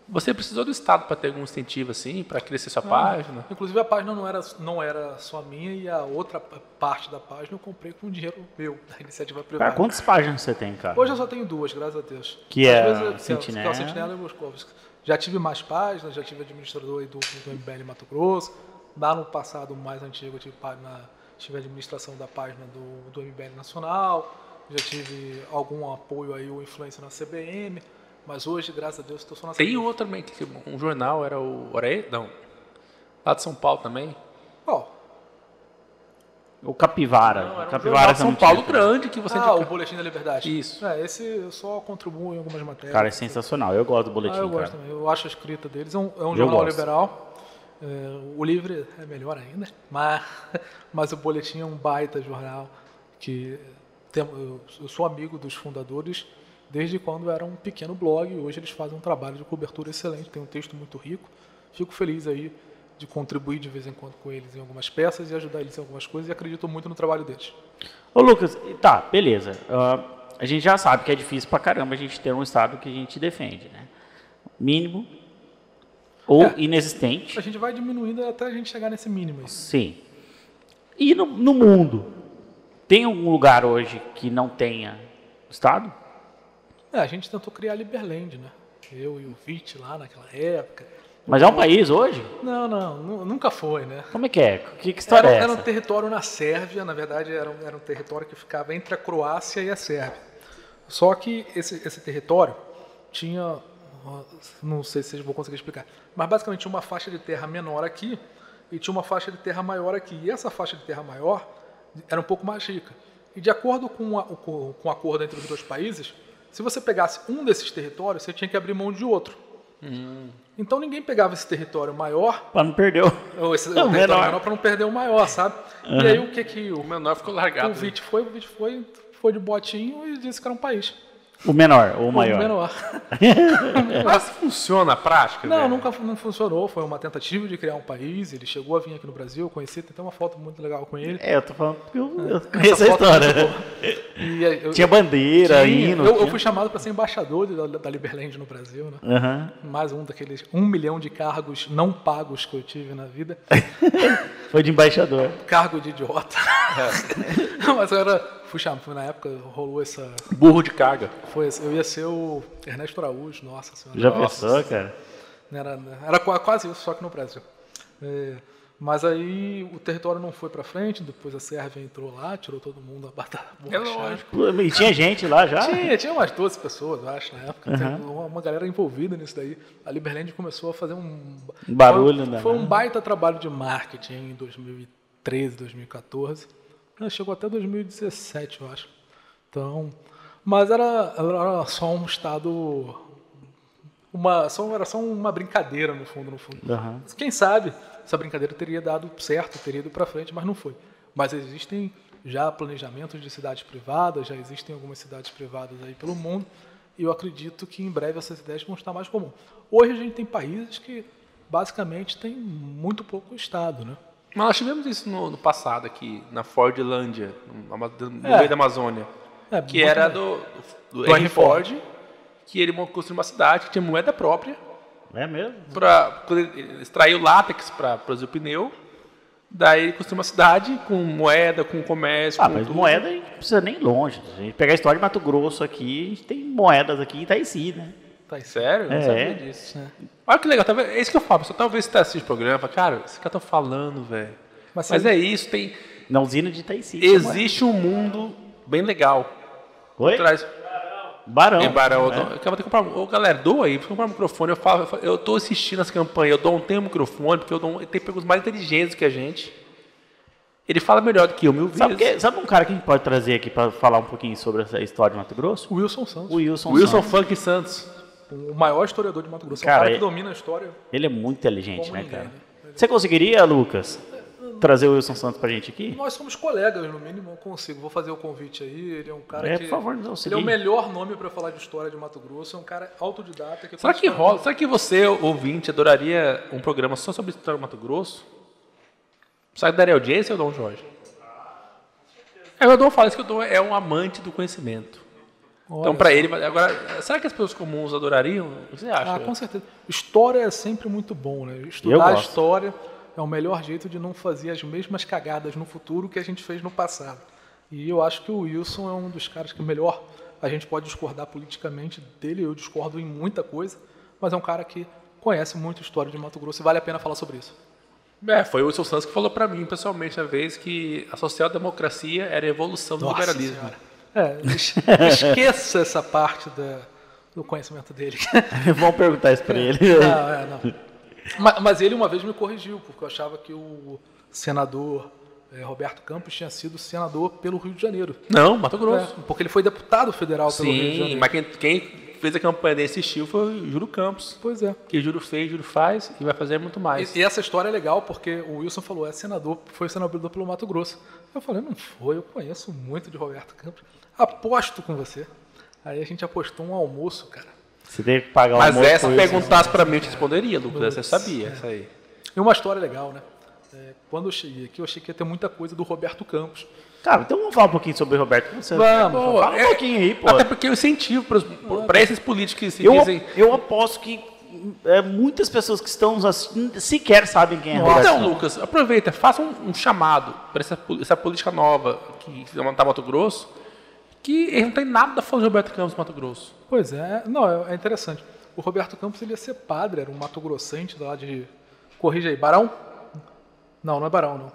Você precisou do Estado para ter algum incentivo assim, para crescer sua página? Inclusive a página não era, não era só minha e a outra parte da página eu comprei com dinheiro meu, da iniciativa Cara, privada. quantas páginas você tem, cara? Hoje eu só tenho duas, graças a Deus. Que Às é vezes é Sentinela. É o Sentinela e o Bukowski. Já tive mais páginas, já tive administrador aí do, do MBL Mato Grosso. Lá no passado mais antigo eu tive, página, tive administração da página do, do MBL Nacional. Já tive algum apoio aí ou influência na CBM. Mas hoje, graças a Deus, estou só na Tem outro também, que um jornal era o. Ele? Não. Lá de São Paulo também. Ó, O Capivara. Não, era um Capivara de é São Paulo chique. grande que você ah, tinha o Boletim da Liberdade. Isso. É, esse eu só contribuo em algumas matérias. Cara, é sensacional. Eu gosto do boletim, Ah, eu cara. gosto também. Eu acho a escrita deles. É um, é um jornal gosto. liberal. É, o livre é melhor ainda. Mas, mas o boletim é um baita jornal. que tem, eu, eu sou amigo dos fundadores desde quando era um pequeno blog. e Hoje eles fazem um trabalho de cobertura excelente. Tem um texto muito rico. Fico feliz aí de contribuir de vez em quando com eles em algumas peças e ajudar eles em algumas coisas. E acredito muito no trabalho deles. Ô, Lucas, tá, beleza. Ah, a gente já sabe que é difícil pra caramba a gente ter um Estado que a gente defende, né? Mínimo ou É. inexistente. A gente vai diminuindo até a gente chegar nesse mínimo aí. Sim. E no, no mundo? Tem algum lugar hoje que não tenha Estado? É, a gente tentou criar a Liberland, né? Eu e o Vit lá naquela época. Mas é um país hoje? Não, não, nu- nunca foi, né? Como é que é? Que, que história Era, é era um essa? território na Sérvia, na verdade era um, era um território que ficava entre a Croácia e a Sérvia. Só que esse, esse território tinha, não sei se vocês vão conseguir explicar, mas basicamente tinha uma faixa de terra menor aqui e tinha uma faixa de terra maior aqui. E essa faixa de terra maior era um pouco mais rica. E de acordo com, a, com, com o acordo entre os dois países, se você pegasse um desses territórios, você tinha que abrir mão de outro. Então ninguém pegava esse território maior Pra não perder o... ou esse, Não, o território menor. menor para não perder o maior, sabe? E aí o que que o, O menor ficou o largado. Vit foi? O foi, foi de botinho e disse que era um país. O menor ou o O maior. menor. Mas funciona na prática? Não, velho? nunca não funcionou. Foi uma tentativa de criar um país. Ele chegou a vir aqui no Brasil, eu conheci, tem até uma foto muito legal com ele. É, eu tô falando porque eu, eu conheço Essa a é história. E eu- Tinha bandeira, Tinha. hino. eu, eu tinha- fui chamado para ser embaixador da, da Liberland no Brasil, né? Aham. Mais um daqueles um milhão de cargos não pagos que eu tive na vida. Foi de embaixador. Cargo de idiota. Mas eu era, fui chamado, na época rolou essa, Burro de carga. Foi, eu ia ser o Ernesto Araújo, nossa senhora. Já Nossa pensou, cara? Era, era qua- quase isso, só que no Brasil. É, mas aí o território não foi para frente, depois a Sérvia entrou lá, tirou todo mundo a batata É lógico. E tinha gente lá já? Tinha, tinha umas 12 pessoas, eu acho, na época. Tem uma, uma galera envolvida nisso daí. A Liberland começou a fazer um... Um barulho, Foi, né? foi um baita trabalho de marketing em 2013, 2014. Ah, Chegou até 2017, eu acho. Então... Mas era, era só um estado... Uma, só, era só uma brincadeira, no fundo, no fundo. Aham. Quem sabe essa brincadeira teria dado certo, teria ido para frente, mas não foi. Mas existem já planejamentos de cidades privadas, já existem algumas cidades privadas aí pelo mundo, e eu acredito que em breve essas ideias vão estar mais comuns. Hoje a gente tem países que basicamente têm muito pouco Estado, né? Mas nós tivemos isso no, no passado aqui, na Fordlândia, no, no É. meio da Amazônia. É, que era do, do, Do Henry Henry Ford, que ele construiu uma cidade que tinha moeda própria É mesmo? para ele extraiu látex para produzir pneu. Daí ele construiu uma cidade com moeda, com comércio, Ah, com mas tudo. moeda a gente não precisa nem longe. Se a gente pegar a história de Mato Grosso aqui, a gente tem moedas aqui em Itaici, né? Tá. Sério? Eu não É. sabia disso. Olha que legal, tá é isso que eu falo. Pessoal, talvez você tá assistindo o programa, cara, esse cara tá falando, velho. Mas Mas, é isso, tem. Na usina de Itaici. moeda. Existe um mundo bem legal. Oi? Traz. Barão. Em Barão, eu, É. dou- eu de comprar. Ô, galera, doa aí, precisa comprar um microfone. Eu falo, eu, eu tô assistindo as campanhas, eu dou um tempo microfone, porque eu dou um, tem perguntas mais inteligentes que a gente. Ele fala melhor do que eu, mil vezes. Sabe, que- sabe um cara que a gente pode trazer aqui para falar um pouquinho sobre essa história de Mato Grosso? O Wilson Santos, O Wilson. Wilson Santos. Funk Santos. O maior historiador de Mato Grosso, é um Cara, cara que é- domina a história. Ele é muito inteligente, né, ninguém, cara? né? Você conseguiria, Lucas, trazer o Wilson Santos pra gente aqui? Nós somos colegas, no mínimo, eu consigo. Vou fazer o convite aí. Ele é um cara É, que. por favor, nos ele é o melhor nome para falar de história de Mato Grosso. É um cara autodidata. Que Será que rola? Será que você, ouvinte, adoraria um programa só sobre história do Mato Grosso? Será que daria audiência ou Dom Jorge? É, o Dom fala isso que o Dom é um amante do conhecimento. Olha então, só. ele, agora, será que as pessoas comuns adorariam? O que você acha? Ah, com certeza. História é sempre muito bom, né? Estudar a história é o melhor jeito de não fazer as mesmas cagadas no futuro que a gente fez no passado. E eu acho que o Wilson é um dos caras que melhor a gente pode discordar politicamente dele. Eu discordo em muita coisa, mas é um cara que conhece muito a história de Mato Grosso e vale a pena falar sobre isso. É, foi o Wilson Santos que falou pra mim, pessoalmente, uma vez, que a social-democracia era a evolução do Nossa liberalismo. Senhora. É, es- esqueça essa parte da- do conhecimento dele. Vamos perguntar isso pra ele. Não, é, não. Ma- Mas, ele uma vez me corrigiu, porque eu achava que o senador eh, Roberto Campos tinha sido senador pelo Rio de Janeiro. Não, Mato Grosso. É, porque ele foi deputado federal pelo Rio de Sim, Janeiro. mas quem, quem fez a campanha dele assistiu foi o Júlio Campos. Pois é. Que Júlio fez, Júlio faz e vai fazer muito mais. E, e essa história é legal porque o Wilson falou, é senador, foi senador pelo Mato Grosso. Eu falei, não foi, eu conheço muito de Roberto Campos. Aposto com você. Aí a gente apostou um almoço, cara. Você teve que pagar o Mas almoço essa pro Wilson perguntasse pra mim, eu te responderia, Lucas. Essa eu sabia, essa aí. E uma história legal, né? É, quando eu cheguei aqui, eu achei que ia ter muita coisa do Roberto Campos. Cara, então vamos falar um pouquinho sobre o Roberto. Você, Vamos, Pô, fala um é- pouquinho aí, pô. Até porque eu incentivo para esses políticos que se Eu, dizem. eu aposto que é, muitas pessoas que estão nos assistindo sequer sabem quem é Então, Roberto. Campos. Lucas, aproveita, faça um, um chamado para essa, essa política nova que vai montar Mato Grosso, que ele não tem nada falando de Roberto Campos no Mato Grosso. Pois é, não, é, é interessante. O Roberto Campos ele ia ser padre, era um mato grossente lá de. Corrija aí, Barão? Não, não é Barão, não.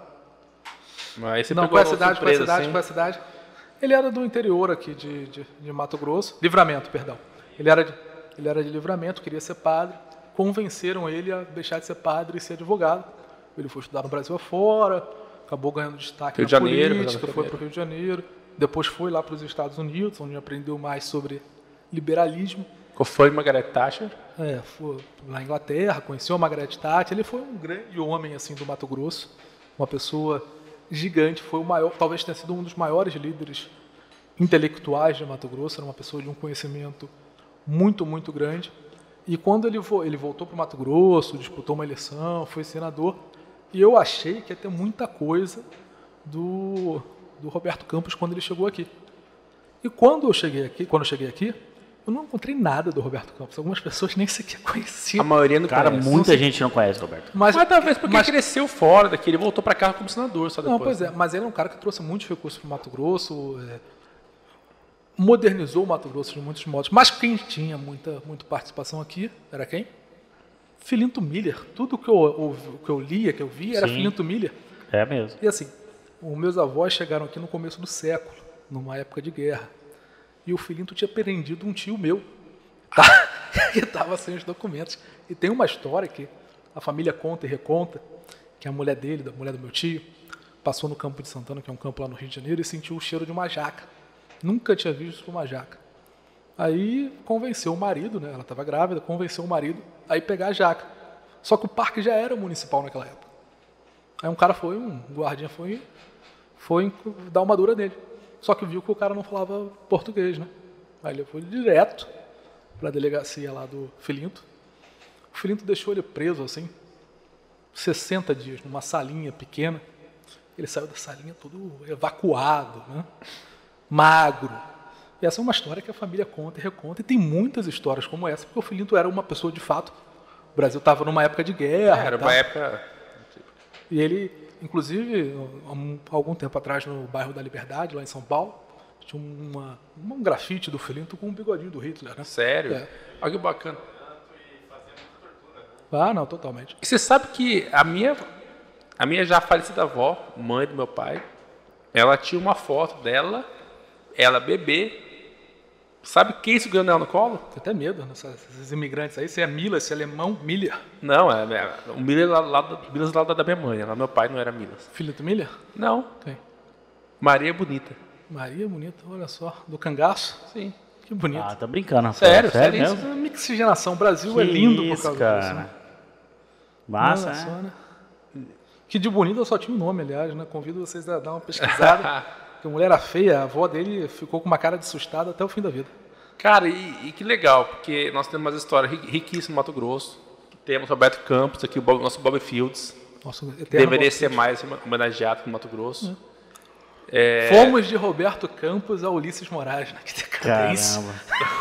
Mas você não, pegou qual é a cidade, qual é a cidade, assim. qual é a cidade? Ele era do interior aqui de, de, de Mato Grosso. Livramento, perdão. Ele era, de, ele era de livramento, queria ser padre. Convenceram ele a deixar de ser padre e ser advogado. Ele foi estudar no Brasil afora, acabou ganhando destaque Rio na de Janeiro, política, foi para o Rio de Janeiro. Depois foi lá para os Estados Unidos, onde aprendeu mais sobre liberalismo. Fã de Margaret Thatcher. É, foi na Inglaterra, conheceu a Margaret Thatcher. Ele foi um grande homem assim do Mato Grosso, uma pessoa gigante. Foi o maior, talvez tenha sido um dos maiores líderes intelectuais de Mato Grosso. Era uma pessoa de um conhecimento muito, muito grande. E quando ele, vo- ele voltou para o Mato Grosso, disputou uma eleição, foi senador, e eu achei que ia ter muita coisa do, do Roberto Campos quando ele chegou aqui. E quando eu cheguei aqui, quando eu cheguei aqui, eu não encontrei nada do Roberto Campos. Algumas pessoas nem sequer A conheciam. maioria não Cara, conhece. muita gente não conhece Roberto. Mas, Mas talvez porque mas- ele cresceu fora daqui, ele voltou pra cá como senador só depois. Não, pois é, mas ele é um cara que trouxe muitos recursos para o Mato Grosso, é, modernizou o Mato Grosso de muitos modos. Mas quem tinha muita, muita participação aqui era quem? Filinto Miller. Tudo que eu, ouvi- que eu lia, que eu via, era Sim. Filinto Miller. É mesmo. E assim, os meus avós chegaram aqui no começo do século, numa época de guerra. E o Filinto tinha prendido um tio meu, tá? que estava sem os documentos. E tem uma história que a família conta e reconta, que a mulher dele, da mulher do meu tio, passou no Campo de Santana, que é um campo lá no Rio de Janeiro, e sentiu o cheiro de uma jaca. Nunca tinha visto uma jaca. Aí convenceu o marido, né? Ela estava grávida, convenceu o marido a ir pegar a jaca. Só que o parque já era municipal naquela época. Aí um cara foi, um guardinha foi, foi dar uma dura nele. Só que viu que o cara não falava português, né? Aí ele foi direto para a delegacia lá do Filinto. O Filinto deixou ele preso assim, 60 dias, numa salinha pequena. Ele saiu da salinha todo evacuado, né? magro. E essa é uma história que a família conta e reconta. E tem muitas histórias como essa, porque o Filinto era uma pessoa de fato. O Brasil estava numa época de guerra. Era tá? uma época. E ele, inclusive, há um- algum tempo atrás, no bairro da Liberdade, lá em São Paulo, tinha uma, um grafite do Filinto com um bigodinho do Hitler, né? Sério? É. Olha que bacana. Ah, não, totalmente. E você sabe que a minha, a minha já falecida avó, mãe do meu pai, ela tinha uma foto dela, ela bebê. Sabe quem segurando ela no colo? Tem até medo, esses imigrantes aí. Você é Mila, esse alemão, Miller. Não, é, é o Miller lá, lá, do- Milas lá da minha mãe. Lá meu pai não era Milas. Filinto Miller? Não, Tem. Maria Bonita. Maria bonita, olha só. Do cangaço. Sim. Que bonito. Ah, tá brincando, rapaz. Sério, sério sério mesmo? Essa mixigenação. O Brasil Que é lindo isso, por causa cara. disso. né? Massa, né? né? Que de bonito eu só tinha um nome, aliás, né? Convido vocês a dar uma pesquisada. porque a mulher era feia, a avó dele ficou com uma cara de assustada até o fim da vida. Cara, e, e que legal, porque nós temos umas histórias ri- riquíssimas no Mato Grosso. Temos Roberto Campos, aqui o Bob- nosso Bob Fields. Nosso Deveria ser mais homenageado no Mato Grosso. Fomos de Roberto Campos a Ulisses Moraes, né? Que decadência.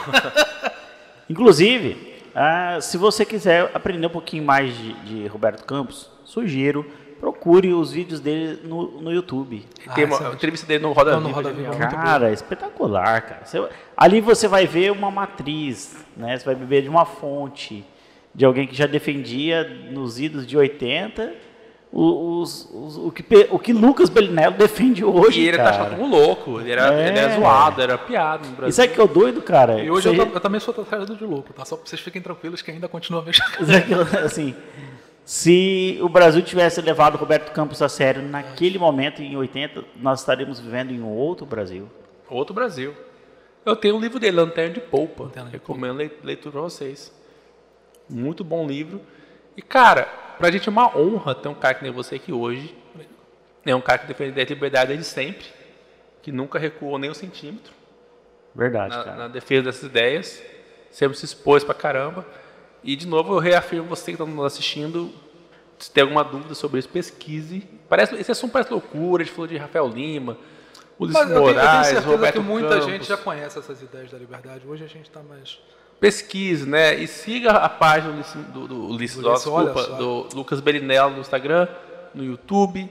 Caramba. Inclusive, ah, se você quiser aprender um pouquinho mais de, de Roberto Campos, sugiro, procure os vídeos dele no, no YouTube. Ah, Tem uma excelente. entrevista dele no Roda Não, no Viva. Roda genial. Viva. Cara, é espetacular, cara. Você- ali você vai ver uma matriz, né? Você vai beber de uma fonte de alguém que já defendia nos idos de 80 os, os- o, que, o que Lucas Belinello defende hoje, E ele tá cara. achado como louco. Ele era, É. ele era zoado, era piada no Brasil. Isso é que é o doido, cara. E hoje eu, Você- ta- eu também sou tratado de louco, tá? Só pra vocês fiquem tranquilos que ainda continua a mesma coisa. Isso é que, assim, se o Brasil tivesse levado o Roberto Campos a sério naquele momento, em 80, nós estaríamos vivendo em um outro Brasil. Outro Brasil. Eu tenho um livro dele, Lanterna de Polpa. Lanterna de Recomendo le- leitura pra vocês. Muito bom livro. E, cara, pra gente é uma honra ter um cara que nem você aqui hoje. É um cara que defende a liberdade desde sempre. Que nunca recuou nem um centímetro Verdade, na, cara. na defesa dessas ideias. Sempre se expôs pra caramba. E, de novo, eu reafirmo você que está nos assistindo. Se tem alguma dúvida sobre isso, pesquise. Parece, esse assunto parece loucura. A gente falou de Rafael Lima, Ulisses Mas eu tenho, eu tenho Moraes, certeza Roberto que muita Campos. gente já conhece essas ideias da liberdade. Hoje a gente tá mais. pesquise, né? E siga a página do, Ulisses- do, Ulisses, Ulisses, desculpa, do Lucas Berinello no Instagram, no YouTube.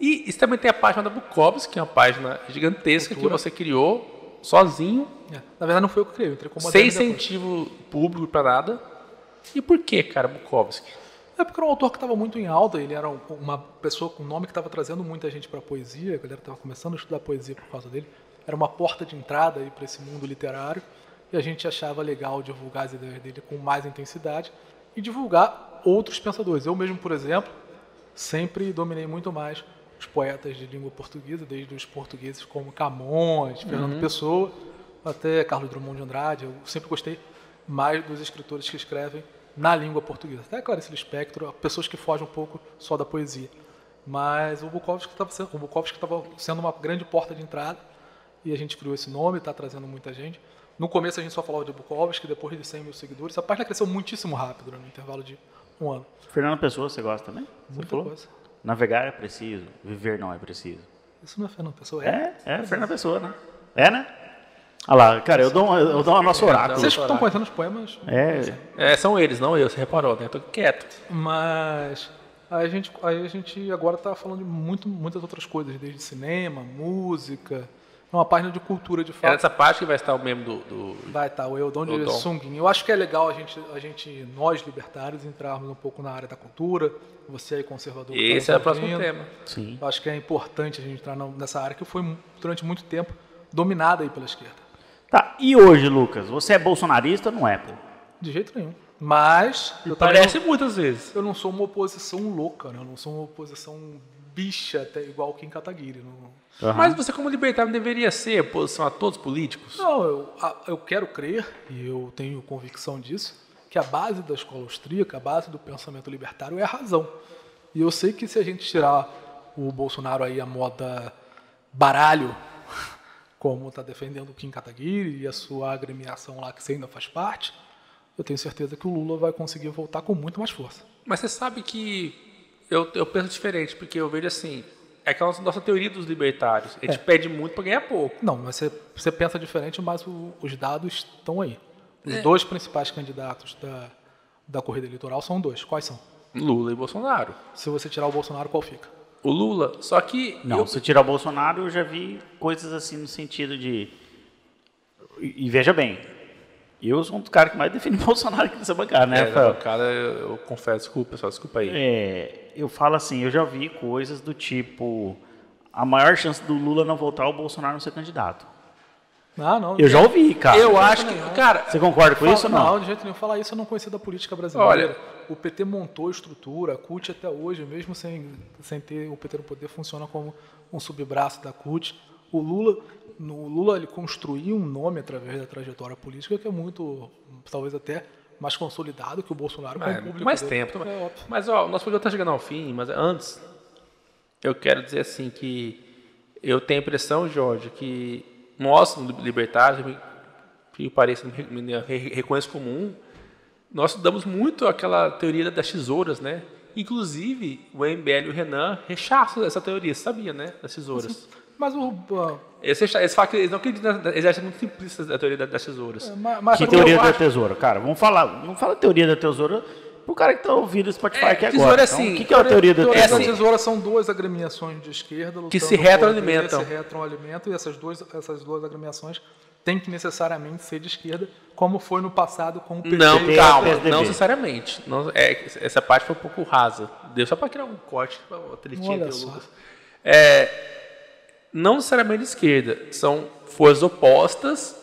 E, e também tem a página da Bukowski, que é uma página gigantesca Cultura. que você criou sozinho, É. Na verdade, não foi eu que criei, eu entrei como sem incentivo público para nada. E por que, cara, Bukowski? É porque era um autor que estava muito em alta, ele era um- uma pessoa com nome que estava trazendo muita gente para a poesia, a galera estava começando a estudar poesia por causa dele. Era uma porta de entrada para esse mundo literário e a gente achava legal divulgar as ideias dele com mais intensidade e divulgar outros pensadores. Eu mesmo, por exemplo, sempre dominei muito mais os poetas de língua portuguesa, desde os portugueses como Camões, Fernando Pessoa, até Carlos Drummond de Andrade. Eu sempre gostei mais dos escritores que escrevem na língua portuguesa. Até Clarice Lispector, pessoas que fogem um pouco só da poesia. Mas o Bukowski estava sendo, uma grande porta de entrada e a gente criou esse nome, está trazendo muita gente. No começo a gente só falava de Bukowski, depois de 100 mil seguidores. A página cresceu muitíssimo rápido, né, no intervalo de um ano. Fernando Pessoa, você gosta também? Muita falou? coisa. Navegar é preciso, viver não é preciso. Isso não é Fernando Pessoa, É, é Fernando Pessoa, né? É, né? Olha lá, cara, eu dou, eu dou o nosso oráculo. Vocês que estão conhecendo os poemas, É, É, são eles, não eu, você reparou, né? Eu tô quieto. mas aí a gente, aí a gente agora está falando de muito, muitas outras coisas, desde cinema, música, É uma página de cultura, de É fato. nessa parte que vai estar o membro do. do- Vai estar o Eudon de Eudon. Sungin. Eu acho que é legal a gente, a gente, nós libertários, entrarmos um pouco na área da cultura. Você aí, conservador. tá Esse é o próximo tema. Sim. Eu acho que é importante a gente entrar nessa área que foi, durante muito tempo, dominada aí pela esquerda. Tá, e hoje, Lucas, você é bolsonarista ou não é, pô? De jeito nenhum. Mas Parece muitas vezes. eu não sou uma oposição louca, né? eu não sou uma oposição bicha, até igual Kim Kataguiri. Não, Mas você, como libertário, não deveria ser oposição a todos os políticos? não eu, a- eu quero crer, e eu tenho convicção disso, que a base da escola austríaca, a base do pensamento libertário é a razão. E eu sei que se a gente tirar o Bolsonaro aí a moda baralho, como está defendendo o Kim Kataguiri e a sua agremiação lá que você ainda faz parte, eu tenho certeza que o Lula vai conseguir voltar com muito mais força. Mas você sabe que eu, eu penso diferente, porque eu vejo assim, é aquela nossa, nossa teoria dos libertários. A gente pede muito para ganhar pouco. Não, mas você, você pensa diferente, mas o- os dados estão aí. Os dois principais candidatos da, da corrida eleitoral são dois. Quais são? Lula e Bolsonaro. Se você tirar o Bolsonaro, qual fica? O Lula, só que. Não, eu- se tirar o Bolsonaro, eu já vi coisas assim no sentido de. E, e veja bem, eu sou um dos caras que mais defende o Bolsonaro aqui nessa bancada, né, É, cara, eu, eu confesso, desculpa, pessoal, desculpa aí. É, eu falo assim, eu já vi coisas do tipo. A maior chance do Lula não voltar é o Bolsonaro não ser candidato. Ah, não. Eu já ouvi, cara. eu acho que, cara, Você concorda com Fala- isso ou não? de jeito nenhum. Falar isso eu não conhecia da política brasileira. Olha- o PT montou a estrutura, a CUT até hoje, mesmo sem, sem ter o PT no poder, funciona como um subbraço da CUT. O Lula, no Lula ele construiu um nome através da trajetória política que é muito, talvez até mais consolidado que o Bolsonaro com É, o público mais dele. tempo. É. Mas ó, o nosso programa está chegando ao fim, mas antes, eu quero dizer assim que eu tenho a impressão, Jorge, que nós, libertários, que pareça, reconheço comum, nós estudamos muito aquela teoria das tesouras, né? Inclusive, o MBL e o Renan rechaçam essa teoria, você sabia, né? Das tesouras. Mas o. ah, Eles, eles falam que eles não acreditam, eles acham muito simplistas da teoria da- das tesouras. ma- mas Que eu teoria da acho- tesoura? Cara, vamos falar. Não fala teoria da tesoura pro cara que tá ouvindo o Spotify É, aqui agora. é Então, assim, o que, que é a teoria da Teoria da tesoura? tesoura são duas agremiações de esquerda Que se retroalimentam. Se retroalimentam e essas duas, essas duas agremiações têm que necessariamente ser de esquerda, como foi no passado com o PT. Não, calma, PSDB. não necessariamente. Não, é, essa parte foi um pouco rasa. Deu só para criar um corte, Olha do só. Lucas. É, não necessariamente de esquerda, são forças opostas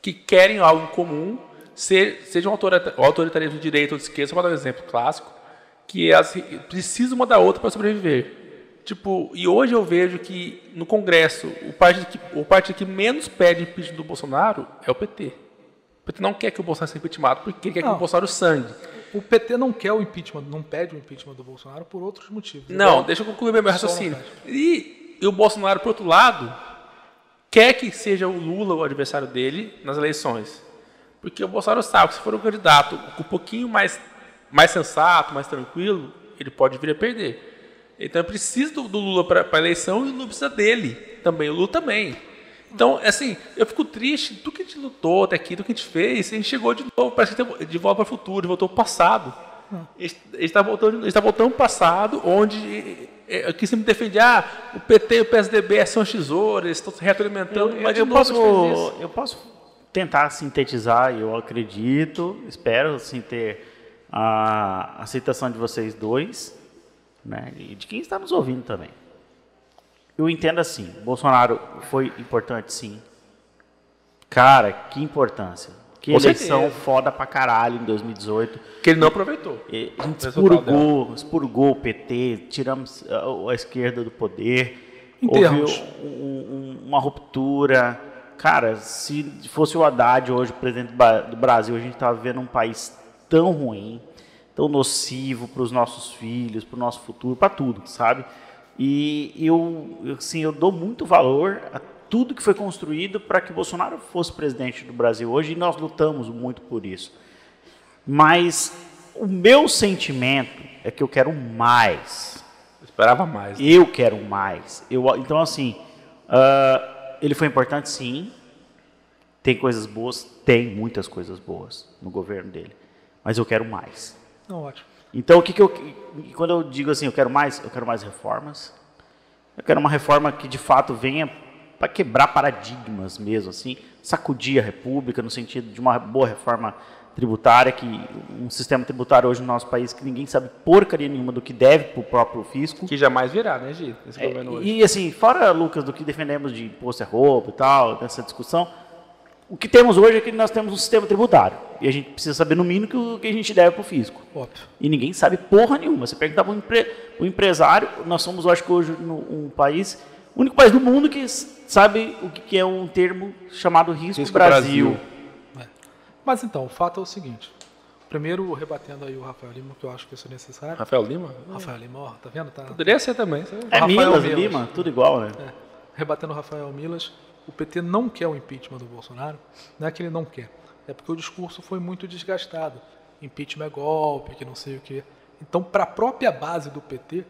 que querem algo em comum, ser, seja um autoritarismo de direita ou de esquerda, só para dar um exemplo clássico, que elas precisam uma da outra para sobreviver. Tipo, e hoje eu vejo que no Congresso, o partido que, o partido que menos pede impeachment do Bolsonaro é o PT. O PT não quer que o Bolsonaro seja impeachmentado porque quer que Não. o Bolsonaro sangue. O PT não quer o impeachment, não pede o impeachment do Bolsonaro por outros motivos. Não, Igual- deixa eu concluir meu raciocínio. E, e o Bolsonaro, por outro lado, quer que seja o Lula o adversário dele nas eleições. Porque o Bolsonaro sabe que se for um candidato um pouquinho mais, mais sensato, mais tranquilo, ele pode vir a perder. Então eu preciso do, do Lula para a eleição e o Lula precisa dele também, o Lula também. Então, assim, eu fico triste, tudo que a gente lutou até aqui, tudo que a gente fez, a gente chegou de novo, parece que de volta para o futuro, voltou para o passado. A gente está voltando, a gente tá voltando para o passado, onde é, aqui sempre defende, ah, o PT e o PSDB são tesouras, eles estão se retroalimentando, Eu, mas de eu fez posso, isso. eu posso tentar sintetizar, eu acredito, espero assim, ter a aceitação de vocês dois, né, e de quem está nos ouvindo também. Eu entendo assim, Bolsonaro foi importante sim. Cara, que importância. Que Com eleição certeza. foda pra caralho em 2018. Que ele não aproveitou. E A gente expurgou, expurgou o PT, tiramos a, a esquerda do poder. Houve um- um- uma ruptura. Cara, se fosse o Haddad hoje, presidente do Brasil, a gente estava vivendo um país tão ruim, tão nocivo para os nossos filhos, para o nosso futuro, para tudo, sabe? E eu, assim, eu dou muito valor a tudo que foi construído para que Bolsonaro fosse presidente do Brasil hoje e nós lutamos muito por isso. Mas o meu sentimento é que eu quero mais. Eu esperava mais. né? Eu quero mais. Eu, então, assim, ah, ele foi importante, sim. Tem coisas boas? Tem muitas coisas boas no governo dele. Mas eu quero mais. Não, ótimo. Então, o que, que eu. Quando eu digo assim, eu quero mais, eu quero mais reformas. Eu quero uma reforma que de fato venha para quebrar paradigmas mesmo, assim, sacudir a República no sentido de uma boa reforma tributária, que um sistema tributário hoje no nosso país que ninguém sabe porcaria nenhuma do que deve para o próprio fisco. Que jamais virá, né, Gi? Esse É, governo hoje. e assim, fora, Lucas, do que defendemos de imposto é roubo e tal, dessa discussão, o que temos hoje é que nós temos um sistema tributário. E a gente precisa saber, no mínimo, que o que a gente deve para o fisco. Óbvio. E ninguém sabe porra nenhuma. Você perguntar para o empre... empresário, nós somos, eu acho que hoje, no- um país, o único país do mundo que sabe o que que é um termo chamado risco, Risco Brasil. Brasil. Mas então, o fato é o seguinte. Primeiro, rebatendo aí o Rafael Lima, que eu acho que isso é necessário. Rafael Lima? Rafael Lima, ó, tá vendo? Tá, Poderia ser também. sabe? É Rafael Milas, Milas. Lima, tudo igual, né? É, rebatendo o Rafael Milas, o PT não quer o impeachment do Bolsonaro. Não é que ele não quer, é porque o discurso foi muito desgastado. Impeachment é golpe, que não sei o quê. Então, para a própria base do PT,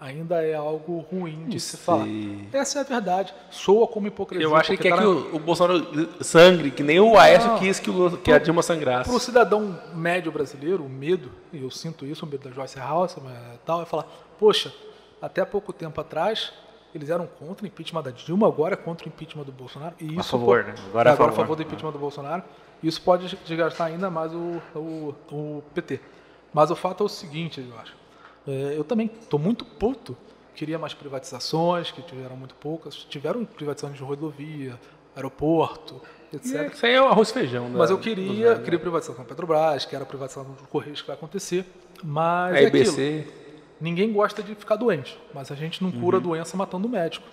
ainda é algo ruim de se falar. Essa é a verdade. Soa como hipocrisia. Eu acho que quer tá que na- o, o Bolsonaro sangre, que nem o Aécio Não. quis que, o que a Dilma sangrasse. Para o cidadão médio brasileiro, o medo, e eu sinto isso, o medo da Joyce House mas tal, é falar, poxa, até pouco tempo atrás, eles eram contra o impeachment da Dilma, agora é contra o impeachment do Bolsonaro. E isso favor, po- né? Agora é a agora favor. do impeachment do Bolsonaro. Isso pode desgastar ainda mais o, o, o PT. Mas o fato é o seguinte, eu acho. É, eu também estou muito puto. Queria mais privatizações, que tiveram muito poucas. Tiveram privatizações de rodovia, aeroporto, etc. É, Isso aí é o arroz e feijão. da- Mas eu dos queria, velhos, queria né? privatização da Petrobras, que era privatização dos Correios que vai acontecer. Mas A é aquilo. IBC. Ninguém gosta de ficar doente, mas a gente não Uhum. cura a doença matando o médico.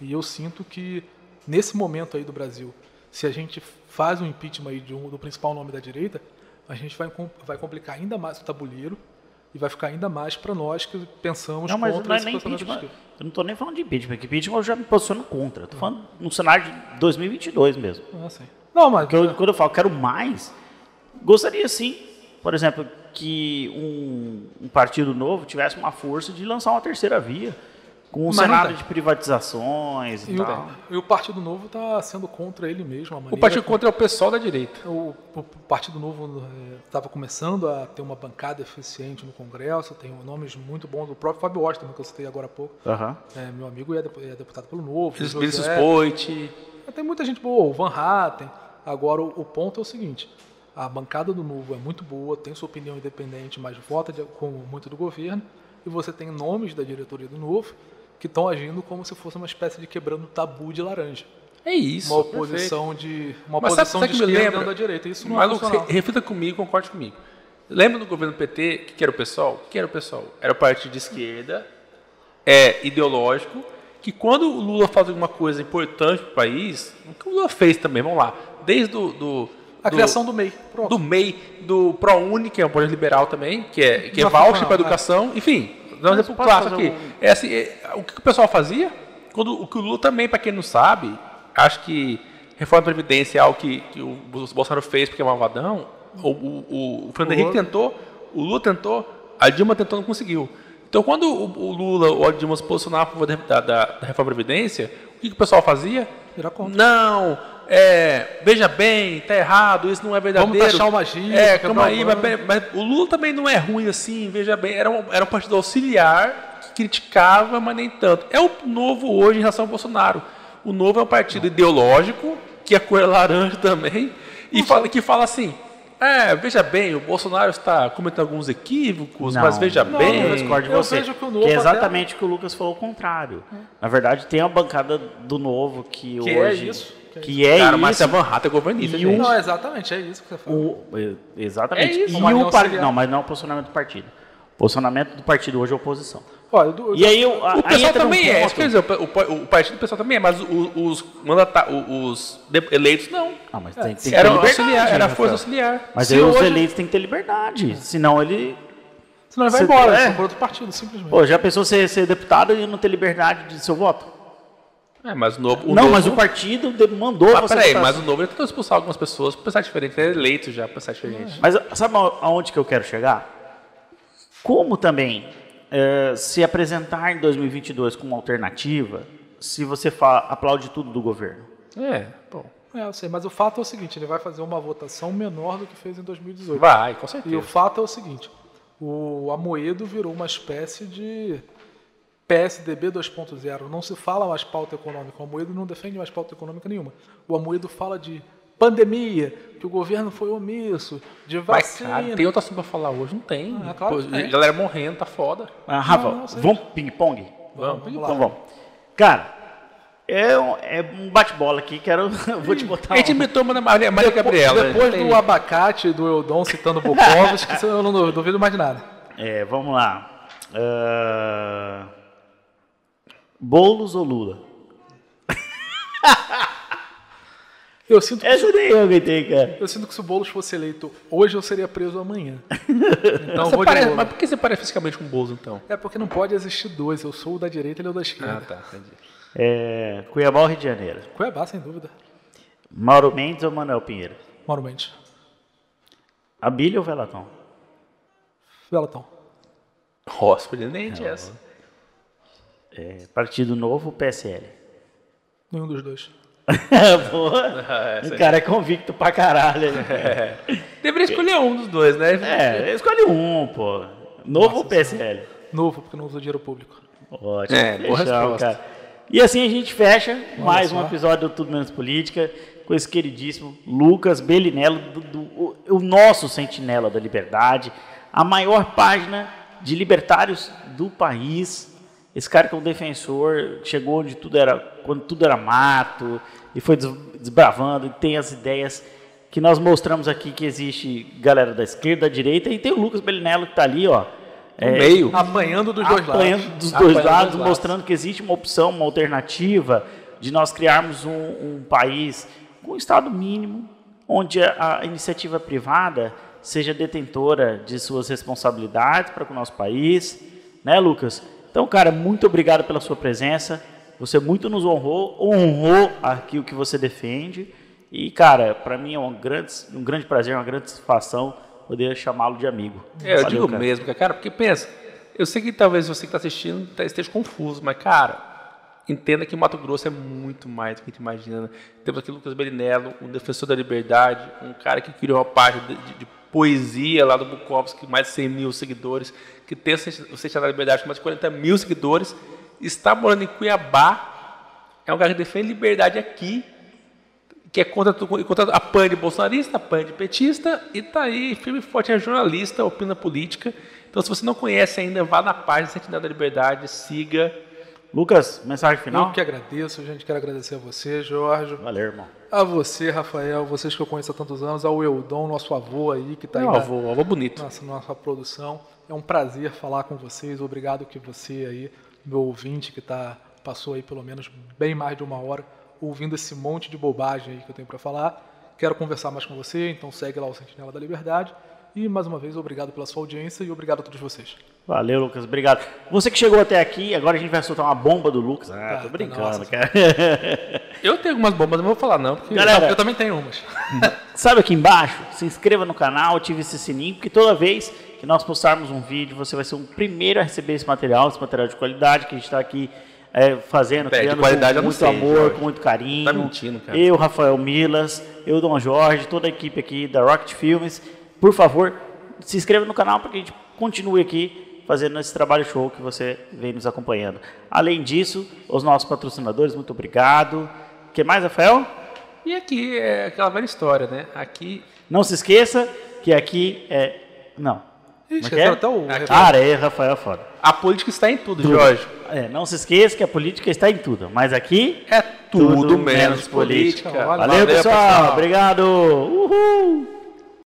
E eu sinto que nesse momento aí do Brasil, se a gente faz um impeachment aí de um, do principal nome da direita, a gente vai, vai complicar ainda mais o tabuleiro e vai ficar ainda mais para nós que pensamos Não, mas contra não é esse nem impeachment. Eu não estou nem falando de impeachment, porque impeachment eu já me posiciono contra. Estou falando no cenário de 2022 mesmo. Ah, sim. Não, mas eu- quando eu falo quero mais, gostaria sim, por exemplo, que um, um partido novo tivesse uma força de lançar uma terceira via, com um Mas não cenário de privatizações e, e o, tal. e o Partido Novo está sendo contra ele mesmo. A O partido como- contra é o pessoal da direita. O, o Partido Novo estava começando a ter uma bancada eficiente no Congresso, tem nomes muito bons, o próprio Fábio Washington, que eu citei agora há pouco, Aham. é, meu amigo e é é deputado pelo Novo. o Vinícius. Poit. Tem muita gente boa, o Van Hatten. Agora, o, o ponto é o seguinte, a bancada do Novo é muito boa, tem sua opinião independente, mas vota de, com muito do governo, e você tem nomes da diretoria do Novo que estão agindo como se fosse uma espécie de quebrando tabu de laranja. É isso. Uma perfeito. oposição de uma Mas oposição sabe de esquerda da direita. Isso não é funcional. re- reflita comigo, concorde comigo. Lembra do governo PT, que era o pessoal? O que era o pessoal? Era o partido de esquerda, é ideológico, que quando o Lula faz alguma coisa importante para o país, o que o Lula fez também, vamos lá, desde do, do, A do- criação do MEI. Pronto. do MEI, do ProUni, que é um projeto liberal também, que é, que é voucher para é. educação, enfim, dá um exemplo clássico aqui. um- É assim, é, o que o pessoal fazia? Quando, o que o Lula também, para quem não sabe, acho que reforma da Previdência é algo que, que o Bolsonaro fez porque é malvadão, o, o, o, Fernando Henrique tentou, o Lula tentou, a Dilma tentou, não conseguiu. Então, quando o, o Lula ou a Dilma se posicionavam a favor da, da, da reforma da Previdência, o que, que o pessoal fazia? Não, é, veja bem, tá errado, isso não é verdadeiro. taxar o magia, É, calma o aí, mas, mas o Lula também não é ruim assim, veja bem, era um, era um partido auxiliar que criticava, mas nem tanto. É o novo hoje em relação ao Bolsonaro. O novo é um partido ideológico, que a cor é laranja também, e fala, que fala assim. É, veja bem, o Bolsonaro está cometendo alguns equívocos, Não, mas veja não, bem. Eu discordo de Eu você. vejo que o Que, é exatamente o que o Lucas falou o contrário. Na verdade, tem a bancada do novo que, Que é hoje. isso, que é Que é, Cara, isso. mas é Van Hatten é governista, gente. um- Não, exatamente, é isso que você fala. O- e- exatamente. É isso. E o par... Não, mas não é o posicionamento do partido. O posicionamento do partido hoje é oposição. Olha, do- E aí eu, a- O aí pessoal também é, ponto- isso quer dizer, o, o, o partido do pessoal também é, mas o- os, mandata, os eleitos não. Ah, mas tem, tem que ter Era liberdade, auxiliar, era a força auxiliar. Mas aí os hoje- eleitos têm que ter liberdade. Senão ele. senão ele vai Você- embora, é. é. por outro partido, simplesmente. Pô, já pensou ser, ser deputado e não ter liberdade de seu voto? É, mas o novo. O não, novo, mas o partido mandou Ah, você. peraí, mas assim. o novo ele tentou expulsar algumas pessoas pra pensar diferente. Ele é eleito já pra pensar diferente. Mas sabe aonde que eu quero chegar? Como também eh, se apresentar em 2022 como alternativa se você fa- aplaude tudo do governo? É, bom. É, eu sei, mas o fato é o seguinte, ele vai fazer uma votação menor do que fez em 2018. Vai, com E o certeza. fato é o seguinte, o Amoedo virou uma espécie de PSDB 2.0. Não se fala mais pauta econômica. O Amoedo não defende mais pauta econômica nenhuma. O Amoedo fala de pandemia, que o governo foi omisso, de Mas, vacina. cara, tem outro assunto pra falar hoje? Não tem. Ah, claro Pô, tem. galera morrendo, tá foda. Ah, Rafa, Não, não vamos ping-pong? Vamos. Vamos lá. Então vamos. Cara, é um, é um bate-bola aqui, quero. eu vou te botar. A gente um- imitou a Maria, Maria Gabriela. Depois Tem- do abacate do Eudon citando Bukowski, isso eu não duvido mais de nada. É, vamos lá. Ah, Boulos ou Lula? Eu sinto, que, Essa nem eu aguentei, cara. eu sinto que se o Boulos fosse eleito hoje, eu seria preso amanhã. Então Você vou parece- mas por que você parece fisicamente com o Bozo, então? É porque não pode existir dois. Eu sou o da direita e ele é o da Ah, esquerda. tá, entendi. É, Cuiabá ou Rio de Janeiro? Cuiabá, sem dúvida. Mauro Mendes ou Manuel Pinheiro? Mauro Mendes. Abílio ou Velatão? Velatão. Ó, surpreendente essa. É, Partido Novo ou PSL? Nenhum dos dois. Boa. essa O cara é convicto pra caralho. né? Deveria escolher um dos dois, né? É, escolhe um, pô. Novo ou PSL? Novo, porque não usa dinheiro público. Ótimo. É, boa resposta. cara. E assim a gente fecha mais um só. episódio do Tudo Menos Política com esse queridíssimo Lucas Belinello, do, do- o, o nosso sentinela da liberdade, a maior página de libertários do país. Esse cara que é um defensor, chegou onde tudo era, quando tudo era mato, e foi des- desbravando, e tem as ideias que nós mostramos aqui que existe galera da esquerda, da direita, e tem o Lucas Belinello que está ali, ó. No meio. Apanhando dos dois apanhando lados. dos Apanhando dois dos lados, lados. mostrando que existe uma opção, uma alternativa de nós criarmos um, um país com um Estado mínimo, onde a, a iniciativa privada seja detentora de suas responsabilidades para com o nosso país, né, Lucas? Então, cara, muito obrigado pela sua presença. Você muito nos honrou, honrou aqui o que você defende. E, cara, para mim é um grande, um grande prazer, uma grande satisfação poder chamá-lo de amigo. É, eu Valeu, digo cara. mesmo, cara, porque pensa, eu sei que talvez você que está assistindo tá- esteja confuso, mas, cara, entenda que Mato Grosso é muito mais do que a gente imagina. Temos aqui Lucas Belinello, um defensor da liberdade, um cara que criou uma página de, de- de poesia lá do Bukowski, mais de 100 mil seguidores, que tem o Sentinela da Liberdade com mais de 40 mil seguidores, está morando em Cuiabá, é um cara que defende liberdade aqui, que é contra, contra a PAN de bolsonarista, a PAN de petista, e tá aí, firme e forte, é jornalista, opina política. Então, se você não conhece ainda, vá na página Sentinela da Liberdade, siga. Lucas, mensagem final? Eu que agradeço, gente. Quero agradecer a você, Jorge. Valeu, irmão. A você, Rafael. Vocês que eu conheço há tantos anos. Ao Eudon, nosso avô aí, que está aí Meu na avô, avô bonito. nossa, nossa produção. É um prazer falar com vocês. Obrigado que você aí, meu ouvinte, que tá, passou aí pelo menos bem mais de uma hora ouvindo esse monte de bobagem aí que eu tenho para falar. Quero conversar mais com você, então segue lá o Sentinela da Liberdade. E mais uma vez, obrigado pela sua audiência e obrigado a todos vocês. Valeu, Lucas. Obrigado. Você que chegou até aqui, agora a gente vai soltar uma bomba do Lucas. Ah, Tá, tô brincando, nossa. cara. Eu tenho algumas bombas, não vou falar não, porque... Galera, Eu também tenho umas. Sabe aqui embaixo? Se inscreva no canal, ative esse sininho, porque toda vez que nós postarmos um vídeo, você vai ser o primeiro a receber esse material, esse material de qualidade que a gente está aqui é, fazendo, É, de criando qualidade com muito sei, amor, Jorge. com muito carinho. Tá mentindo, cara. Eu, Rafael Milas, eu, Dom Jorge, toda a equipe aqui da Rocket Filmes. Por favor, se inscreva no canal para que a gente continue aqui fazendo esse trabalho show que você vem nos acompanhando. Além disso, os nossos patrocinadores, muito obrigado. O que mais, Rafael? E aqui é aquela velha história, né? Aqui... Não se esqueça que aqui é. Não. Como é é? até o. Aqui. Cara, é Rafael é foda. A política está em tudo, Jorge. É, não se esqueça que a política está em tudo, mas aqui É tudo, menos política. Olha, Valeu, Valeu, pessoal. pessoal. Obrigado. Uhul.